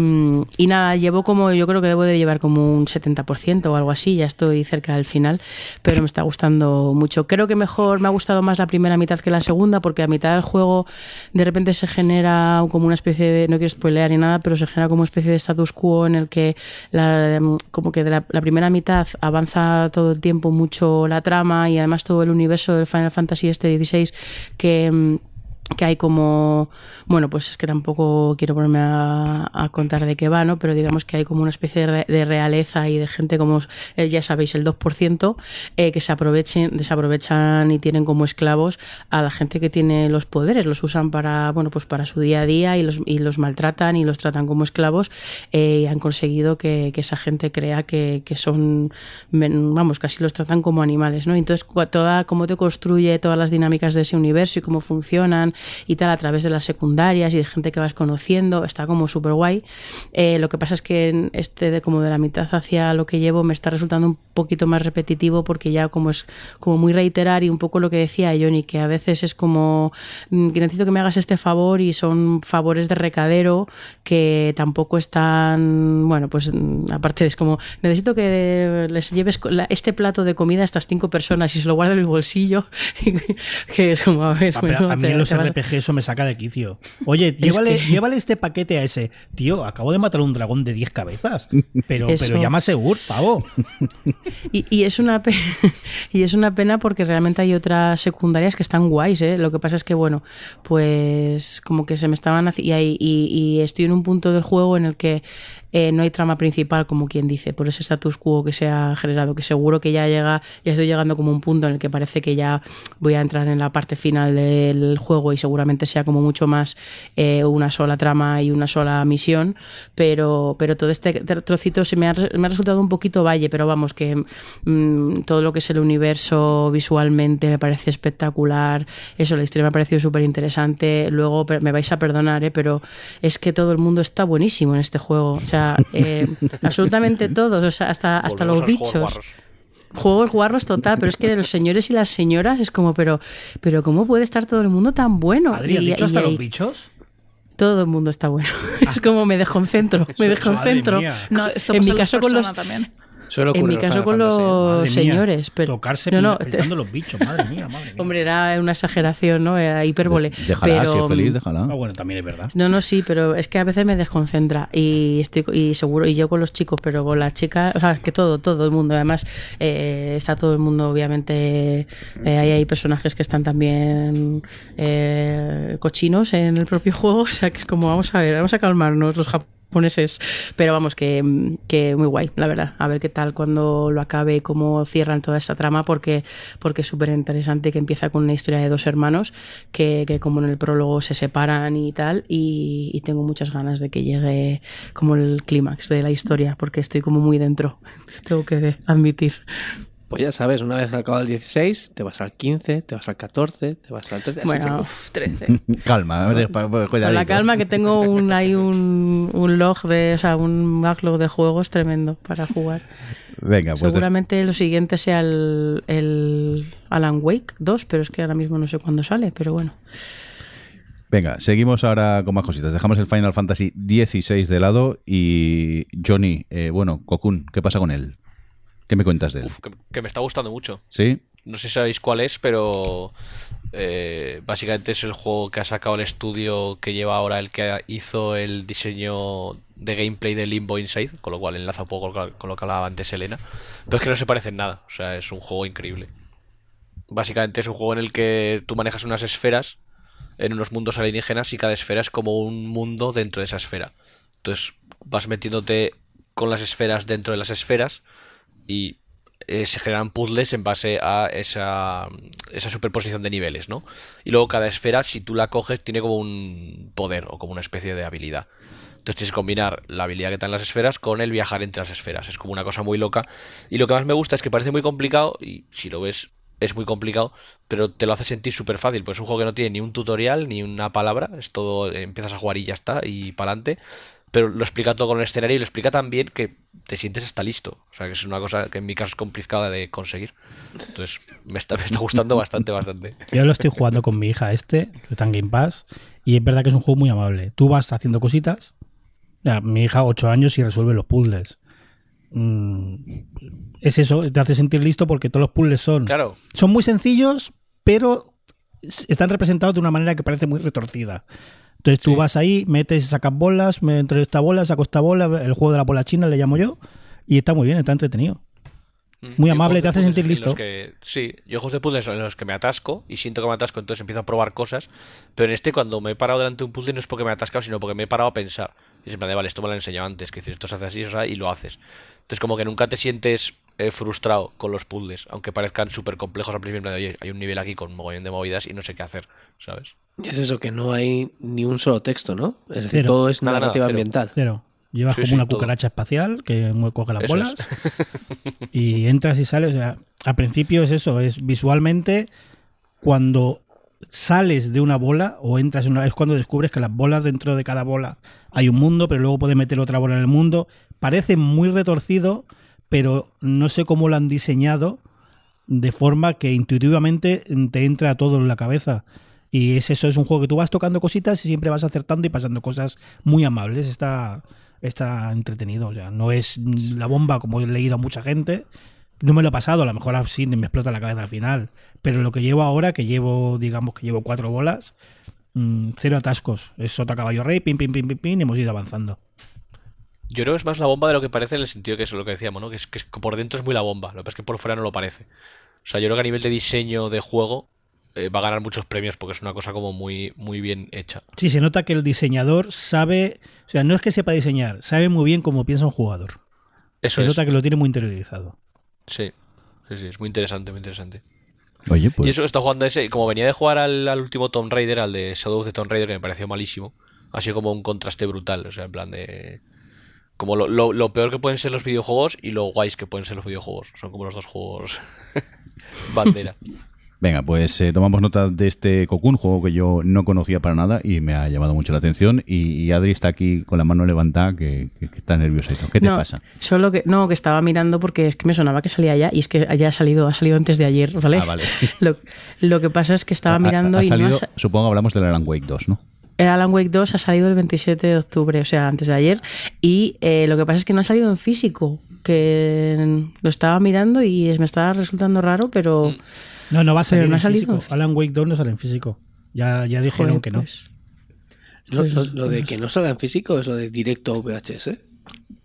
y nada, llevo como, yo creo que debo de llevar como un 70% o algo así, ya estoy cerca del final, pero me está gustando mucho. Creo que mejor me ha gustado más la primera mitad que la segunda, porque a mitad del juego de repente se genera como una especie de, no quiero spoilear ni nada, pero se genera como una especie de status quo en el que la, mm, como que de la, la primera mitad avanza todo el tiempo mucho la trama y además todo el universo del Final Fantasy este 16 que mm, que hay como, bueno, pues es que tampoco quiero ponerme a, contar de qué va, ¿no? Pero digamos que hay como una especie de, de realeza y de gente como, eh, ya sabéis, el 2%, eh, que se aprovechen, desaprovechan y tienen como esclavos a la gente que tiene los poderes, los usan para, bueno, pues para su día a día y los, y los maltratan y los tratan como esclavos eh, y han conseguido que, que esa gente crea que, que son, vamos, casi los tratan como animales, ¿no? Entonces, toda, cómo te construye todas las dinámicas de ese universo y cómo funcionan y tal a través de las secundarias y de gente que vas conociendo, está como súper guay. Eh, lo que pasa es que en este, de, como de la mitad hacia lo que llevo, me está resultando un poquito más repetitivo porque ya como es como muy reiterar y un poco lo que decía Johnny, que a veces es como mm, que necesito que me hagas este favor y son favores de recadero que tampoco están, bueno, pues mm, aparte es como, necesito que les lleves este plato de comida a estas cinco personas y se lo guardo en el bolsillo, que es como, a ver, Ah, bueno, a mí te- en los te vas- RPG eso me saca de quicio. Oye, llévale, que- llévale este paquete a ese. Tío, acabo de matar a un dragón de 10 cabezas. Pero, Eso. pero llama Segur, pavo. Y, y es una pe- y es una pena porque realmente hay otras secundarias que están guays, ¿eh? Lo que pasa es que, bueno, pues como que se me estaban... haci- Y, hay- y, y estoy en un punto del juego en el que eh, no hay trama principal, como quien dice, por ese status quo que se ha generado, que seguro que ya llega, ya estoy llegando como un punto en el que parece que ya voy a entrar en la parte final del juego y seguramente sea como mucho más eh, una sola trama y una sola misión, pero, pero todo este trocito se me ha, me ha resultado un poquito valle, pero vamos, que mm, todo lo que es el universo visualmente me parece espectacular, eso, la historia me ha parecido súper interesante, luego me vais a perdonar, ¿eh? pero es que todo el mundo está buenísimo en este juego, o sea, eh, absolutamente todos, o sea, hasta, hasta Volvemos los bichos. juegos guarros. Total, pero es que los señores y las señoras es como, pero, pero ¿cómo puede estar todo el mundo tan bueno? Adri, ¿has Y- dicho y hasta los bichos? Todo el mundo está bueno. es como me desconcentro, me desconcentro. No, esto en pasa mi caso con los también. Suele en mi caso con los Madre mía. señores, pero Tocarse no, no, pensando en los bichos, madre mía, madre mía. hombre, era una exageración, ¿no? Era hipérbole. Déjala, pero, si es feliz, déjala. Ah, bueno, también es verdad. No, no, sí, pero es que a veces me desconcentra y estoy y seguro y yo con los chicos, pero con las chicas, o sea, es que todo, todo el mundo, además eh, está todo el mundo, obviamente, eh, ahí hay personajes que están también eh, cochinos en el propio juego, o sea, que es como vamos a ver, vamos a calmarnos los japoneses japoneses. Pero vamos, que, que muy guay, la verdad. A ver qué tal cuando lo acabe cómo cierran toda esta trama, porque, porque es súper interesante que empieza con una historia de dos hermanos que, que como en el prólogo se separan y tal. Y, y tengo muchas ganas de que llegue como el clímax de la historia, porque estoy como muy dentro, tengo que admitir. Pues ya sabes, una vez acabado el 16, te vas al 15, te vas al 14, te vas al 13. así Bueno, Uf, 13. Calma, Con cuidadito. la calma que tengo un, hay un, un log de, o sea, un backlog de juegos tremendo para jugar. Venga, pues Seguramente lo siguiente sea el, el Alan Wake 2, pero es que ahora mismo no sé cuándo sale, pero bueno. Venga, seguimos ahora con más cositas. Dejamos el Final Fantasy XVI de lado y Johnny, eh, bueno, Kokun, ¿qué pasa con él? ¿Qué me cuentas de él? Uf, que, que me está gustando mucho. ¿Sí? No sé si sabéis cuál es, pero eh, básicamente es el juego que ha sacado el estudio que lleva ahora el que hizo el diseño de gameplay de Limbo Inside, con lo cual enlaza un poco con lo- que hablaba antes Elena. Pero es que no se parece en nada, o sea, es un juego increíble. Básicamente es un juego en el que tú manejas unas esferas en unos mundos alienígenas y cada esfera es como un mundo dentro de esa esfera. Entonces vas metiéndote con las esferas dentro de las esferas y eh, se generan puzzles en base a esa, esa superposición de niveles, ¿no? Y luego cada esfera, si tú la coges, tiene como un poder o como una especie de habilidad. Entonces tienes que combinar la habilidad que te dan las esferas con el viajar entre las esferas. Es como una cosa muy loca. Y lo que más me gusta es que parece muy complicado, y si lo ves es muy complicado, pero te lo hace sentir súper fácil. Pues es un juego que no tiene ni un tutorial ni una palabra. Es todo, empiezas a jugar y ya está, y para adelante. Pero lo explica todo con el escenario y lo explica tan bien que te sientes hasta listo. O sea, que es una cosa que en mi caso es complicada de conseguir. Entonces, me está, me está gustando bastante, bastante. Yo lo estoy jugando con mi hija este, que está en Game Pass, y es verdad que es un juego muy amable. Tú vas haciendo cositas. Ya, mi hija, 8 años, y resuelve los puzzles. Mm, es eso, te hace sentir listo porque todos los puzzles son, Claro, son muy sencillos, pero están representados de una manera que parece muy retorcida. Entonces tú Sí. vas ahí, metes, sacas bolas, me entre esta bola, saco esta bola, el juego de la bola china le llamo yo, y está muy bien, está entretenido. Muy Yo amable, te hace sentir listo. que- sí, yo juegos de puzzles en los que me atasco y siento que me atasco, entonces empiezo a probar cosas. Pero en este, cuando me he parado delante de un puzzle, no es porque me he atascado, sino porque me he parado a pensar. Y de, vale, esto me lo han enseñado antes, que esto se hace así, o sea, y lo haces. Entonces, como que nunca te sientes eh, frustrado con los puzzles, aunque parezcan súper complejos al principio. en plan de, Oye, hay un nivel aquí con un mogollón de movidas y no sé qué hacer, ¿sabes? Y es eso, que no hay ni un solo texto, ¿no? Es decir, Cero. todo es Nada, nada, narrativa cero. ambiental. Cero. Llevas Sí, como sí, una todo. cucaracha espacial que coge las Eso es. bolas y entras y sales. O sea, al principio es eso, es visualmente cuando sales de una bola o entras en una es cuando descubres que las bolas dentro de cada bola hay un mundo, pero luego puedes meter otra bola en el mundo. Parece muy retorcido, pero no sé cómo lo han diseñado de forma que intuitivamente te entra todo en la cabeza. Y es eso, es un juego que tú vas tocando cositas y siempre vas acertando y pasando cosas muy amables. Está, está entretenido. O sea, no es la bomba como he leído a mucha gente. No me lo he pasado, a lo mejor así me explota la cabeza al final. Pero lo que llevo ahora, que llevo, digamos que llevo cuatro bolas, mm, cero atascos. Es sota caballo rey, pim, pim, pim, pim, pim, y hemos ido avanzando. Yo creo que es más la bomba de lo que parece en el sentido que es lo que decíamos, ¿no? Que, es, que por dentro es muy la bomba, lo que pasa es que por fuera no lo parece. O sea, yo creo que a nivel de diseño de juego eh, va a ganar muchos premios porque es una cosa como muy, muy bien hecha. Sí, se nota que el diseñador sabe, o sea, no es que sepa diseñar, sabe muy bien cómo piensa un jugador. Eso se es. nota que lo tiene muy interiorizado. Sí. Sí, sí, es muy interesante, muy interesante. Oye, pues Y eso está jugando ese, como venía de jugar al, al último Tomb Raider, al de Shadow of the Tomb Raider, que me pareció malísimo, ha sido como un contraste brutal, o sea, en plan de... Como lo, lo- lo peor que pueden ser los videojuegos y lo guays que pueden ser los videojuegos. Son como los dos juegos bandera. Venga, pues eh, tomamos nota de este Cocoon, juego que yo no conocía para nada y me ha llamado mucho la atención. Y, y Adri está aquí con la mano levantada, que, que- que está nervioso. ¿Qué te no, pasa? Solo que, no, que estaba mirando porque es que me sonaba que salía ya y es que ya ha salido, ha salido antes de ayer, ¿vale? Ah, vale. Lo, lo que pasa es que estaba Ha- mirando ha y salido, no ha sa- supongo que hablamos del Alan Wake 2, ¿no? el Alan Wake 2 ha salido el 27 de octubre, o sea, antes de ayer. Y eh, lo que pasa es que no ha salido en físico, que lo estaba mirando y me estaba resultando raro, pero... No, no va a salir no ha en salido físico. Alan Wake 2 no sale en físico. Ya, ya dijeron joder, que no. pues, Lo, Pues- lo- lo de que no salga en físico es lo de directo a VHS.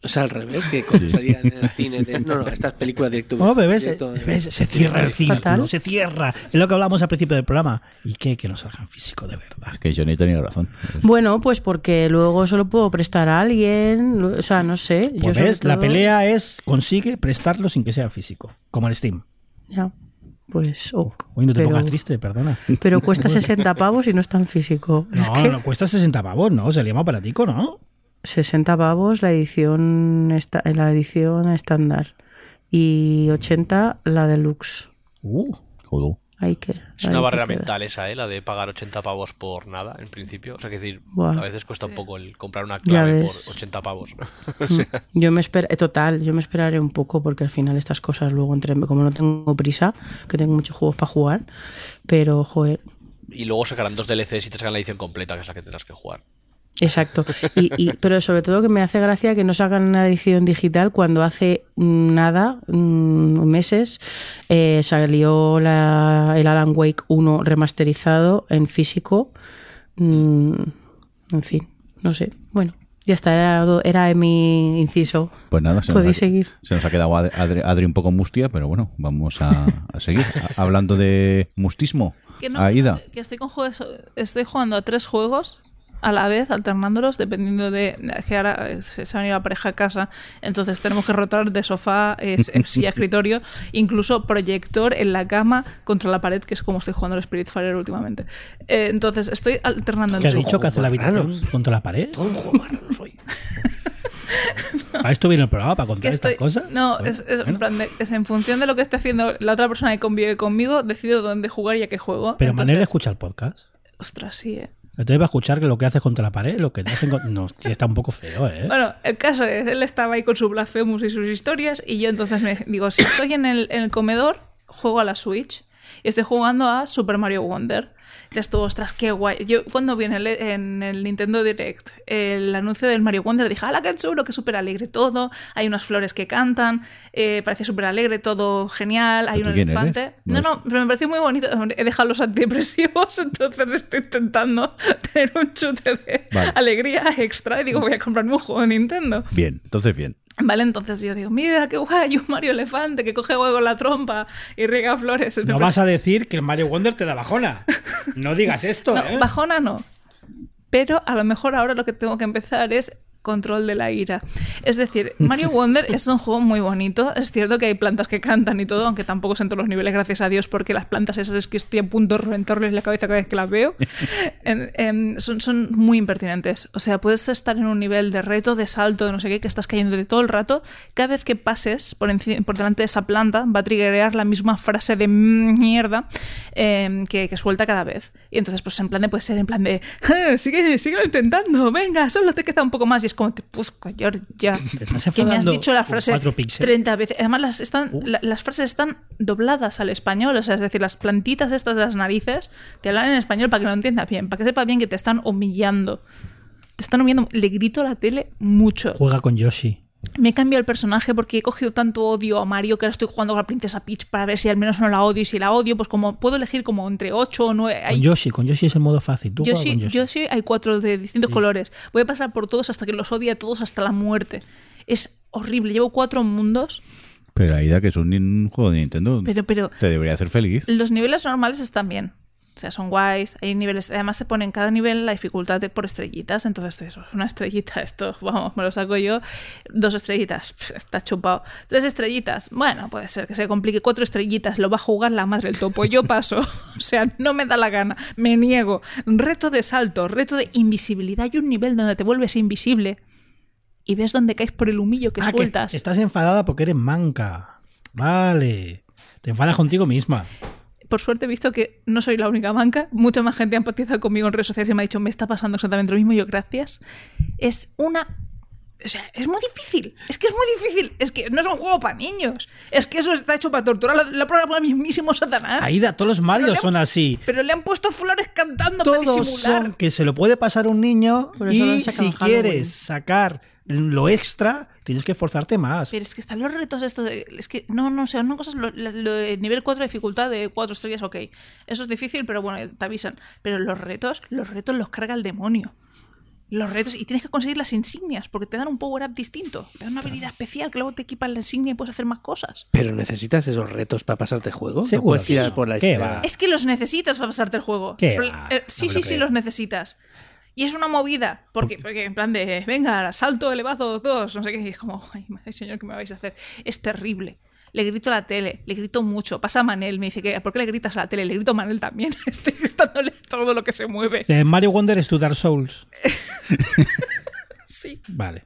O sea, al revés, que cuando salía en el cine de, no, no, estas películas directo. Oh, bebés, directo- se cierra el círculo, Fatal. se cierra. Es lo que hablábamos al principio del programa. ¿Y qué? Que no salgan físico, de verdad. Es que Johnny tenía razón. Bueno, pues porque luego solo puedo prestar a alguien, o sea, no sé. Pues ves, la pelea es consigue prestarlo sin que sea físico, como en Steam. Ya, pues... ok. Hoy no te Pero- pongas triste, perdona. Pero cuesta 60 pavos y no es tan físico. Es No, que no, cuesta 60 pavos, ¿no? Sería más baratico, ¿no? 60 pavos la edición, esta, la edición estándar y 80 la deluxe. Uh, Joder. Hay que, Es hay una que barrera mental esa, ¿eh? La de pagar 80 pavos por nada, en principio. O sea, que decir, Buah. a veces cuesta un poco el comprar una clave por ves. 80 pavos. Yo me esper eh, total, yo me esperaré un poco porque al final estas cosas luego entre como no tengo prisa, que tengo muchos juegos para jugar, pero joder, y luego sacarán dos DLCs y te sacan la edición completa, que es la que tendrás que jugar. Exacto. Y, y- pero sobre todo que me hace gracia que no sacan una edición digital cuando hace nada, mm, meses, eh, salió la- el Alan Wake 1 remasterizado en físico. Mm, en fin, no sé. Bueno, ya está, era, era mi inciso. Pues nada, se nos, Podéis ha, seguir. se nos ha quedado Ad- Adri, Adri un poco mustia, pero bueno, vamos a, a seguir. A- hablando de mustismo, Que no, Aida. que estoy, con juegos, estoy jugando a tres juegos a la vez, alternándolos, dependiendo de. es que ahora eh, se, se ha venido la pareja a casa, entonces tenemos que rotar de sofá, eh, silla, escritorio, incluso proyector en la cama contra la pared, que es como estoy jugando al Spiritfarer últimamente. Eh, entonces estoy alternando ¿Qué has dicho que hace la habitación contra la pared? Para esto viene el programa, para contar estoy, estas cosas. No, es, es en plan de- es en función de lo que esté haciendo la otra persona que convive conmigo, decido dónde jugar y a qué juego. Pero Manel Entonces- escucha el podcast. Ostras, sí, eh. Entonces va a escuchar que lo que haces contra la pared, lo que te hacen con... No, está un poco feo, ¿eh? Bueno, el caso es, él estaba ahí con su Blasphemous y sus historias y yo entonces me digo, si estoy en el, en el comedor, juego a la Switch y estoy jugando a Super Mario Wonder. Dices tú, ostras, qué guay. Yo cuando vi en el, en el Nintendo Direct el anuncio del Mario Wonder dije, ¡hala, qué chulo! Que súper alegre todo. Hay unas flores que cantan, eh, parece súper alegre, todo genial. Hay ¿Pero un elefante. No, No no, pero me pareció muy bonito. He dejado los antidepresivos, entonces estoy intentando tener un chute de Vale. alegría extra y digo, voy a comprarme un juego de Nintendo. Bien, entonces bien. Vale, entonces yo digo, mira qué guay, un Mario elefante que coge huevo con la trompa y riega flores. No vas a decir que el Mario Wonder te da bajona. No digas esto, No, ¿eh? bajona no. Pero a lo mejor ahora lo que tengo que empezar es control de la ira. Es decir, Mario Wonder es un juego muy bonito. Es cierto que hay plantas que cantan y todo, aunque tampoco sé en todos los niveles, gracias a Dios, porque las plantas esas es que estoy a punto de reventarles la cabeza cada vez que las veo. En- em, son, son muy impertinentes. O sea, puedes estar en un nivel de reto, de salto, de no sé qué, que estás cayendo de todo el rato. Cada vez que pases por, por delante de esa planta, va a triggerear la misma frase de mierda em, que, que suelta cada vez. Y entonces, pues en plan de, puede ser en plan de, "Ah, sigue, sigue intentando, venga, solo te queda un poco más. Y es como, te puedes callar ya. Te estás Que me has dicho la frase cuatro píxeles. 30 veces. Además, las, están, Uh. la- las frases están dobladas al español. O sea, es decir, las plantitas estas de las narices te hablan en español para que lo entiendas bien, para que sepa bien que te están humillando. Te están humillando. Le grito a la tele mucho. Juega con Yoshi. Me he cambiado el personaje porque he cogido tanto odio a Mario que ahora estoy jugando con la princesa Peach para ver si al menos no la odio. Y si la odio, pues como puedo elegir como entre 8 o 9. Con Yoshi, con Yoshi es el modo fácil. Tú juega Yoshi, con Yoshi. Yoshi hay cuatro de distintos colores. Voy a pasar por todos hasta que los odie a todos hasta la muerte. Es horrible. Llevo cuatro mundos, Pero Aida, que es un, un juego de Nintendo, pero, pero te debería hacer feliz. los niveles normales están bien. O sea, son guays. Hay niveles. Además, se pone en cada nivel la dificultad de- por estrellitas. Entonces, eso, una estrellita, esto, vamos, me lo saco yo. Dos estrellitas, está chupado. Tres estrellitas, bueno, puede ser que se complique. Cuatro estrellitas, lo va a jugar la madre del topo. Yo paso. O sea, no me da la gana. Me niego. Reto de salto, reto de invisibilidad. Hay un nivel donde te vuelves invisible y ves dónde caes por el humillo que Ah, que sueltas. estás enfadada porque eres manca. Vale. Te enfadas contigo misma. Por suerte he visto que no soy la única manca. Mucha más gente ha empatizado conmigo en redes sociales y me ha dicho, me está pasando exactamente lo mismo. Y yo, gracias. Es una. O sea, es muy difícil. Es que es muy difícil. Es que no es un juego para niños. Es que eso está hecho para torturar. La, la programa el mismísimo Satanás. Aida, todos los Marios son así. Pero le han puesto flores cantando para Todos disimular. son que se lo puede pasar un niño y si quieres sacar lo extra, tienes que esforzarte más. Pero es que están los retos estos. de- es que no, no, o sea, una cosa es lo, de nivel 4 de dificultad de 4 estrellas, ok. Eso es difícil, pero bueno, te avisan. Pero los retos, los retos los carga el demonio. los retos y tienes que conseguir las insignias porque te dan un power up distinto. Te dan una habilidad especial que luego te equipa la insignia y puedes hacer más cosas. Pero necesitas esos retos para pasarte el juego. Seguro. No puedes tirar Sí. por la ¿Qué va? Es que los necesitas para pasarte el juego. ¿Qué va? eh, sí, No sí, sí, los necesitas. Y es una movida, porque, porque en plan de, venga, salto elevado 2, no sé qué, y es como, ay, señor, ¿qué me vais a hacer? Es terrible. Le grito a la tele, le grito mucho. Pasa Manel, me dice, que ¿por qué le gritas a la tele? Le grito a Manel también. Estoy gritándole todo lo que se mueve. Eh, Mario Wonder es tu Dark Souls. Sí. Vale.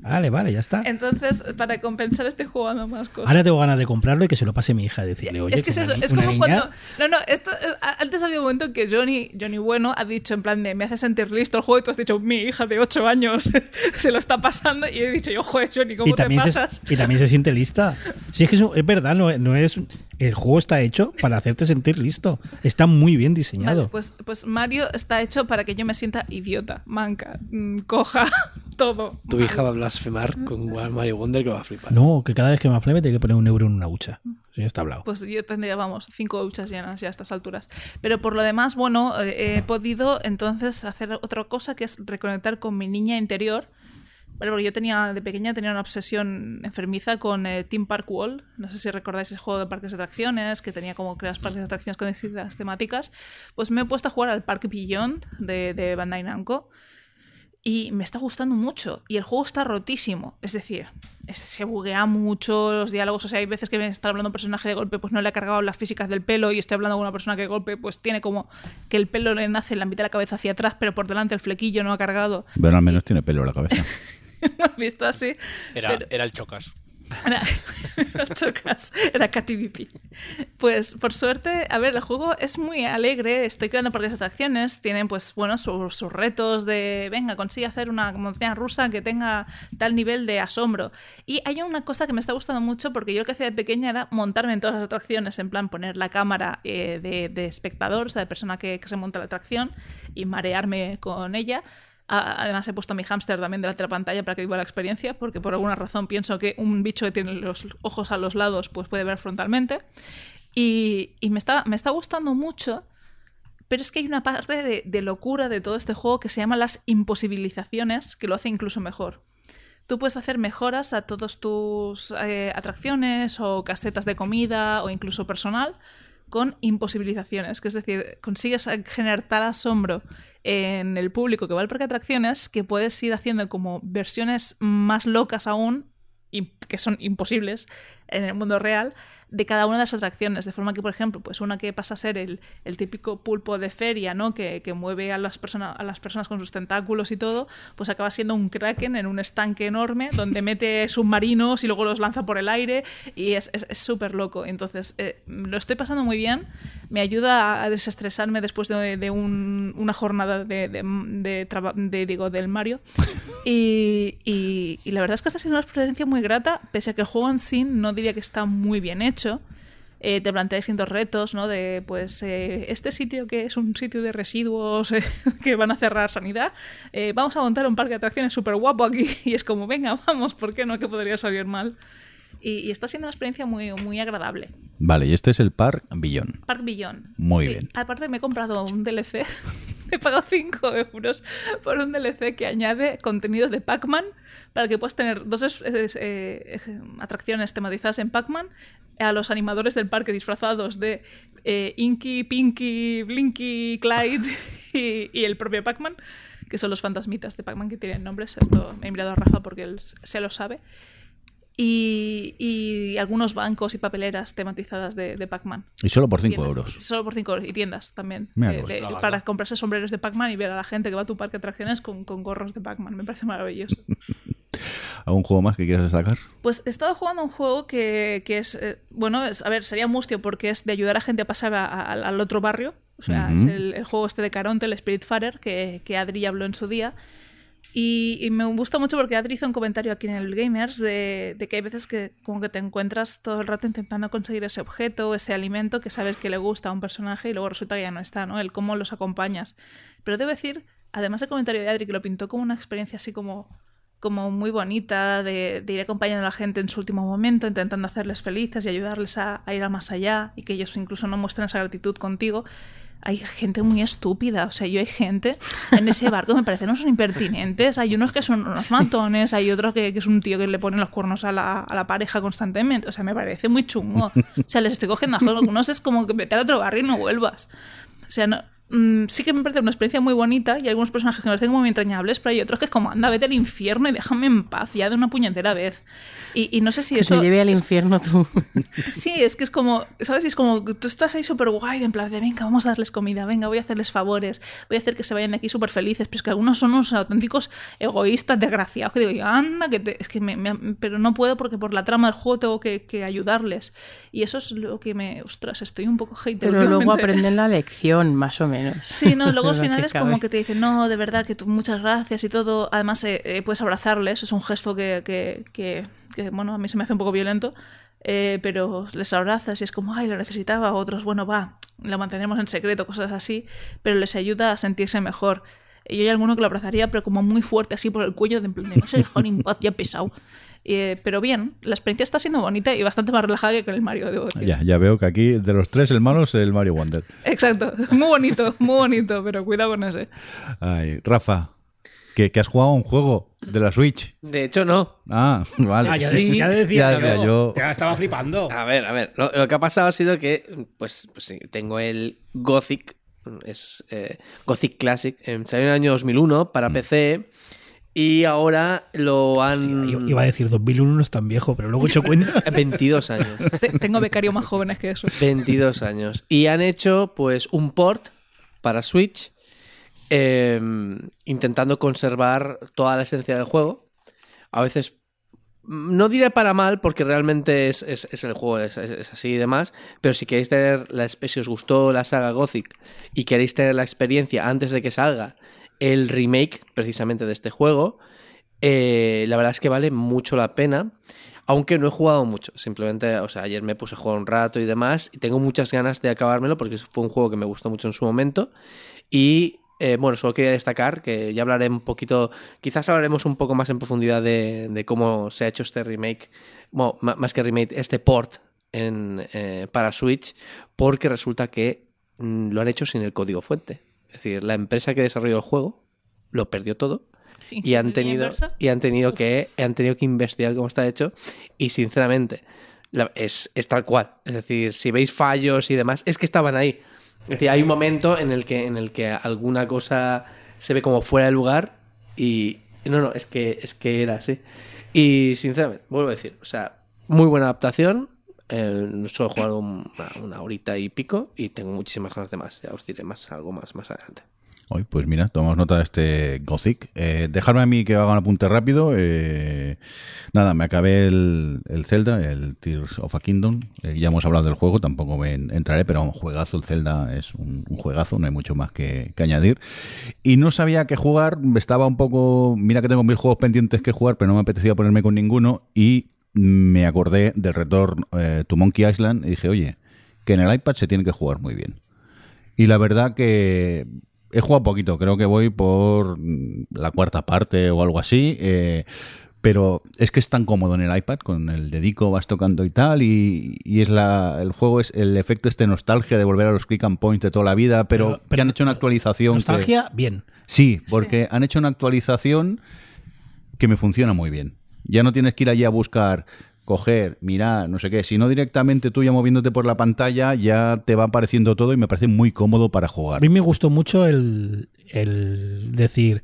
Vale, vale, ya está. Entonces, para compensar estoy jugando más cosas. Ahora tengo ganas de comprarlo y que se lo pase mi hija. Decirle, oye, es que es eso, es como niña- cuando. No, no, esto, antes ha habido un momento en que Johnny, Johnny Bueno ha dicho en plan de me hace sentir listo el juego y tú has dicho mi hija de 8 años se lo está pasando y he dicho yo, joder, Johnny, ¿cómo y te pasas? se, y también se siente lista. Si es que es, un- es verdad, no, no es. El juego está hecho para hacerte sentir listo. Está muy bien diseñado. Vale, pues, pues Mario está hecho para que yo me sienta idiota, manca, mm, coja, todo. Tu mal. hija va a blasfemar con Mario Wonder que va a flipar. No, que cada vez que me afleme tengo que poner un euro en una hucha. Eso ya está hablado. Pues yo tendría, vamos, cinco duchas llenas ya a estas alturas. Pero por lo demás, bueno, eh, he podido entonces hacer otra cosa que es reconectar con mi niña interior. Vale, porque yo tenía, de pequeña tenía una obsesión enfermiza con eh, Team Park Wall. No sé si recordáis ese juego de parques de atracciones, que tenía como creas parques de atracciones con distintas temáticas. Pues me he puesto a jugar al Park Beyond de, de Bandai Namco. Y me está gustando mucho. Y el juego está rotísimo. Es decir, se buguea mucho los diálogos. O sea, hay veces que me está hablando un personaje de golpe, pues no le ha cargado las físicas del pelo. Y estoy hablando con una persona que de golpe, pues tiene como que el pelo le nace en la mitad de la cabeza hacia atrás, pero por delante el flequillo no ha cargado. Bueno, al menos tiene pelo en la cabeza. Visto así. Era, pero- era el Chocas. Era, chocas, era KTVP. Pues por suerte, a ver, el juego es muy alegre, estoy creando parques de atracciones, tienen pues bueno sus, sus retos de, venga, consigue hacer una montaña rusa que tenga tal nivel de asombro. Y hay una cosa que me está gustando mucho porque yo lo que hacía de pequeña era montarme en todas las atracciones, en plan poner la cámara eh, de, de espectador, o sea, de persona que, que se monta la atracción y marearme con ella. Además he puesto a mi hámster también delante de la pantalla para que viva la experiencia, porque por alguna razón pienso que un bicho que tiene los ojos a los lados pues puede ver frontalmente. Y, me, está, me está gustando mucho, pero es que hay una parte de, de locura de todo este juego que se llama las imposibilizaciones, que lo hace incluso mejor. Tú puedes hacer mejoras a todas tus eh, atracciones o casetas de comida o incluso personal con imposibilizaciones, que es decir, consigues generar tal asombro en el público que va al parque de atracciones que puedes ir haciendo como versiones más locas aún y que son imposibles en el mundo real de cada una de las atracciones. De forma que, por ejemplo, pues una que pasa a ser el, el típico pulpo de feria, ¿no? Que, que mueve a las, personas a las personas con sus tentáculos y todo, pues acaba siendo un kraken en un estanque enorme donde mete submarinos y luego los lanza por el aire y es es- es súper loco. Entonces, eh, lo estoy pasando muy bien. Me ayuda a desestresarme después de, de un- una jornada de, de, de de, digo, del Mario. Y, y- y la verdad es que está siendo una experiencia muy grata, pese a que el juego en sí no diría que está muy bien hecho. Eh, te plantea distintos retos, ¿no? De, pues, eh, este sitio que es un sitio de residuos eh, que van a cerrar sanidad, eh, vamos a montar un parque de atracciones súper guapo aquí. Y es como, venga, vamos, ¿por qué no? Que podría salir mal. Y, y está siendo una experiencia muy, muy agradable. Vale, y este es el Park Billón. Park Beyond. Muy Sí. bien. Aparte me he comprado un DLC. he pagado 5 euros por un DLC que añade contenido de Pac-Man para que puedas tener dos es- es- eh, atracciones tematizadas en Pac-Man a los animadores del parque disfrazados de eh, Inky, Pinky, Blinky, Clyde y, y el propio Pac-Man, que son los fantasmitas de Pac-Man que tienen nombres. Esto he mirado a Rafa porque él se lo sabe. Y, y algunos bancos y papeleras tematizadas de, de Pac-Man. Y solo por 5 Tiendas. euros. Solo por 5 euros. Y tiendas también. De- de- para comprarse sombreros de Pac-Man y ver a la gente que va a tu parque de atracciones con, con gorros de Pac-Man. Me parece maravilloso. ¿Algún juego más que quieras destacar? Pues he estado jugando un juego que, que es. eh, bueno, es, a ver, sería mustio porque es de ayudar a gente a pasar a- a- al otro barrio. O sea, Ujú. es el, el juego este de Caronte, el Spiritfarer, que, que Adri ya habló en su día. Y, me gusta mucho porque Adri hizo un comentario aquí en el Gamers de, de que hay veces que como que te encuentras todo el rato intentando conseguir ese objeto, ese alimento que sabes que le gusta a un personaje y luego resulta que ya no está, ¿no? El cómo los acompañas. Pero debo decir, además el comentario de Adri que lo pintó como una experiencia así como como muy bonita de, de ir acompañando a la gente en su último momento, intentando hacerles felices y ayudarles a, a ir a más allá y que ellos incluso no muestren esa gratitud contigo. Hay gente muy estúpida. O sea, yo hay gente en ese barco, me parecen unos impertinentes. Hay unos que son unos matones, hay otro que, es un tío que le pone los cuernos a la, a la pareja constantemente. O sea, me parece muy chungo. O sea, les estoy cogiendo a. Algunos es como que vete al otro barrio y no vuelvas. O sea, no, mm, sí que me parece una experiencia muy bonita y hay algunos personajes que me parecen como muy entrañables, pero hay otros que es como, anda, vete al infierno y déjame en paz ya de una puñetera vez. Y, y no sé si Que eso... se lleve al es- infierno tú. Sí, es que es como, ¿sabes? Y es como, tú estás ahí súper guay, en plan de, venga, vamos a darles comida, venga, voy a hacerles favores, voy a hacer que se vayan de aquí súper felices, pero es que algunos son unos auténticos egoístas, desgraciados, que digo, yo, anda, que te- es que me, me- pero no puedo porque por la trama del juego tengo que, que ayudarles. Y eso es lo que me, ostras, estoy un poco hater Pero luego aprenden la lección, más o menos. Sí, no, luego al final es como que te dicen, no, de verdad, que tú, muchas gracias y todo. Además, eh, eh, puedes abrazarles, es un gesto que, que, que- que, bueno, a mí se me hace un poco violento, eh, pero les abrazas y es como, ay, lo necesitaba. Otros, bueno, va, lo mantendremos en secreto, cosas así, pero les ayuda a sentirse mejor. Y yo hay alguno que lo abrazaría, pero como muy fuerte, así por el cuello, de no sé, ya pesado. Eh, pero bien, la experiencia está siendo bonita y bastante más relajada que con el Mario, debo decir. Ya, ya veo que aquí de los tres es el Mario Wonder. Exacto, muy bonito, muy bonito, pero cuidado con ese. Ay, Rafa, que, que has jugado a un juego de la Switch. De hecho, no. Ah, vale. Ah, ya, Sí. ya decía Ya, ya, yo- Ya estaba flipando. A ver, a ver. Lo, lo que ha pasado ha sido que, pues, pues sí, tengo el Gothic, es eh, Gothic Classic, eh, salió en el año 2001 para PC y ahora lo han... Hostia, iba a decir 2001 no es tan viejo, pero luego he hecho cuenta. 22 años. Te- Tengo becarios más jóvenes que eso. 22 años. Y han hecho, pues, un port para Switch, eh, intentando conservar toda la esencia del juego. A veces, mm, no diré para mal, porque realmente es, es- es el juego, es, es- es así y demás, pero si queréis tener, la, si os gustó la saga Gothic y queréis tener la experiencia antes de que salga el remake precisamente de este juego, eh, la verdad es que vale mucho la pena. Aunque no he jugado mucho, simplemente, o sea, ayer me puse a jugar un rato y demás, y tengo muchas ganas de acabármelo porque fue un juego que me gustó mucho en su momento. Y eh, bueno, solo quería destacar que ya hablaré un poquito, quizás hablaremos un poco más en profundidad de, cómo se ha hecho este remake, bueno, más que remake, este port en, eh, para Switch, porque resulta que mm, lo han hecho sin el código fuente. Es decir, la empresa que desarrolló el juego lo perdió todo y han tenido y han tenido que han tenido que investigar cómo está hecho y sinceramente es, es tal cual. Es decir si veis fallos y demás es que estaban ahí. Es decir hay un momento en el que en el que alguna cosa se ve como fuera de lugar y no no es que es que era así. Y sinceramente vuelvo a decir o sea muy buena adaptación eh, solo he jugado un- una, una horita y pico y tengo muchísimas ganas de más ya os diré más algo más más adelante Hoy, pues mira, tomamos nota de este Gothic. Eh, dejarme a mí que haga un apunte rápido. eh, nada, me acabé el, el Zelda, el Tears of a Kingdom. Eh, ya hemos hablado del juego, tampoco me en- entraré, pero un juegazo. El Zelda es un, un juegazo, no hay mucho más que, que añadir. Y no sabía qué jugar, estaba un poco. Mira que tengo mil juegos pendientes que jugar, pero no me apetecía ponerme con ninguno. Y me acordé del retorno eh, to Monkey Island y dije, oye, que en el iPad se tiene que jugar muy bien. Y la verdad que he jugado poquito, creo que voy por la cuarta parte o algo así. eh, pero es que es tan cómodo en el iPad, con el dedico vas tocando y tal, y, y es la, el juego es el efecto este nostalgia de volver a los click and points de toda la vida, pero, Pero- que pero han hecho una actualización. que- Nostalgia, bien. Sí, porque han hecho una actualización que me funciona muy bien. Ya no tienes que ir allí a buscar, coger, mirar, no sé qué, sino directamente tú ya moviéndote por la pantalla ya te va apareciendo todo y me parece muy cómodo para A jugar. mí me gustó mucho el, el decir,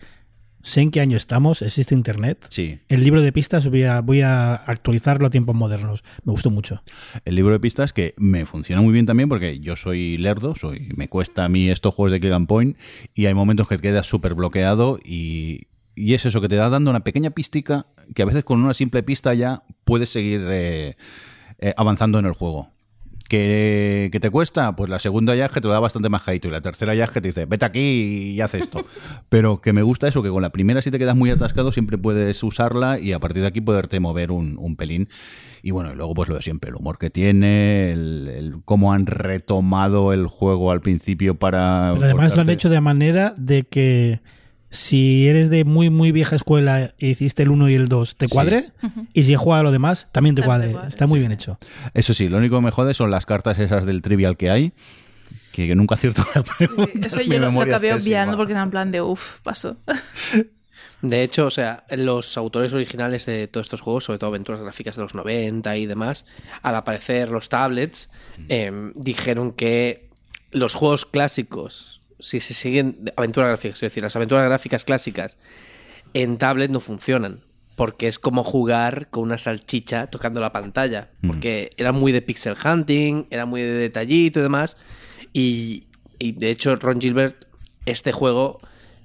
sé en qué año estamos, existe internet. Sí. El libro de pistas voy a, voy a actualizarlo a tiempos modernos. Me gustó mucho. El libro de pistas que me funciona muy bien también porque yo soy lerdo, soy me cuesta a mí estos juegos de click and point y hay momentos que te quedas súper bloqueado y, y es eso que te da dando una pequeña pistica que a veces con una simple pista ya puedes seguir eh, eh, avanzando en el juego. ¿Que, que te cuesta? Pues la segunda ya que te lo da bastante más jaito y la tercera ya que te dice, vete aquí y haz esto. Pero que me gusta eso, que con la primera si te quedas muy atascado siempre puedes usarla y a partir de aquí poderte mover un, un pelín. Y bueno, y luego pues lo de siempre, el humor que tiene, el, el cómo han retomado el juego al principio para... Pero además lo han hecho de manera de que si eres de muy, muy vieja escuela e hiciste el 1 y el 2, te Sí. cuadre. Y si he jugado lo demás, también te cuadre. cuadre, Está muy sí, bien sí. hecho. Eso sí, lo único que me jode son las cartas esas del trivial que hay. que nunca acierto la pregunta. Eso yo lo, lo memoria acabé obviando porque era en plan de uff, paso. De hecho, o sea, los autores originales de todos estos juegos, sobre todo aventuras gráficas de los 90 y demás, al aparecer los tablets, eh, dijeron que los juegos clásicos, si se siguen aventuras gráficas, es decir, las aventuras gráficas clásicas en tablet no funcionan. Porque es como jugar con una salchicha tocando la pantalla. Porque era muy de pixel hunting, era muy de detallito y demás. Y, y de hecho, Ron Gilbert, este juego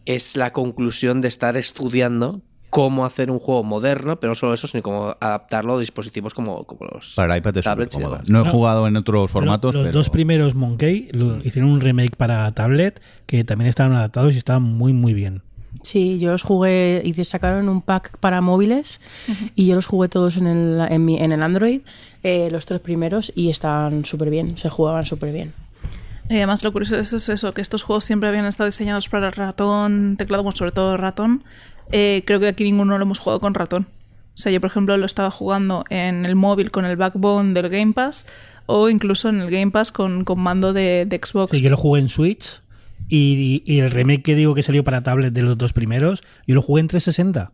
es la conclusión de estar estudiando cómo hacer un juego moderno, pero no solo eso, sino cómo adaptarlo a dispositivos como, como los Para iPad es tablets cómodo. No he jugado en otros formatos, Los pero- dos primeros Monkey lo- hicieron un remake para tablet que también estaban adaptados y estaban muy, muy bien. Sí, yo los jugué y te sacaron un pack para móviles y yo los jugué todos en el, en mi- en el Android, eh, los tres primeros, y estaban súper bien, se jugaban súper bien. Y además lo curioso de eso es eso, que estos juegos siempre habían estado diseñados para ratón, teclado, bueno, sobre todo ratón. Eh, creo que aquí ninguno lo hemos jugado con ratón. O sea, yo por ejemplo lo estaba jugando en el móvil con el backbone del Game Pass o incluso en el Game Pass con, con mando de, de Xbox. Sí, yo lo jugué en Switch y, y el remake que digo que salió para tablet de los dos primeros, yo lo jugué en 360.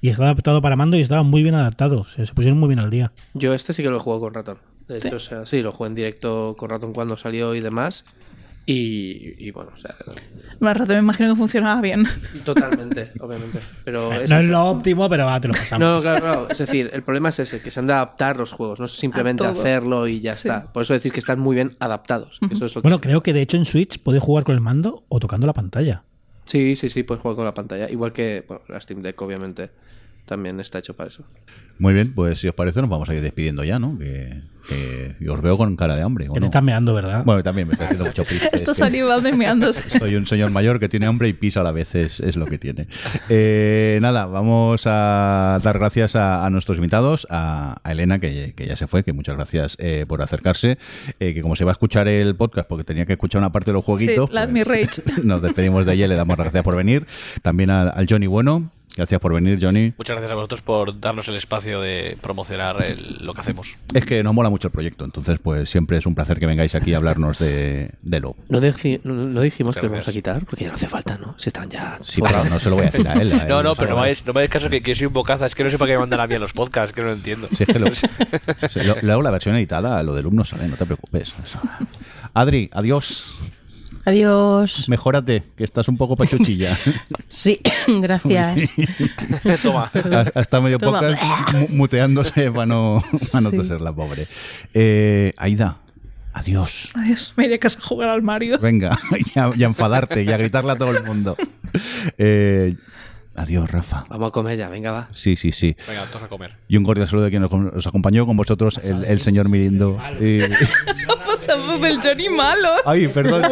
Y estaba adaptado para mando y estaba muy bien adaptado. Se, se pusieron muy bien al día. Yo este sí que lo he jugado con ratón. De hecho, ¿Sí? o sea, sí, lo jugué en directo con ratón cuando salió y demás. Y, y bueno, o sea, Más rato me imagino que funcionaba bien. totalmente, obviamente. Pero es No es lo óptimo, pero va, te lo pasamos. No, claro, claro. Es decir, el problema es ese, que se han de adaptar los juegos, no es simplemente hacerlo y ya Sí. está. Por eso decís que están muy bien adaptados. Eso es lo que- Bueno, creo que de hecho en Switch puedes jugar con el mando o tocando la pantalla. Sí, sí, sí, puedes jugar con la pantalla. Igual que bueno, la Steam Deck, obviamente, también está hecho para eso. Muy bien, pues si os parece nos vamos a ir despidiendo ya, ¿no? Que, os veo con cara de hambre, ¿o Que te no? estás meando, ¿verdad? Bueno, también me está haciendo mucho pis. Esto Es de meándose. Soy un señor mayor que tiene hambre y pisa a la vez, es, es lo que tiene. Eh, nada, vamos a dar gracias a, a nuestros invitados, a, a Elena, que, que ya se fue, que muchas gracias eh, por acercarse, eh, que como se va a escuchar el podcast, porque tenía que escuchar una parte de los jueguitos, Sí, pues, mi rage. nos despedimos de ella y le damos las gracias por venir. También al Johnny Bueno, gracias por venir, Johnny. Muchas gracias a vosotros por darnos el espacio de promocionar el- lo que hacemos. Es que nos mola mucho el proyecto, entonces pues siempre es un placer que vengáis aquí a hablarnos de, de lo. No, deci- no, no dijimos Muchas que lo vamos a quitar, porque ya no hace falta, ¿no? Si están ya. Sí, pero no se lo voy a decir a él. a él No, no, pero no me hagáis no me hagáis caso que, que soy un bocaza. Es que no sé para qué me mandan a mí a los podcasts, que no lo entiendo. Si es que lo, lo- luego la versión editada, lo del no sale, no te preocupes. Adri, adiós. Adiós. Mejórate, que estás un poco pachuchilla. Sí, gracias. Toma. Ha- Está medio Toma. mu- muteándose para no, para no Sí. toser la pobre. Eh, Aida, adiós. Adiós, me iré a casa a jugar al Mario. Venga, y a, y a enfadarte y a gritarle a todo el mundo. Eh, adiós, Rafa. Vamos a comer ya, venga, va. Sí, sí, sí. Venga, todos a comer. Y un cordial saludo de quien nos, acompañó con vosotros, el, el señor Mirindo. Y- Del Johnny malo. Ay, perdón.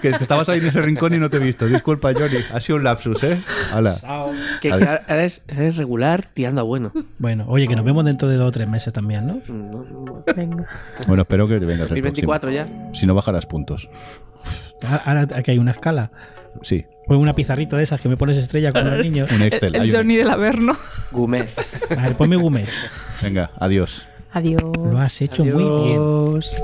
Que, es que estabas ahí en ese rincón y no te he visto. Disculpa, Johnny. Ha sido un lapsus, ¿eh? Hala. Que ahora eres, eres regular tirando a bueno. Bueno, oye, que nos vemos dentro de dos o tres meses también, ¿no? No, no, Venga. Bueno, espero que te vengas el 2024 ya. próximo. Si no, bajarás puntos. Ahora aquí hay una escala. Sí, Pues una pizarrita de esas que me pones estrella con los niños. un Excel. El hay un- Johnny del Averno. Gumet. A ver, ponme Gumet. Venga, adiós. Adiós. Lo has hecho muy bien. Adiós.